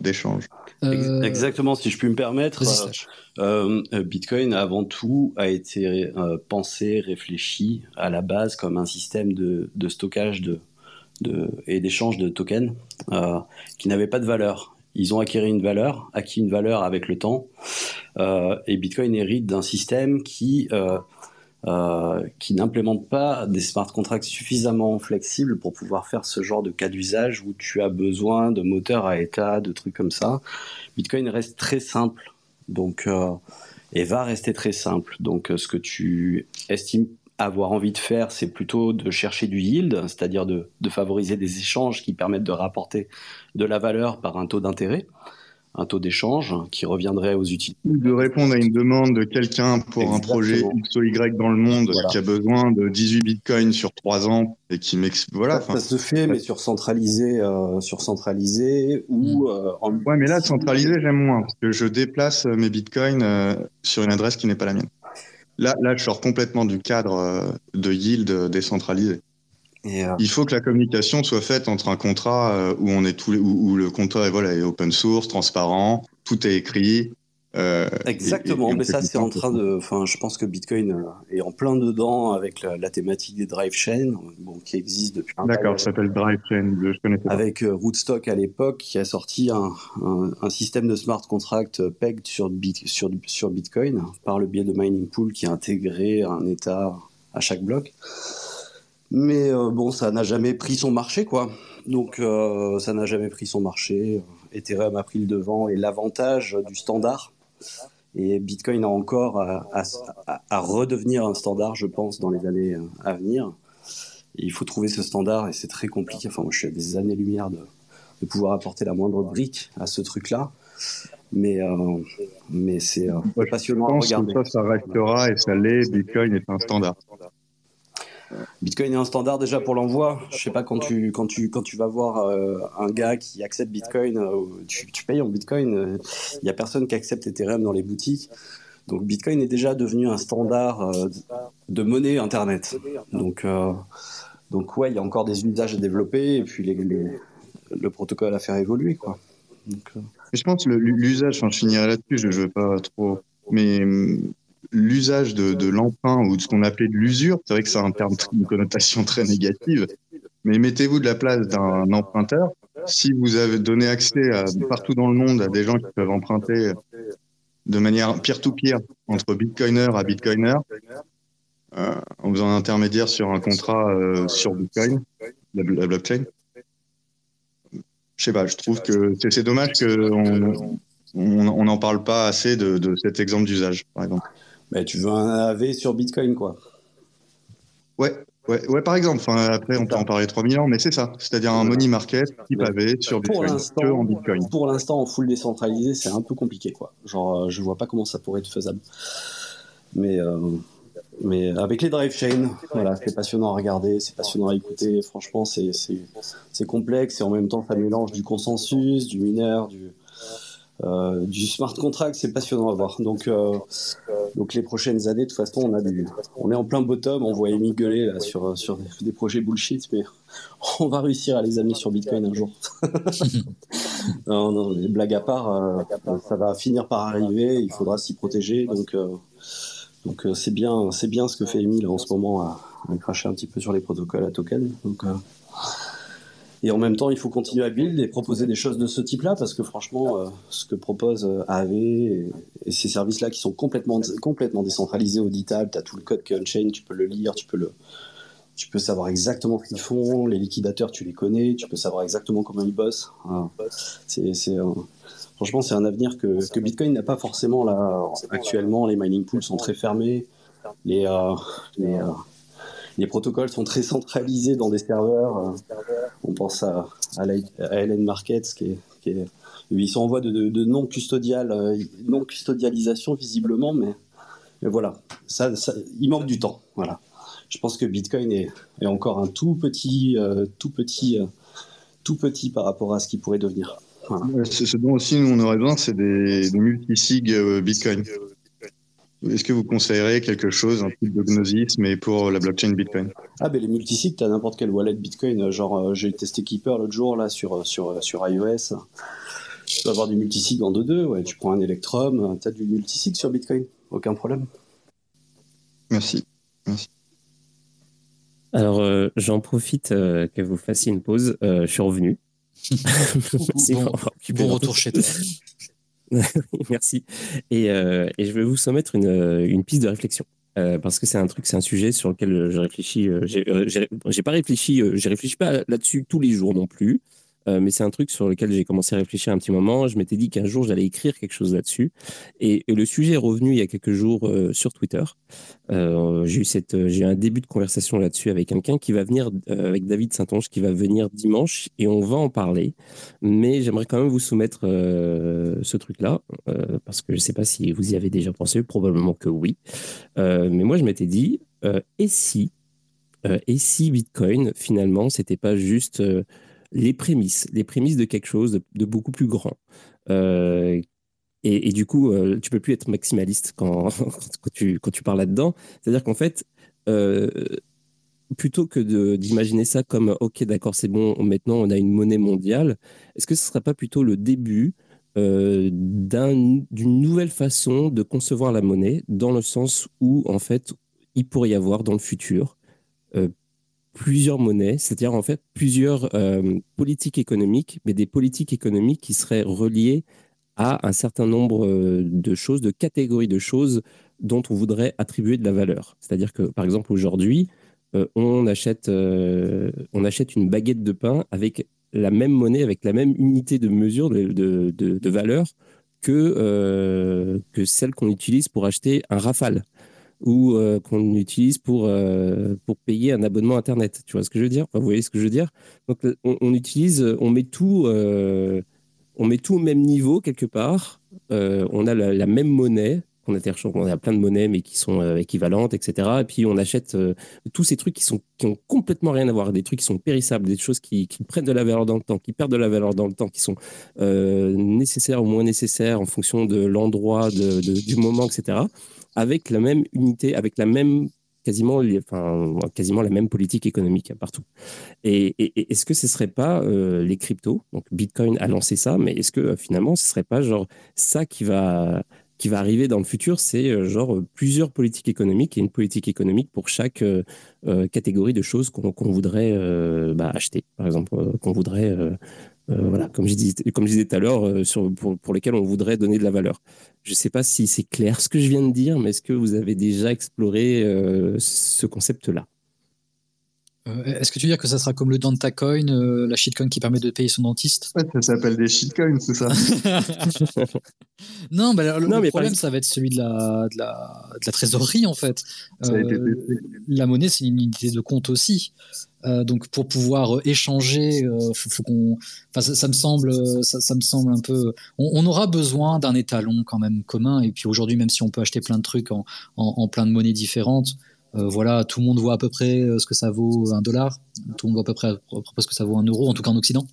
d'échange.
Euh... Exactement, si je puis me permettre, euh, euh, Bitcoin avant tout a été pensé, réfléchi à la base comme un système de, de stockage de, de, et d'échange de tokens qui n'avait pas de valeur. Ils ont acquis une valeur, acquis une valeur avec le temps, et Bitcoin hérite d'un système qui euh, qui n'implémente pas des smart contracts suffisamment flexibles pour pouvoir faire ce genre de cas d'usage où tu as besoin de moteurs à état, de trucs comme ça. Bitcoin reste très simple, donc euh, et va rester très simple. Donc, euh, ce que tu estimes avoir envie de faire, c'est plutôt de chercher du yield, c'est-à-dire de favoriser des échanges qui permettent de rapporter de la valeur par un taux d'intérêt un taux d'échange qui reviendrait aux utilisateurs.
De répondre à une demande de quelqu'un pour un projet X ou Y dans le monde qui a besoin de 18 bitcoins sur 3 ans et qui m'explique. Voilà.
Ça, se fait, mais sur centralisé, euh, sur centralisé ou hmm. euh, en.
Ouais, mais là, centralisé, j'aime moins parce que je déplace mes bitcoins euh, sur une adresse qui n'est pas la mienne. Là, là, je sors complètement du cadre de yield décentralisé. Euh, Il faut que la communication soit faite entre un contrat euh, où on est tous où, le contrat est, voilà, est open source, transparent, tout est écrit.
Euh, Exactement, mais ça c'est en train de. Enfin, je pense que Bitcoin est en plein dedans avec la, thématique des drive chains, bon, qui existe depuis.
D'accord, ça s'appelle drive chain, je connais pas.
Avec Rootstock à l'époque, qui a sorti un, un, système de smart contract pegged sur, sur, sur Bitcoin par le biais de mining pool qui a intégré un état à chaque bloc. Mais euh, bon, ça n'a jamais pris son marché, quoi. Donc, euh, ça n'a jamais pris son marché. Ethereum a pris le devant et l'avantage du standard. Et Bitcoin a encore à, redevenir un standard, je pense, dans les années euh, à venir. il faut trouver ce standard et c'est très compliqué. Enfin, moi, je suis à des années-lumière de, de, pouvoir apporter la moindre brique à ce truc-là. Mais, mais c'est passionnant à regarder.
ça, ça restera et ça l'est. Bitcoin est un standard.
Bitcoin est un standard déjà pour l'envoi. Je sais pas quand tu quand tu quand tu vas voir euh, un gars qui accepte Bitcoin, euh, tu, payes en Bitcoin. Il euh, y a personne qui accepte Ethereum dans les boutiques. Donc Bitcoin est déjà devenu un standard de monnaie Internet. Donc donc ouais, il y a encore des usages à développer et puis le protocole à faire évoluer quoi.
je pense l'usage, je finirai là-dessus, je ne veux pas trop, mais l'usage de, l'emprunt ou de ce qu'on appelait de l'usure, c'est vrai que c'est un terme une connotation très négative, mais mettez-vous de la place d'un emprunteur. Si vous avez donné accès à, partout dans le monde à des gens qui peuvent emprunter de manière peer-to-peer entre bitcoiner à bitcoiner, euh, en faisant un intermédiaire sur un contrat euh, sur Bitcoin, la, blockchain, je sais pas, je trouve que c'est dommage qu'on on n'en parle pas assez de, de cet exemple d'usage, par exemple.
Mais tu veux un AV sur Bitcoin, quoi.
Ouais, ouais, ouais, par exemple. Enfin, après, on peut en parler 3000 ans, mais c'est ça. C'est-à-dire un money market type AV sur Bitcoin,
que en Bitcoin. Pour l'instant, en full décentralisé, c'est un peu compliqué, quoi. Genre, euh, je vois pas comment ça pourrait être faisable. Mais, euh, mais avec les drive chains, voilà, c'est passionnant à regarder, c'est passionnant à écouter. Franchement, c'est complexe et en même temps, ça mélange du consensus, du mineur, du euh, du smart contract, c'est passionnant à voir. Donc, euh, donc les prochaines années, de toute façon, on a du, on est en plein bottom. On voit Amy gueuler là, sur sur des, projets bullshit, mais on va réussir à les amener sur Bitcoin un jour. non, non, les blagues à part, euh, ça va finir par arriver. Il faudra s'y protéger. Donc, donc c'est bien, c'est bien ce que fait Amy en ce moment à, à, cracher un petit peu sur les protocoles à token. Donc et en même temps, il faut continuer à build et proposer des choses de ce type-là, parce que franchement, euh, ce que propose euh, AAV et, ces services-là qui sont complètement, complètement décentralisés, auditables, tu as tout le code qui est on-chain, tu peux le lire, tu peux, le, tu peux savoir exactement ce qu'ils font, les liquidateurs, tu les connais, tu peux savoir exactement comment ils bossent. C'est, franchement, c'est un avenir que, que Bitcoin n'a pas forcément là actuellement. Les mining pools sont très fermés. Les, euh, les, les protocoles sont très centralisés dans des serveurs. On pense à, à, LN Markets, qui ils sont en voie de, non euh, custodialisation visiblement, mais voilà, ça, il manque du temps. Voilà. Je pense que Bitcoin est, est encore un tout petit, tout petit, tout petit par rapport à ce qu'il pourrait devenir.
Ce dont aussi on aurait besoin, c'est des, des multisig Bitcoin. Est-ce que vous conseillerez quelque chose, un type de Gnosis, mais pour la blockchain Bitcoin?
Ah, ben les multisites, tu as n'importe quel wallet Bitcoin. Genre, euh, j'ai testé Keeper l'autre jour là, sur, sur, sur iOS. Tu peux avoir du multisig en 2-2. Ouais, tu prends un Electrum, tu as du multisig sur Bitcoin. Aucun problème.
Merci. Merci.
Alors, euh, j'en profite euh, que vous fassiez une pause. je suis revenu.
bon, bon retour chez toi.
Merci. Et, euh, et, je vais vous soumettre une, une piste de réflexion. Euh, parce que c'est un truc, c'est un sujet sur lequel je réfléchis. Euh, j'ai pas réfléchi, j'ai réfléchi pas là-dessus tous les jours non plus. Euh, mais c'est un truc sur lequel j'ai commencé à réfléchir un petit moment. Je m'étais dit qu'un jour, j'allais écrire quelque chose là-dessus. Et, le sujet est revenu il y a quelques jours euh, sur Twitter. Euh, j'ai eu, un début de conversation là-dessus avec quelqu'un qui va venir, avec David Saint-Onge, qui va venir dimanche et on va en parler. Mais j'aimerais quand même vous soumettre ce truc-là, parce que je ne sais pas si vous y avez déjà pensé, probablement que oui. mais moi, je m'étais dit, et si et si Bitcoin, finalement, c'était pas juste les prémices, les prémices de quelque chose de, beaucoup plus grand. Euh, et, du coup, euh, tu peux plus être maximaliste quand, tu, quand tu parles là-dedans. C'est-à-dire qu'en fait, euh, plutôt que d'imaginer ça comme OK, d'accord, c'est bon, maintenant on a une monnaie mondiale, est-ce que ce ne serait pas plutôt le début d'une nouvelle façon de concevoir la monnaie, dans le sens où, en fait, il pourrait y avoir dans le futur plusieurs monnaies, c'est-à-dire en fait plusieurs euh, politiques économiques, mais des politiques économiques qui seraient reliées à un certain nombre euh, de choses, de catégories de choses dont on voudrait attribuer de la valeur. C'est-à-dire que, par exemple, aujourd'hui, euh, on, achète, une baguette de pain avec la même monnaie, avec la même unité de mesure de, valeur que celle qu'on utilise pour acheter un rafale ou euh, qu'on utilise pour, euh, pour payer un abonnement Internet. Tu vois ce que je veux dire? Vous voyez ce que je veux dire? Donc, euh, on, utilise, on met tout, on met tout au même niveau quelque part. on a la, même monnaie. On a, on a plein de monnaies, mais qui sont équivalentes, etc. Et puis, on achète tous ces trucs qui, sont, qui ont complètement rien à voir. Des trucs qui sont périssables, des choses qui, prennent de la valeur dans le temps, qui perdent de la valeur dans le temps, qui sont nécessaires ou moins nécessaires en fonction de l'endroit, de, du moment, etc avec la même unité, avec la même quasiment, enfin, quasiment la même politique économique partout. Et, est-ce que ce serait pas euh, les cryptos? Donc Bitcoin a lancé ça, mais est-ce que euh, finalement ce serait pas genre ça qui va qui va arriver dans le futur, c'est euh, genre plusieurs politiques économiques et une politique économique pour chaque catégorie de choses qu'on voudrait bah, acheter, par exemple, qu'on voudrait voilà, comme je, disais, comme je disais tout à l'heure, euh, pour, pour, lesquels on voudrait donner de la valeur. Je ne sais pas si c'est clair ce que je viens de dire, mais est-ce que vous avez déjà exploré euh, ce concept-là?
Est-ce que tu veux dire que ça sera comme le Dantacoin, la shitcoin qui permet de payer son dentiste
Ça s'appelle des shitcoins, c'est ça
Non, bah, le, problème, ça va être celui de la, de la, de la trésorerie, en fait. la monnaie, c'est une unité de compte aussi. Euh, donc pour pouvoir euh, échanger, euh, faut, qu'on, enfin ça, me semble, ça, me semble un peu. On, aura besoin d'un étalon quand même commun. Et puis aujourd'hui, même si on peut acheter plein de trucs en, en, plein de monnaies différentes, voilà, tout le monde voit à peu près ce que ça vaut un dollar. Tout le monde voit à peu près, à peu près ce que ça vaut un euro, en tout cas en Occident.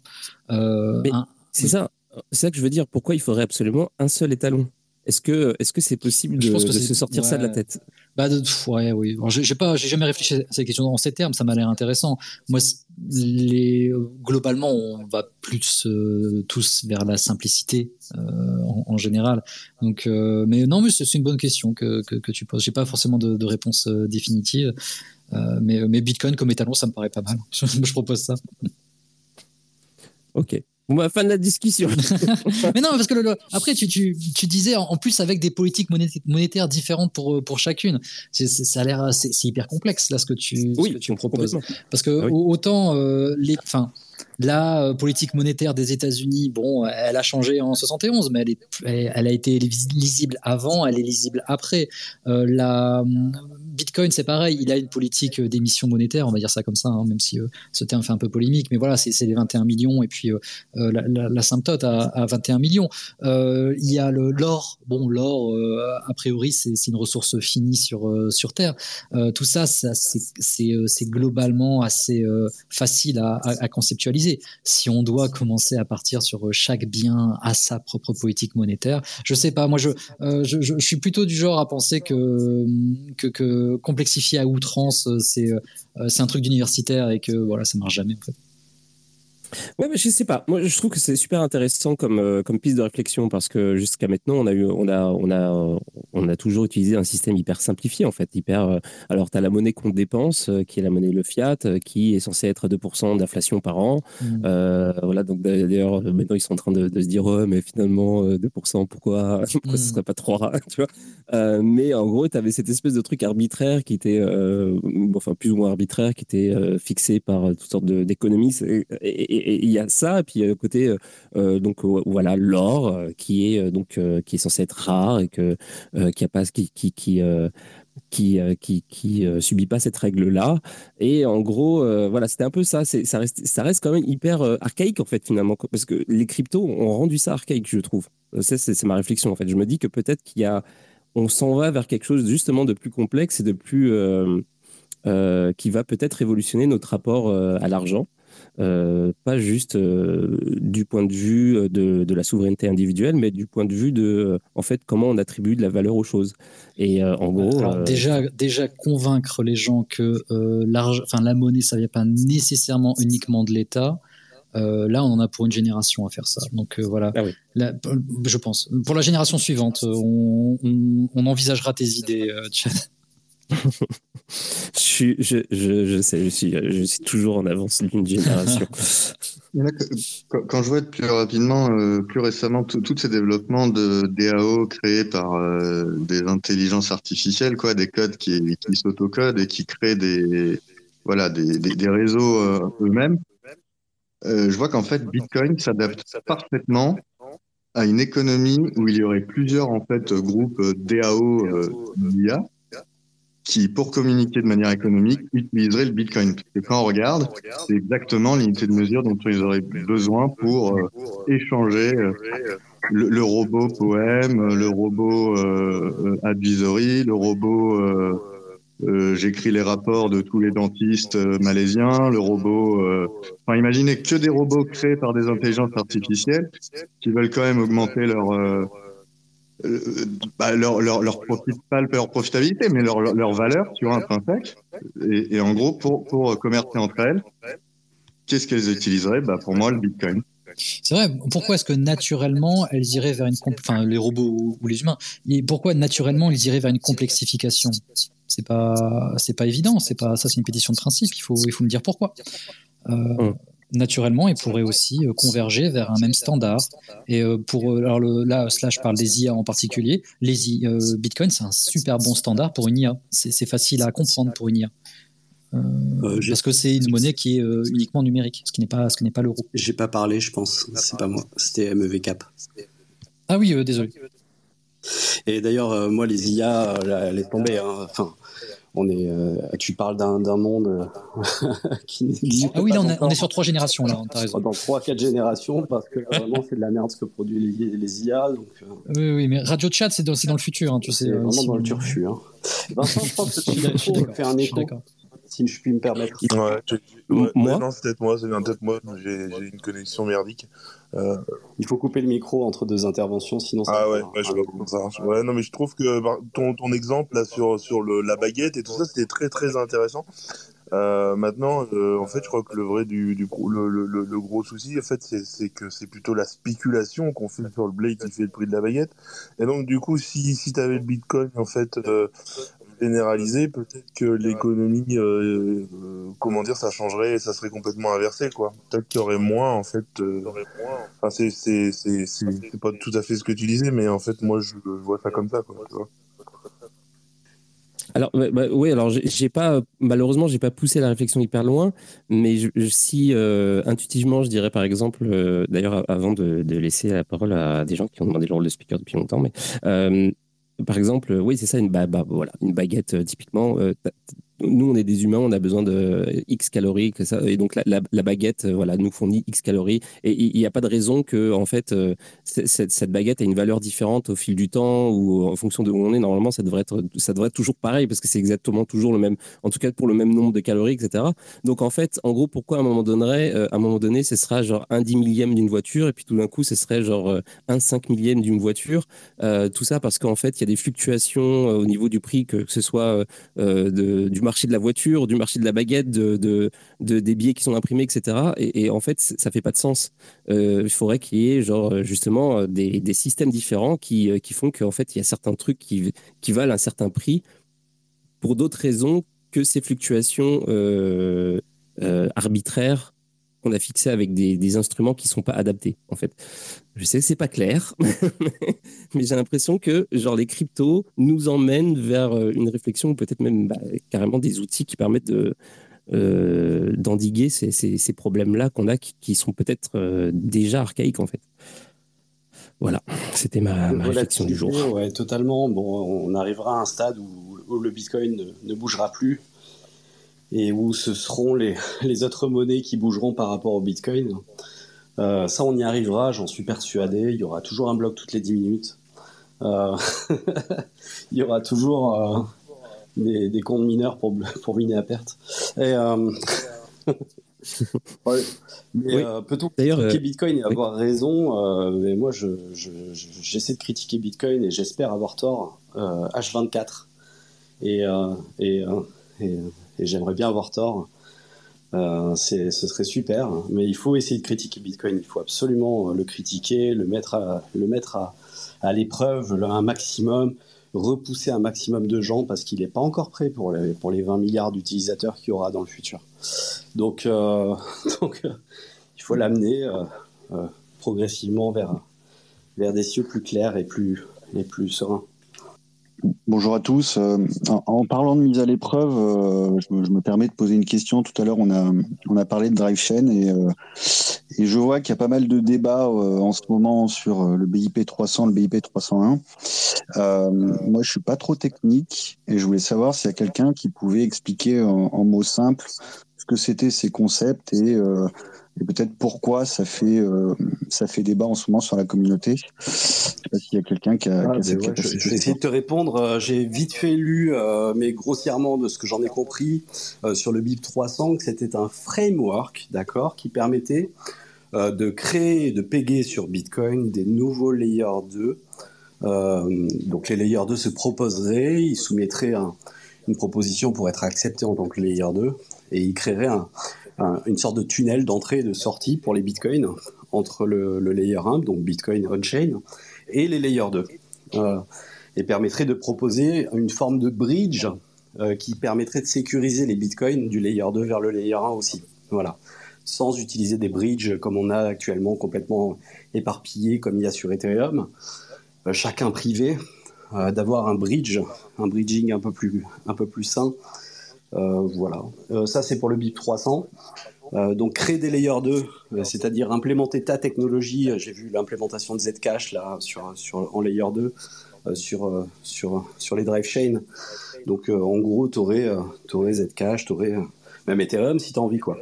c'est ça, c'est ça que je veux dire. Pourquoi il faudrait absolument un seul étalon? Est-ce que est-ce que c'est possible de, se sortir ça de la tête?
Bah ouais, oui. J'ai pas, j'ai jamais réfléchi à cette question en ces termes. Ça m'a l'air intéressant. Moi, les globalement, on va plus euh, tous vers la simplicité euh, en, général. Donc, euh, mais non, mais c'est une bonne question que, que, que tu poses. J'ai pas forcément de, de réponse définitive. mais, mais Bitcoin comme étalon, ça me paraît pas mal. je propose ça.
Ok. Bon, bah, fin de la discussion.
mais non, parce que le, après, tu, tu, tu, disais en plus avec des politiques monétaires différentes pour, pour chacune. ça a l'air, c'est hyper complexe là ce que tu,
oui,
tu proposes. Parce que ah autant euh, les, enfin, la politique monétaire des États-Unis, bon, elle a changé en 71, mais elle, est, elle, a été lisible avant, elle est lisible après. la Bitcoin, c'est pareil, il a une politique d'émission monétaire, on va dire ça comme ça, hein, même si ce terme fait un peu polémique, mais voilà, c'est les 21 millions et puis la, la, la, symptote à, à 21 millions. il y a l'or, bon, l'or, a priori, c'est une ressource finie sur, sur Terre. tout ça, c'est globalement assez facile à, conceptualiser. Si on doit commencer à partir sur chaque bien à sa propre politique monétaire, je sais pas. Moi, je, je, suis plutôt du genre à penser que, que complexifier à outrance, c'est c'est un truc d'universitaire et que voilà, ça marche jamais.
Ouais, mais je sais pas. Moi, je trouve que c'est super intéressant comme, euh, comme piste de réflexion parce que jusqu'à maintenant, on a, eu, on, a, on, a, on a toujours utilisé un système hyper simplifié, en fait. Hyper, euh, alors, tu as la monnaie qu'on dépense, euh, qui est la monnaie le fiat, qui est censée être à 2% d'inflation par an. Mmh. voilà, donc d'ailleurs, maintenant, ils sont en train de, se dire, mais finalement, 2%, pourquoi, pourquoi ce mmh. serait pas 3 tu vois? Mais en gros, tu avais cette espèce de truc arbitraire qui était, enfin, plus ou moins arbitraire, qui était fixé par toutes sortes et et il y a ça, et puis à côté, euh, euh, donc voilà, l'or euh, qui est donc qui est censé être rare et que qui a pas qui qui qui qui, qui, subit pas cette règle-là. Et en gros, voilà, c'était un peu ça. Ça reste, ça reste quand même hyper archaïque, en fait, finalement, parce que les cryptos ont rendu ça archaïque, je trouve. C'est ma réflexion, en fait. Je me dis que peut-être qu'il y a. On s'en va vers quelque chose, justement, de plus complexe et de plus. qui va peut-être révolutionner notre rapport à l'argent. Euh, pas juste euh, du point de vue euh, de, la souveraineté individuelle, mais du point de vue de, en fait, comment on attribue de la valeur aux choses. Et en gros,
déjà, déjà convaincre les gens que enfin la monnaie, ça vient pas nécessairement uniquement de l'État. là, on en a pour une génération à faire ça. Donc voilà, ah je pense. Pour la génération suivante, on, on envisagera tes idées, Chad
je, sais, je suis, toujours en avance d'une génération.
quand, je vois plus rapidement, euh, plus récemment, tous ces développements de DAO créés par euh, des intelligences artificielles, quoi, des codes qui, s'autocodent et qui créent des, voilà, des réseaux euh, eux-mêmes, je vois qu'en fait, Bitcoin s'adapte parfaitement à une économie où il y aurait plusieurs en fait groupes DAO d'IA qui, pour communiquer de manière économique, utiliserait le Bitcoin. Et quand on regarde, c'est exactement l'unité de mesure dont ils auraient besoin pour euh, échanger euh, le, robot poème, le robot euh, advisory, le robot j'écris les rapports de tous les dentistes malaisiens, le robot. Enfin, imaginez que des robots créés par des intelligences artificielles qui veulent quand même augmenter leur euh, bah, leur, leur, leur profit, pas leur profitabilité, mais leur, leur valeur sur un intrinsèque. Et, et en gros, pour, pour commercer entre elles, qu'est-ce qu'elles utiliseraient? Bah, Pour moi, le Bitcoin.
C'est vrai. Pourquoi est-ce que naturellement elles iraient vers une, enfin les robots ou les humains, et pourquoi naturellement ils iraient vers une complexification? C'est pas, c'est pas évident. C'est pas ça. C'est une pétition de principe. Il faut, il faut me dire pourquoi. Euh, hum naturellement, ils pourraient aussi euh, converger vers un même standard. Et euh, pour euh, alors le, là, Slash parle des IA en particulier. Les IA, Bitcoin, c'est un super bon standard pour une IA. C'est facile à comprendre pour une IA. parce que c'est une monnaie qui est uniquement numérique, ce qui n'est pas ce qui n'est pas l'euro.
J'ai pas parlé, je pense. C'est pas moi. C'était MEV Cap.
Ah oui, désolé.
Et d'ailleurs, moi, les IA, elle est tombée. Hein. Enfin, on est, euh, tu parles d'un monde euh,
qui n'existe Ah oui, là, on, est sur trois générations, là, t'as raison.
Dans trois, quatre générations, parce que vraiment, c'est de la merde ce que produit les, IA. Donc, euh.
Oui, oui, mais Radio Chat, c'est dans, dans, le futur, hein, tu sais.
vraiment dans le turfu. Hein. Vincent, je pense que tu faire un écho si je puis me permettre.
Ouais, moi Non, c'est peut-être moi, c'est peut-être moi, j'ai une connexion merdique.
Euh... Il faut couper le micro entre deux interventions, sinon ça.
Ah ouais, ouais je vois comment ça. Ouais, non, mais je trouve que bah, ton, ton exemple là sur, sur le, la baguette et tout ça, c'était très très intéressant. Euh, maintenant, euh, en fait, je crois que le vrai du, du le, le, le, gros souci, en fait, c'est que c'est plutôt la spéculation qu'on fait sur le blé qui fait le prix de la baguette. Et donc, du coup, si si t'avais le Bitcoin, en fait, euh, généralisé, peut-être que l'économie, euh, euh, comment dire, ça changerait et ça serait complètement inversé, quoi. Peut-être qu'il y aurait moins, en fait. Euh, enfin, c'est, c'est, c'est, c'est pas tout à fait ce que tu disais, mais en fait, moi, je, vois ça comme ça, quoi.
Alors, bah, bah, oui, alors j'ai pas, malheureusement, j'ai pas poussé la réflexion hyper loin, mais je, si euh, intuitivement, je dirais par exemple, euh, d'ailleurs, avant de, de, laisser la parole à des gens qui ont demandé le rôle de speaker depuis longtemps, mais euh, par exemple, oui, c'est ça, une, bah, voilà, une baguette, typiquement, nous, on est des humains, on a besoin de X calories, et donc la, baguette, euh, voilà, nous fournit X calories. Et il n'y a pas de raison que, en fait, euh, cette, baguette ait une valeur différente au fil du temps ou en fonction de où on est. Normalement, ça devrait être, ça devrait toujours pareil parce que c'est exactement toujours le même, en tout cas pour le même nombre de calories, etc. Donc, en fait, en gros, pourquoi à un moment donné, euh, à un moment donné, ce sera genre un dix millième d'une voiture et puis tout d'un coup, ce serait genre un cinq millième d'une voiture. tout ça parce qu'en fait, il y a des fluctuations au niveau du prix, que, ce soit de, du marché de la voiture, du marché de la baguette, de, de, des billets qui sont imprimés, etc. Et, en fait, ça fait pas de sens. Euh, il faudrait qu'il y ait genre justement euh, des, systèmes différents qui, euh, font qu'en fait, il y a certains trucs qui valent un certain prix pour d'autres raisons que ces fluctuations arbitraires qu'on a fixées avec des, des, instruments qui sont pas adaptés, en fait. Je sais que c'est pas clair, mais j'ai l'impression que genre les cryptos nous emmènent vers euh, une réflexion ou peut-être même bah, carrément des outils qui permettent de euh, d'endiguer ces, ces, problèmes-là qu'on a qui, sont peut-être euh, déjà archaïques en fait. Voilà, c'était ma, réflexion du jour.
Ouais, totalement. Bon, on arrivera à un stade où, le Bitcoin ne, ne, bougera plus et où ce seront les, les, autres monnaies qui bougeront par rapport au Bitcoin. Euh, ça, on y arrivera, j'en suis persuadé. Il y aura toujours un bloc toutes les 10 minutes. Euh, il y aura toujours euh, des, des, comptes mineurs pour, pour miner à perte. Et, Mais peut-on critiquer Bitcoin et avoir raison Mais moi, j'essaie je, de critiquer Bitcoin et j'espère avoir tort. H24. Et, et, et et j'aimerais bien avoir tort. Euh, ce serait super, mais il faut essayer de critiquer Bitcoin. Il faut absolument euh, le critiquer, le mettre à, à, à l'épreuve un maximum, repousser un maximum de gens parce qu'il n'est pas encore prêt pour les, pour les 20 milliards d'utilisateurs qu'il y aura dans le futur. Donc, euh, donc il faut l'amener progressivement vers, vers des cieux plus clairs et plus, et plus sereins.
Bonjour à tous. Euh, en, parlant de mise à l'épreuve, euh, je, me, permets de poser une question. Tout à l'heure, on a, parlé de Drive Chain et, euh, et je vois qu'il y a pas mal de débats en ce moment sur le BIP 300, le BIP 301. moi, je suis pas trop technique et je voulais savoir s'il y a quelqu'un qui pouvait expliquer en, en mots simples ce que c'était ces concepts et et peut-être pourquoi ça fait euh, ça fait débat en ce moment sur la communauté. Je sais pas s'il y a quelqu'un qui a,
ah, capacité. Je, vais essayer de te répondre. Euh, j'ai vite fait lu, euh, mais grossièrement de ce que j'en ai compris sur le BIP 300, que c'était un framework, d'accord, qui permettait de créer et de péguer sur Bitcoin des nouveaux layers 2. donc les layers 2 se proposeraient, ils soumettraient une proposition pour être acceptés en tant que layer 2 et ils créeraient un, une sorte de tunnel d'entrée et de sortie pour les bitcoins entre le, layer 1, donc Bitcoin on-chain, et les layers 2. Euh, et permettrait de proposer une forme de bridge euh, qui permettrait de sécuriser les bitcoins du layer 2 vers le layer 1 aussi. Voilà. Sans utiliser des bridges comme on a actuellement complètement éparpillés comme il y a sur Ethereum. Euh, chacun privé, d'avoir un bridge, un bridging un peu plus, un peu plus sain euh, voilà. Euh, ça, c'est pour le BIP 300. Euh, donc créer des layers 2, c'est-à-dire implémenter ta technologie. J'ai vu l'implémentation de Zcash sur, sur en layer 2 sur les drive chains. Donc en gros, tu aurais, Zcash, tu même Ethereum si tu as envie quoi.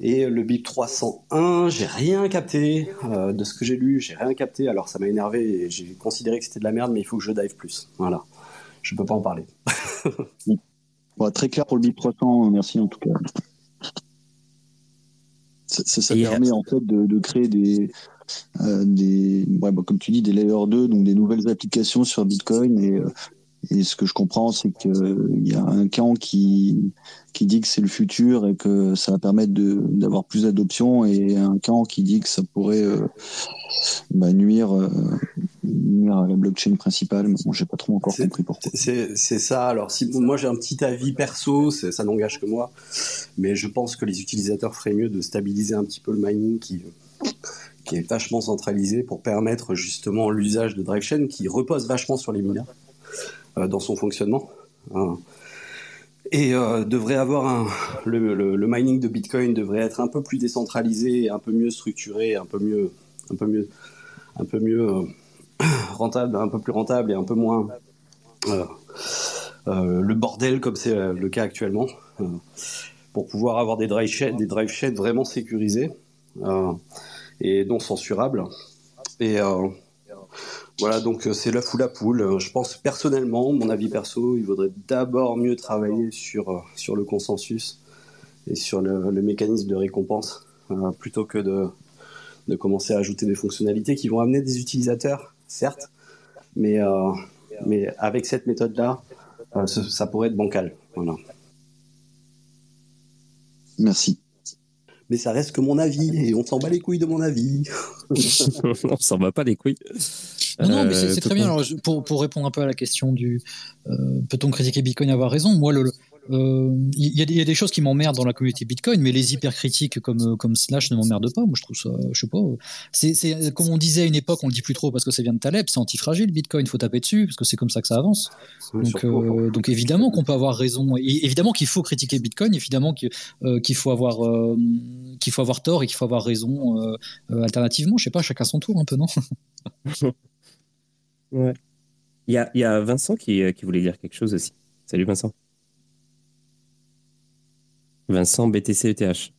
et le BIP 301, j'ai rien capté de ce que j'ai lu, j'ai rien capté. Alors ça m'a énervé et j'ai considéré que c'était de la merde, mais il faut que je dive plus. Voilà, je peux pas en parler.
très clair pour le BIP 300, merci en tout cas. Ça, permet en fait de, créer des, euh, des bah, comme tu dis, des layer 2, donc des nouvelles applications sur Bitcoin. Et, euh, et ce que je comprends, c'est qu'il y a un camp qui, qui dit que c'est le futur et que ça va permettre d'avoir plus d'adoption, et un camp qui dit que ça pourrait euh, bah, nuire, à la blockchain principale. Mais bon, j'ai pas trop encore compris pourquoi.
C'est ça. Alors, si moi j'ai un petit avis perso, ça n'engage que moi, mais je pense que les utilisateurs feraient mieux de stabiliser un petit peu le mining qui qui est vachement centralisé pour permettre justement l'usage de DriveChain qui repose vachement sur les mineurs. dans son fonctionnement. Hein. et devrait avoir un, le, le, mining de Bitcoin devrait être un peu plus décentralisé, un peu mieux structuré, un peu mieux, un peu mieux, un peu mieux rentable, un peu plus rentable et un peu moins le bordel comme c'est le cas actuellement, pour pouvoir avoir des drive chains, vraiment sécurisés et non censurables. Et voilà, donc euh, c'est la ou la poule. Euh, je pense personnellement, mon avis perso, il vaudrait d'abord mieux travailler sur, euh, sur le consensus et sur le, mécanisme de récompense plutôt que de, de commencer à ajouter des fonctionnalités qui vont amener des utilisateurs, certes, mais, mais avec cette méthode-là, ça, pourrait être bancal. Voilà.
Merci.
Mais ça reste que mon avis et on s'en bat les couilles de mon avis.
on s'en bat pas les couilles.
Non, non, mais c'est très bien. Alors, pour, pour, répondre un peu à la question du euh, peut-on critiquer Bitcoin et avoir raison? Moi, le, euh, il y, y, a des choses qui m'emmerdent dans la communauté Bitcoin, mais les hypercritiques comme euh, comme Slash ne m'emmerdent pas. Moi, je trouve ça, je sais pas. C'est comme on disait à une époque, on le dit plus trop parce que ça vient de Taleb, c'est antifragile Bitcoin, faut taper dessus parce que c'est comme ça que ça avance. donc, euh, donc évidemment qu'on peut avoir raison, et évidemment qu'il faut critiquer Bitcoin, évidemment qu'il faut avoir qu'il faut avoir tort et qu'il faut avoir raison alternativement. Je sais pas, chacun son tour un peu, non?
Ouais. Il y a, y a Vincent qui, qui voulait dire quelque chose aussi. Salut Vincent. Vincent BTC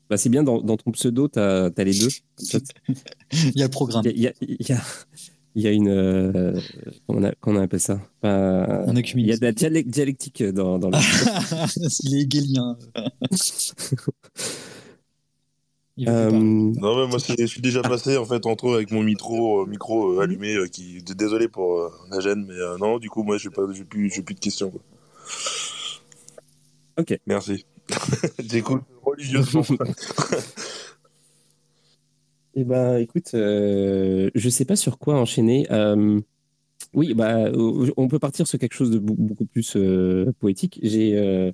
Bah, c'est bien, dans, dans, ton pseudo, tu as, les deux.
il y a le programme.
Il y a, il y a, il y a une. Euh, comment, on on appelle ça?
Bah,
Il y a de la dialectique dans, dans le.
il est hegelien.
Euh, non, mais moi, je suis déjà passé en fait entre eux avec mon micro, euh, micro euh, allumé. qui, désolé pour la gêne, mais non, du coup, moi, je n'ai plus, plus de questions.
Ok.
Merci. J'écoute religieusement.
Eh ben, écoute, euh, je sais pas sur quoi enchaîner. Euh, oui, bah, on peut partir sur quelque chose de beaucoup plus euh, poétique. J'ai, euh,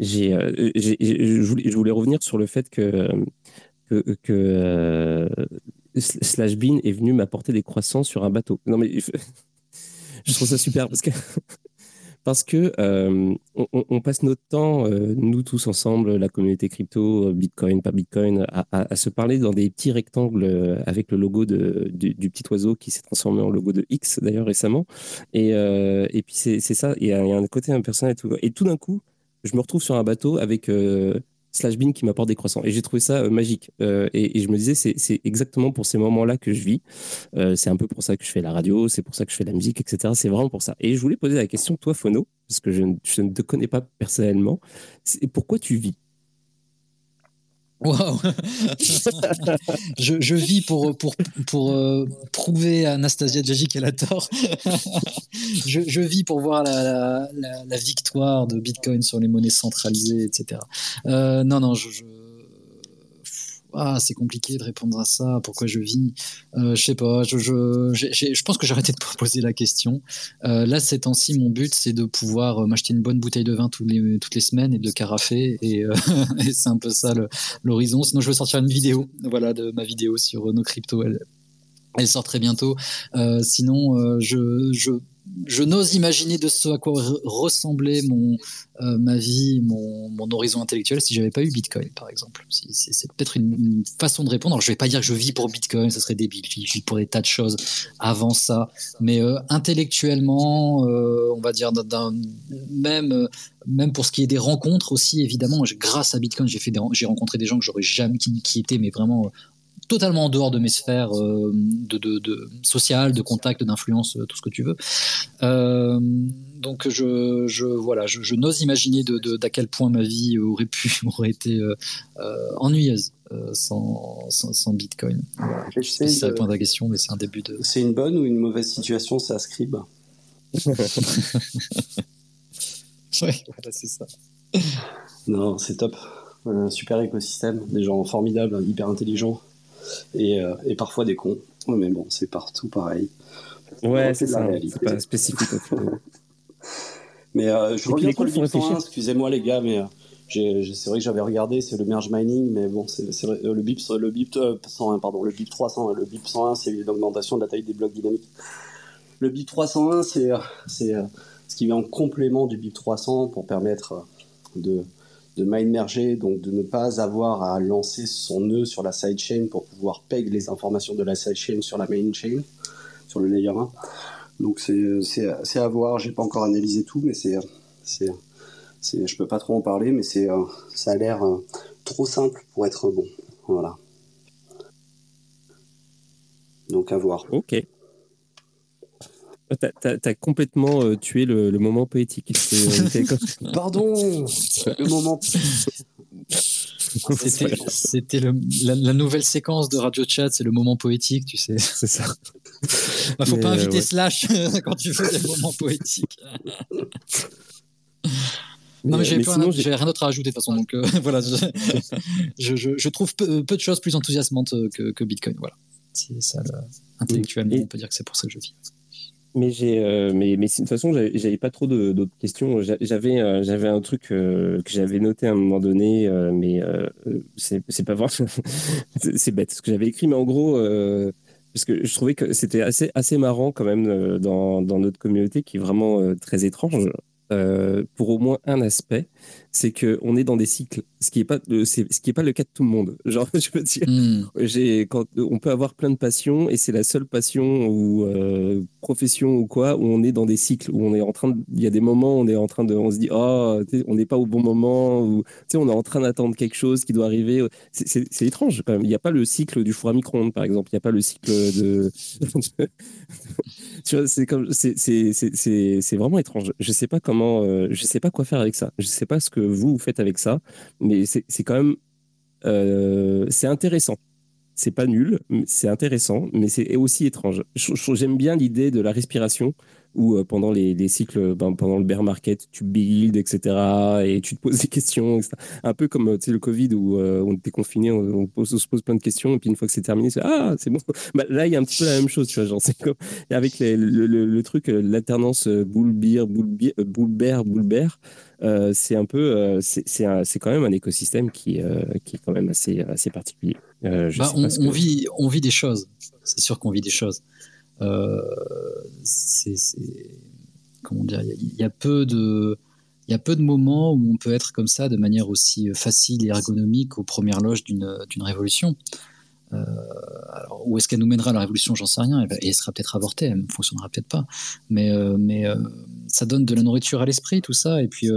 j'ai, je voulais, revenir sur le fait que que, Slash Bean est venu m'apporter des croissants sur un bateau. Non mais je trouve ça super parce que parce que euh, on, passe notre temps, euh, nous tous ensemble, la communauté crypto, euh, Bitcoin, pas Bitcoin, à, se parler dans des petits rectangles avec le logo du, petit oiseau qui s'est transformé en logo de X d'ailleurs récemment. Et, puis c'est ça, il y, a un côté impersonnel et tout. Et tout d'un coup, je me retrouve sur un bateau avec slash bin qui m'apporte des croissants. Et j'ai trouvé ça euh, magique. Euh, et, je me disais, c'est exactement pour ces moments-là que je vis. Euh, c'est un peu pour ça que je fais la radio, c'est pour ça que je fais la musique, etc. C'est vraiment pour ça. Et je voulais poser la question, toi, Phono, parce que je, je ne te connais pas personnellement, pourquoi tu vis?
Waouh je, je, vis pour, pour, pour euh, prouver à Anastasia Djaji qu'elle a tort. je, je, vis pour voir la, la, la, victoire de Bitcoin sur les monnaies centralisées, etc. Euh, non, non, je, ah, c'est compliqué de répondre à ça, pourquoi je vis? Euh, je sais pas, je, je, je pense que j'ai arrêté de poser la question. Euh, là, ces temps-ci, mon but, c'est de pouvoir euh, m'acheter une bonne bouteille de vin toutes les, toutes les semaines et de carafer. Et, euh, et c'est un peu ça l'horizon. Sinon, je veux sortir une vidéo, voilà, de ma vidéo sur nos cryptos. Elle, sort très bientôt. Euh, sinon, je, je n'ose imaginer de ce à quoi ressemblait mon, euh, ma vie, mon, horizon intellectuel si j'avais pas eu Bitcoin, par exemple. C'est peut-être une, façon de répondre. Alors, je vais pas dire que je vis pour Bitcoin, ça serait débile. Je vis pour des tas de choses avant ça. Mais euh, intellectuellement, euh, on va dire, même, même pour ce qui est des rencontres aussi, évidemment, grâce à Bitcoin, j'ai j'ai rencontré des gens que j'aurais jamais, qui, qui étaient, mais vraiment totalement en dehors de mes sphères euh, de, de, de sociales, de contact, d'influence, euh, tout ce que tu veux. Euh, donc je, je voilà, je, je n'ose imaginer de, d'à quel point ma vie aurait pu aurait été ennuyeuse sans, sans, Bitcoin. Voilà. Je sais pas si ça répond à ta question, mais c'est un début de.
C'est une bonne ou une mauvaise situation, ça scribe.
ouais, c'est ça.
Non, c'est top. Un super écosystème, des gens formidables, hyper intelligents et, euh, et parfois des cons. Mais bon, c'est partout pareil.
Ouais, c'est ça, c'est pas spécifique.
mais euh, je reviens sur le BIP 101, excusez-moi les gars, mais euh, c'est vrai que j'avais regardé, c'est le merge mining, mais bon, c'est le BIP, le BIP 101, pardon, le BIP 300, le BIP 101, c'est l'augmentation de la taille des blocs dynamiques. Le BIP 301, c'est ce qui vient en complément du BIP 300 pour permettre de, de mine merger, donc de ne pas avoir à lancer son nœud sur la sidechain pour pouvoir peg les informations de la sidechain sur la main chain, sur le layer 1. Donc c'est à voir, j'ai pas encore analysé tout, mais c'est je peux pas trop en parler, mais c'est ça a l'air trop simple pour être bon. Voilà. Donc à voir.
Ok. T'as as, complètement euh, tué le, le, moment poétique.
Pardon Le moment.
C'était la, la, nouvelle séquence de Radio Chat, c'est le moment poétique, tu sais.
C'est ça.
Bah, faut pas euh, inviter Slash quand tu fais des moments poétiques. Non, mais, j'ai rien d'autre à ajouter de toute façon. Donc euh, voilà, je, je, je, trouve peu, peu, de choses plus enthousiasmantes que, que Bitcoin. Voilà. C'est ça, intellectuellement, on peut dire que c'est pour ça que je vis.
Mais j'ai, euh, mais, mais de toute façon, j'avais pas trop d'autres questions. J'avais, euh, j'avais un truc que j'avais noté à un moment donné, mais c'est pas vrai. c'est bête ce que j'avais écrit, mais en gros, parce que je trouvais que c'était assez, assez marrant quand même dans, dans notre communauté, qui est vraiment très étrange. Euh, pour au moins un aspect, c'est que on est dans des cycles, ce qui est pas le, ce qui est pas le cas de tout le monde. Genre, je veux dire, hmm. j'ai quand on peut avoir plein de passions et c'est la seule passion ou euh, profession ou quoi où on est dans des cycles où on est en train, il y a des moments où on est en train de, on se dit oh, on n'est pas au bon moment ou tu sais, on est en train d'attendre quelque chose qui doit arriver. C'est étrange quand même. Il n'y a pas le cycle du four à micro-ondes par exemple. Il n'y a pas le cycle de, tu vois, c'est comme, c'est vraiment étrange. Je sais pas comment, euh, je sais pas quoi faire avec ça. Je sais pas ce que vous, faites avec ça, mais c'est quand même, euh, c'est intéressant. C'est pas nul, c'est intéressant, mais c'est aussi étrange. J'aime bien l'idée de la respiration où euh, pendant les, les cycles, ben, pendant le bear market, tu builds, etc. et tu te poses des questions, etc. Un peu comme le Covid où euh, on était confiné, on, se pose plein de questions, et puis une fois que c'est terminé, c'est Ah, c'est bon. Bah, là, il y a un petit peu la même chose, tu vois. Genre, c'est comme avec les, le, le, truc, euh, l'alternance boule-beer, boule-bear, boule-bear. Euh, c'est un peu, c'est c'est quand même un écosystème qui, qui est quand même assez, assez particulier.
Bah, on, on, vit, on vit des choses. C'est sûr qu'on vit des choses. Euh, c'est comment dire, il y, a peu de il y a peu de moments où on peut être comme ça de manière aussi facile et ergonomique aux premières loges d'une révolution. Euh, alors, où est-ce qu'elle nous mènera la révolution J'en sais rien. Et elle sera peut-être avortée, elle ne fonctionnera peut-être pas. Mais, euh, mais ça donne de la nourriture à l'esprit, tout ça. Et puis,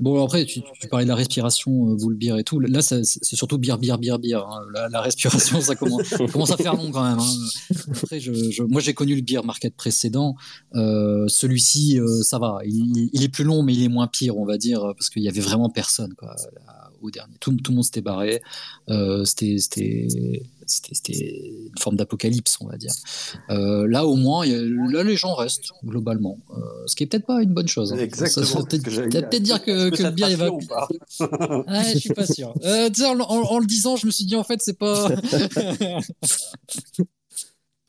bon, après, tu, parlais de la respiration, boule bière et tout. Là, c'est surtout bière, bière, bière, bière. Hein. La, respiration, ça commence, commence, à faire long quand même. Hein. Après, je, moi, j'ai connu le beer market précédent. Celui-ci, ça va. Il, il, est plus long, mais il est moins pire, on va dire, parce qu'il y avait vraiment personne. Quoi au dernier. Tout, tout le monde s'était barré. Euh, c'était une forme d'apocalypse, on va dire. Euh, là, au moins, là, les gens restent, globalement. Euh, ce qui est peut-être pas une bonne chose. Hein.
Exactement.
peut-être dire que, que, le bien il va. ah, je suis pas sûr. En, en, le disant, je me suis dit, en fait, c'est pas.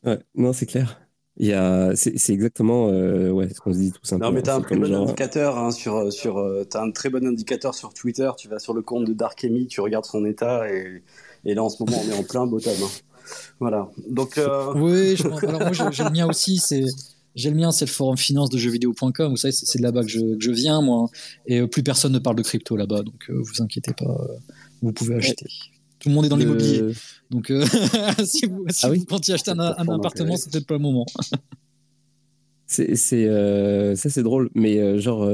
ouais, non, c'est clair. Il y a, c'est, exactement euh, ouais, ce qu'on se dit tout simplement.
Non, mais t'as un très bon indicateur hein, sur, sur, euh, t'as un très bon indicateur sur Twitter. Tu vas sur le compte de Darkemy, tu regardes son état et, et là en ce moment on est en plein bottom. Hein. Voilà. Donc. Euh...
Oui, je, alors moi j'ai, le mien aussi. C'est j'ai le mien, c'est le forum finance de jeuxvideo.com. Vous savez, c'est, de là-bas que je, que je viens moi. Et euh, plus personne ne parle de crypto là-bas, donc vous inquiétez pas, vous pouvez acheter. Tout le monde est dans l'immobilier. Donc, euh, si vous, si ah vous comptiez acheter un, appartement, c'est peut-être pas le moment.
c'est, euh, ça, c'est drôle. Mais euh, genre,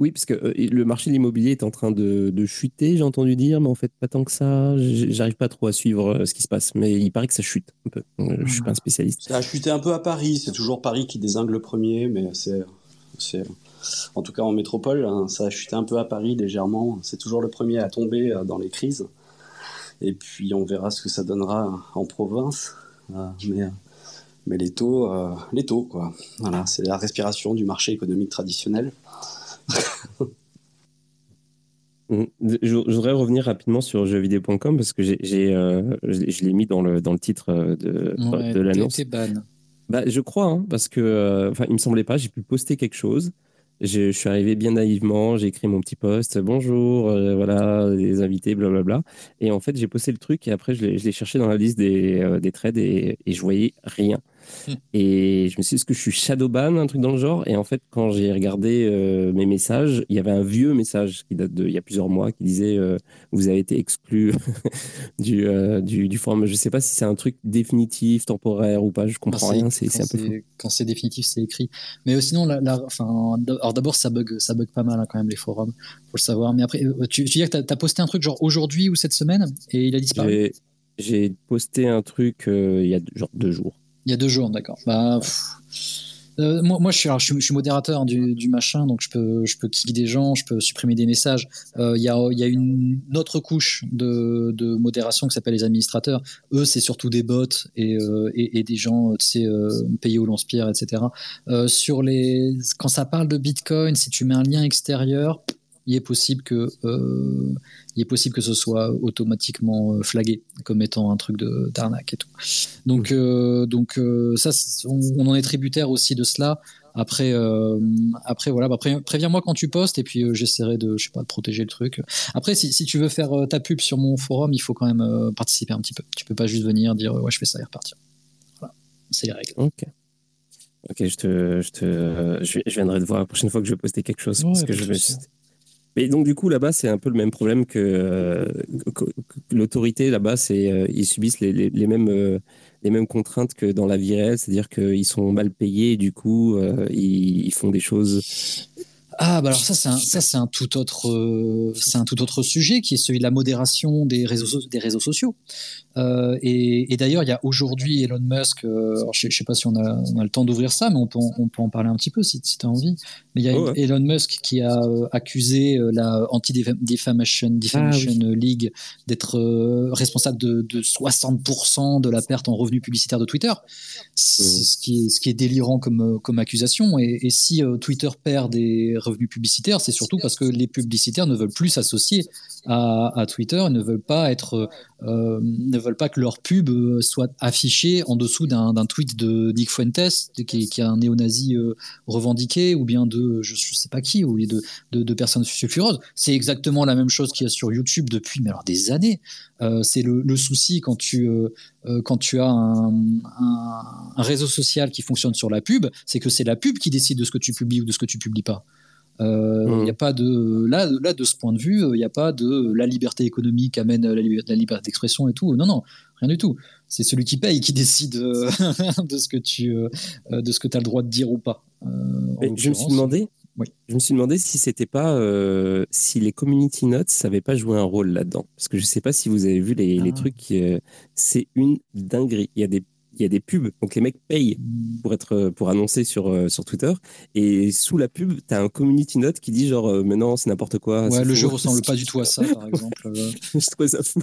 oui, parce que le marché de l'immobilier est en train de, chuter, j'ai entendu dire, mais en fait, pas tant que ça. J'arrive pas trop à suivre ce qui se passe. Mais il paraît que ça chute un peu. Je suis pas un spécialiste.
Ça a chuté un peu à Paris. C'est toujours Paris qui désingue le premier, mais c'est. En tout cas, en métropole, hein, ça a chuté un peu à Paris légèrement. C'est toujours le premier à tomber dans les crises. Et puis on verra ce que ça donnera en province. Euh, mais, les taux, euh, les taux quoi. Voilà, c'est la respiration du marché économique traditionnel.
Mm. Je, voudrais revenir rapidement sur jeuxvideo.com parce que j'ai, euh, je, l'ai mis dans le, dans le titre de, de l'annonce. Bah, je crois, hein, parce que enfin, il me semblait pas, j'ai pu poster quelque chose. Je, suis arrivé bien naïvement, j'ai écrit mon petit post, bonjour, euh, voilà, les invités, blablabla. Et en fait, j'ai posté le truc et après, je l'ai cherché dans la liste des, euh, des trades et, et, je voyais rien. Et je me suis dit, est-ce que je suis shadowban, un truc dans le genre? Et en fait, quand j'ai regardé euh, mes messages, il y avait un vieux message qui date d'il y a plusieurs mois qui disait euh, Vous avez été exclu du, euh, du, du, forum. Je ne sais pas si c'est un truc définitif, temporaire ou pas, je comprends rien. C'est un peu
Quand c'est définitif, c'est écrit. Mais sinon, la, alors d'abord, ça bug, ça bug pas mal hein, quand même les forums, faut le savoir. Mais après, tu, tu dis que tu as, posté un truc genre aujourd'hui ou cette semaine? Et il a disparu?
J'ai posté un truc il y a genre deux jours.
Il y a deux jours, d'accord. Bah, euh, moi, moi je, suis, je, suis, modérateur du, du, machin, donc je peux, je peux kick des gens, je peux supprimer des messages. Euh, il y, a, y, a, une autre couche de, de modération qui s'appelle les administrateurs. Eux, c'est surtout des bots et, euh, et, et, des gens, sais, payés au lance-pierre, etc. sur les, quand ça parle de Bitcoin, si tu mets un lien extérieur, il est possible que euh, il est possible que ce soit automatiquement euh, flagué comme étant un truc de d'arnaque et tout. Donc euh, donc ça on, en est tributaire aussi de cela. Après après voilà, bah, préviens-moi quand tu postes et puis j'essaierai de je sais pas de protéger le truc. Après si, si tu veux faire ta pub sur mon forum, il faut quand même participer un petit peu. Tu peux pas juste venir dire ouais je fais ça et repartir. Voilà, c'est les règles.
Ok. Ok, je te, je te, je, viendrai te voir la prochaine fois que je vais poster quelque chose parce que je me mais donc, du coup, là-bas, c'est un peu le même problème que, euh, l'autorité. Là-bas, c'est euh, ils subissent les, mêmes, euh, les mêmes contraintes que dans la vie réelle, c'est-à-dire qu'ils sont mal payés et du coup, ils, ils, font des choses
ah, bah alors ça, c'est un, ça, c'est un tout autre, c'est un tout autre sujet qui est celui de la modération des réseaux, des réseaux sociaux. Euh, et, et d'ailleurs, il y a aujourd'hui Elon Musk. Euh, je, ne sais pas si on a, on a le temps d'ouvrir ça, mais on peut, on peut en parler un petit peu si, si tu as envie. Mais il y a oh, Elon Musk qui a euh, accusé euh, la Anti-Defamation Defamation ah League d'être responsable de, de 60% de la perte en revenus publicitaires de Twitter. Mmh. ce qui est, ce qui est délirant comme, comme accusation. Et, et si Twitter perd des revenus publicitaires, c'est surtout parce que les publicitaires ne veulent plus s'associer à, Twitter, ne veulent pas être, euh, ne veulent pas que leur pub euh, soit affichée en dessous d'un tweet de Nick Fuentes, qui, est un néo-nazi euh, revendiqué, ou bien de je, ne sais pas qui, ou de, de, personnes sulfureuses. C'est exactement la même chose qu'il y a sur YouTube depuis mais alors des années. c'est le, souci quand tu quand tu as un, un, réseau social qui fonctionne sur la pub, c'est que c'est la pub qui décide de ce que tu publies ou de ce que tu publies pas. Il euh, n'y mmh. a pas de là, là de ce point de vue, il n'y a pas de la liberté économique amène la, la liberté d'expression et tout. Non, non, rien du tout. C'est celui qui paye qui décide euh, de ce que tu euh, de ce que as le droit de dire ou pas.
je me suis demandé. Je me suis demandé si c'était pas si les community notes n'avaient pas joué un rôle là-dedans parce que je sais pas si vous avez vu les, les ah. trucs c'est une dinguerie il y a des il y a des pubs. Donc les mecs payent pour être pour annoncer sur euh, sur Twitter et sous la pub, tu as un community note qui dit genre euh, mais non, c'est n'importe quoi.
Ouais, le jeu ressemble pas du tout à ça par exemple. Euh.
je trouve ça fou.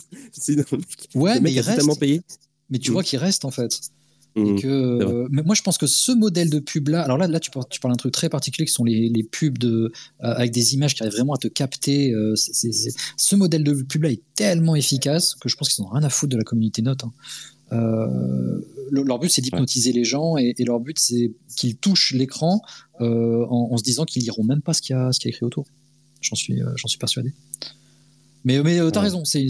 ouais, mais il reste payé. Mais tu vois mm. qu'il reste en fait. Mm. que, mais moi, je pense que ce modèle de pub là, alors là, là, tu parles, tu parles d'un truc très particulier qui sont les, les pubs de, avec des images qui arrivent vraiment à te capter. ce modèle de pub là est tellement efficace que je pense qu'ils n'ont rien à foutre de la community note. Hein. Euh, leur but, c'est d'hypnotiser les gens et, leur but, c'est qu'ils touchent l'écran euh, en, se disant qu'ils liront même pas ce qu'il y, a, écrit autour. J'en suis, euh, j'en suis persuadé. Mais, mais tu as raison, c'est,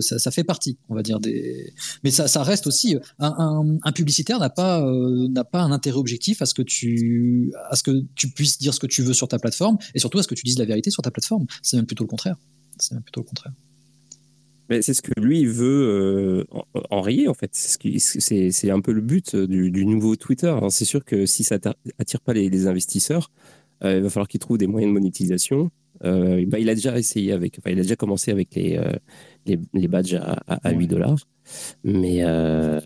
ça, ça, fait partie, on va dire. Des... Mais ça, ça reste aussi. Un, un, publicitaire n'a pas, n'a pas un intérêt objectif à ce, que tu, à ce que tu puisses dire ce que tu veux sur ta plateforme et surtout à ce que tu dises la vérité sur ta plateforme. C'est même plutôt le contraire. C'est même plutôt le contraire.
Mais c'est ce que lui veut euh, enrayer, en fait. C'est ce un peu le but du, du nouveau Twitter. C'est sûr que si ça attire pas les, les investisseurs, euh, il va falloir qu'il trouve des moyens de monétisation. Euh, bah, il a déjà essayé avec, enfin, il a déjà commencé avec les, euh, les, les, badges à, à, 8 dollars. Mais euh,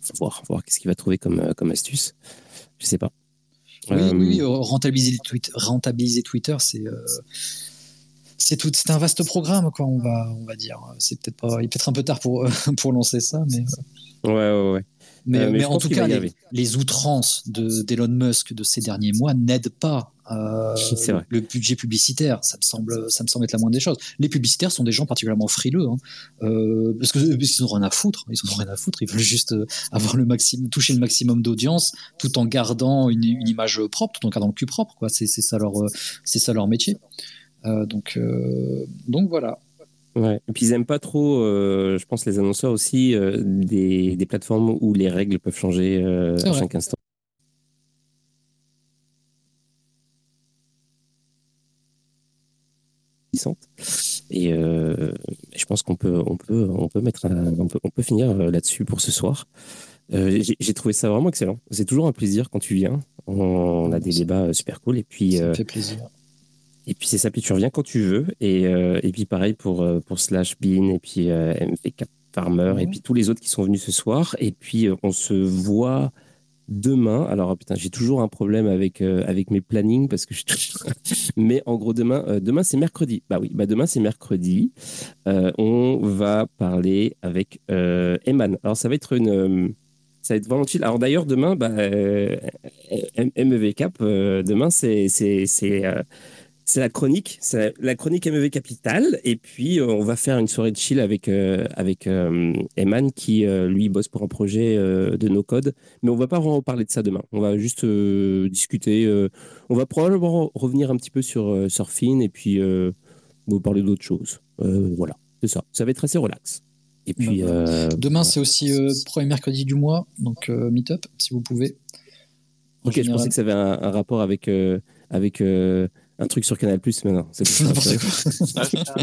faut voir, voir qu'est-ce qu'il va trouver comme, comme astuce. Je sais pas.
Oui, oui, rentabiliser, Twitter, rentabiliser Twitter, c'est c'est tout, c'est un vaste programme, quoi. On va, on va dire. C'est peut-être pas, il est peut-être un peu tard pour pour lancer ça, mais.
Ouais, ouais, ouais.
Mais, euh, mais, en tout cas, les, outrances de, d'Elon Musk de ces derniers mois n'aident pas euh, le budget publicitaire. Ça me semble, ça me semble être la moindre des choses. Les publicitaires sont des gens particulièrement frileux, hein, euh, parce que parce qu'ils n'ont rien à foutre. Ils n'ont rien à foutre. Ils veulent juste euh, avoir le maximum, toucher le maximum d'audience, tout en gardant une, une, image propre, tout en gardant le cul propre. Quoi. C'est ça leur, c'est ça leur métier. Euh, donc, euh, donc voilà.
Ouais. Et puis ils aiment pas trop, euh, je pense, les annonceurs aussi, euh, des, des plateformes où les règles peuvent changer euh, à chaque instant. Et je pense qu'on peut, on peut, on peut mettre, un- on peut, on peut finir là-dessus pour ce soir. J'ai- trouvé ça vraiment excellent. C'est toujours un plaisir quand tu viens. On, on a des débats super cool. Et puis,
Ça me fait plaisir.
Et puis c'est ça, puis tu reviens quand tu veux. Et, euh, et puis pareil pour, euh, pour Slash Bean et puis euh, MV4 Farmer et puis tous les autres qui sont venus ce soir. Et puis euh, on se voit demain. Alors putain, j'ai toujours un problème avec, avec mes plannings parce que je Mais en gros, demain, demain c'est mercredi. Bah oui, bah demain c'est mercredi. On va parler avec Eman. Alors ça va être une. ça va être vraiment chill. Alors d'ailleurs, demain, bah, euh, MEV Cap, euh, demain, c'est c'est c'est euh, c'est la chronique, c'est la chronique MEV Capital. Et puis, euh, on va faire une soirée de chill avec, euh, avec euh, Eman qui, lui, bosse pour un projet de no-code. Mais on va pas vraiment parler de ça demain. On va juste discuter. on va probablement revenir un petit peu sur Surfing et puis vous parler d'autres choses. Voilà, c'est ça. Ça va être assez relax. Et puis,
Demain, c'est aussi premier mercredi du mois, donc meet-up, si vous pouvez. En
ok, je pensais que ça avait un, un rapport avec, avec un truc sur Canal+, mais non, c'est pas ça.
N'importe quoi.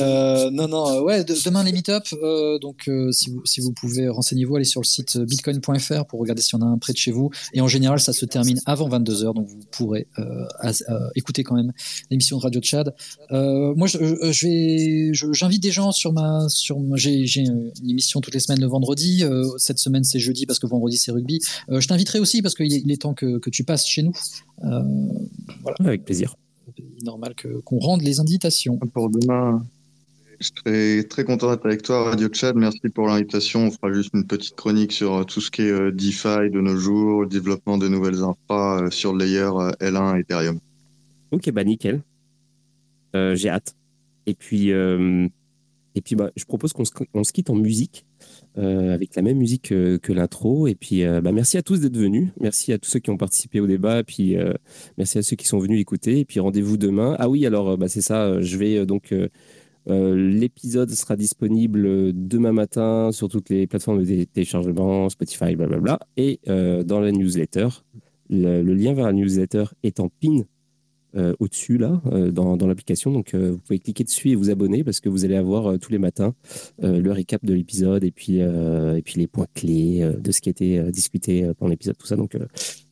Euh, non, non, euh, ouais, de- demain les meet-up. euh, donc, euh, si, vous, si vous pouvez, renseignez-vous, allez sur le site bitcoin.fr pour regarder si on a un près de chez vous. Et en général, ça se termine avant 22h, donc vous pourrez euh, as- euh, écouter quand même l'émission de Radio Tchad. Euh, moi, je, je- je vais, je- j'invite des gens sur ma, sur ma- j'ai, j'ai une émission toutes les semaines le vendredi. Euh, cette semaine, c'est jeudi parce que vendredi, c'est rugby. Euh, je t'inviterai aussi parce qu'il est, il est temps que, que tu passes chez nous. Euh, voilà.
Avec plaisir.
Il est normal que, qu'on rende les invitations.
Pour demain, je serai très content d'être avec toi, Radio Chat. Merci pour l'invitation. On fera juste une petite chronique sur euh, tout ce qui est euh, DeFi de nos jours, le développement de nouvelles infras euh, sur le layer euh, L1 Ethereum.
Ok, bah nickel. Euh, J'ai hâte. Et puis, euh, et puis bah, je propose qu'on se, se quitte en musique, euh, avec la même musique que, l'intro. Et puis, euh, bah, merci à tous d'être venus. Merci à tous ceux qui ont participé au débat. Et puis, euh, merci à ceux qui sont venus écouter. Et puis, rendez-vous demain. Ah oui, alors, bah, c'est ça. Je vais donc. L'épisode sera disponible demain matin sur toutes les plateformes de té- téléchargement, Spotify, blablabla. Et dans la newsletter, le, le lien vers la newsletter est en pin euh, au-dessus, là, euh, dans, dans l'application. Donc, euh, vous pouvez cliquer dessus et vous abonner parce que vous allez avoir tous les matins le récap de l'épisode et, puis et puis les points clés de ce qui a été discuté pendant l'épisode, tout ça. Donc,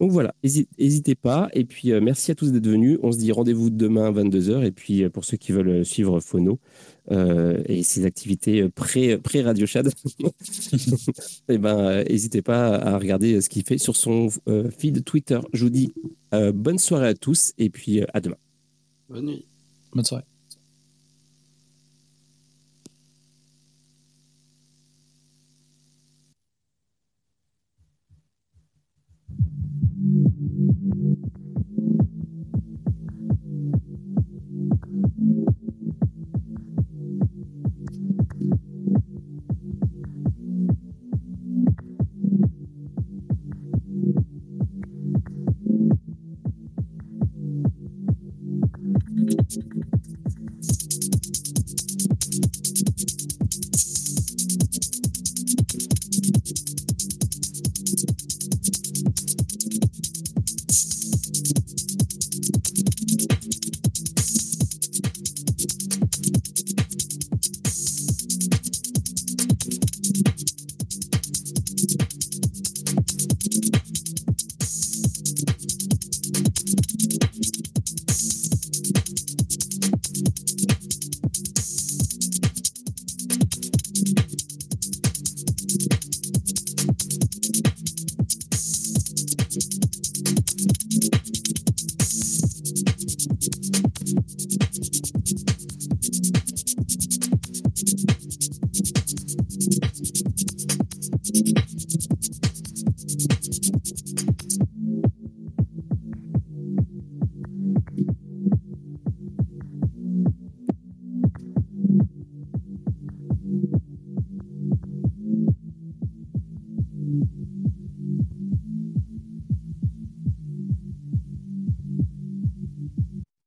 donc voilà, n'hésitez pas. Et puis, merci à tous d'être venus. On se dit rendez-vous demain à 22h. Et puis, pour ceux qui veulent suivre Phono euh, et ses activités euh, pré- pré-Radio Shad, eh ben, euh, n'hésitez pas à regarder ce qu'il fait sur son euh, feed Twitter. Je vous dis euh, bonne soirée à tous et puis euh, à demain.
Bonne nuit.
Bonne soirée.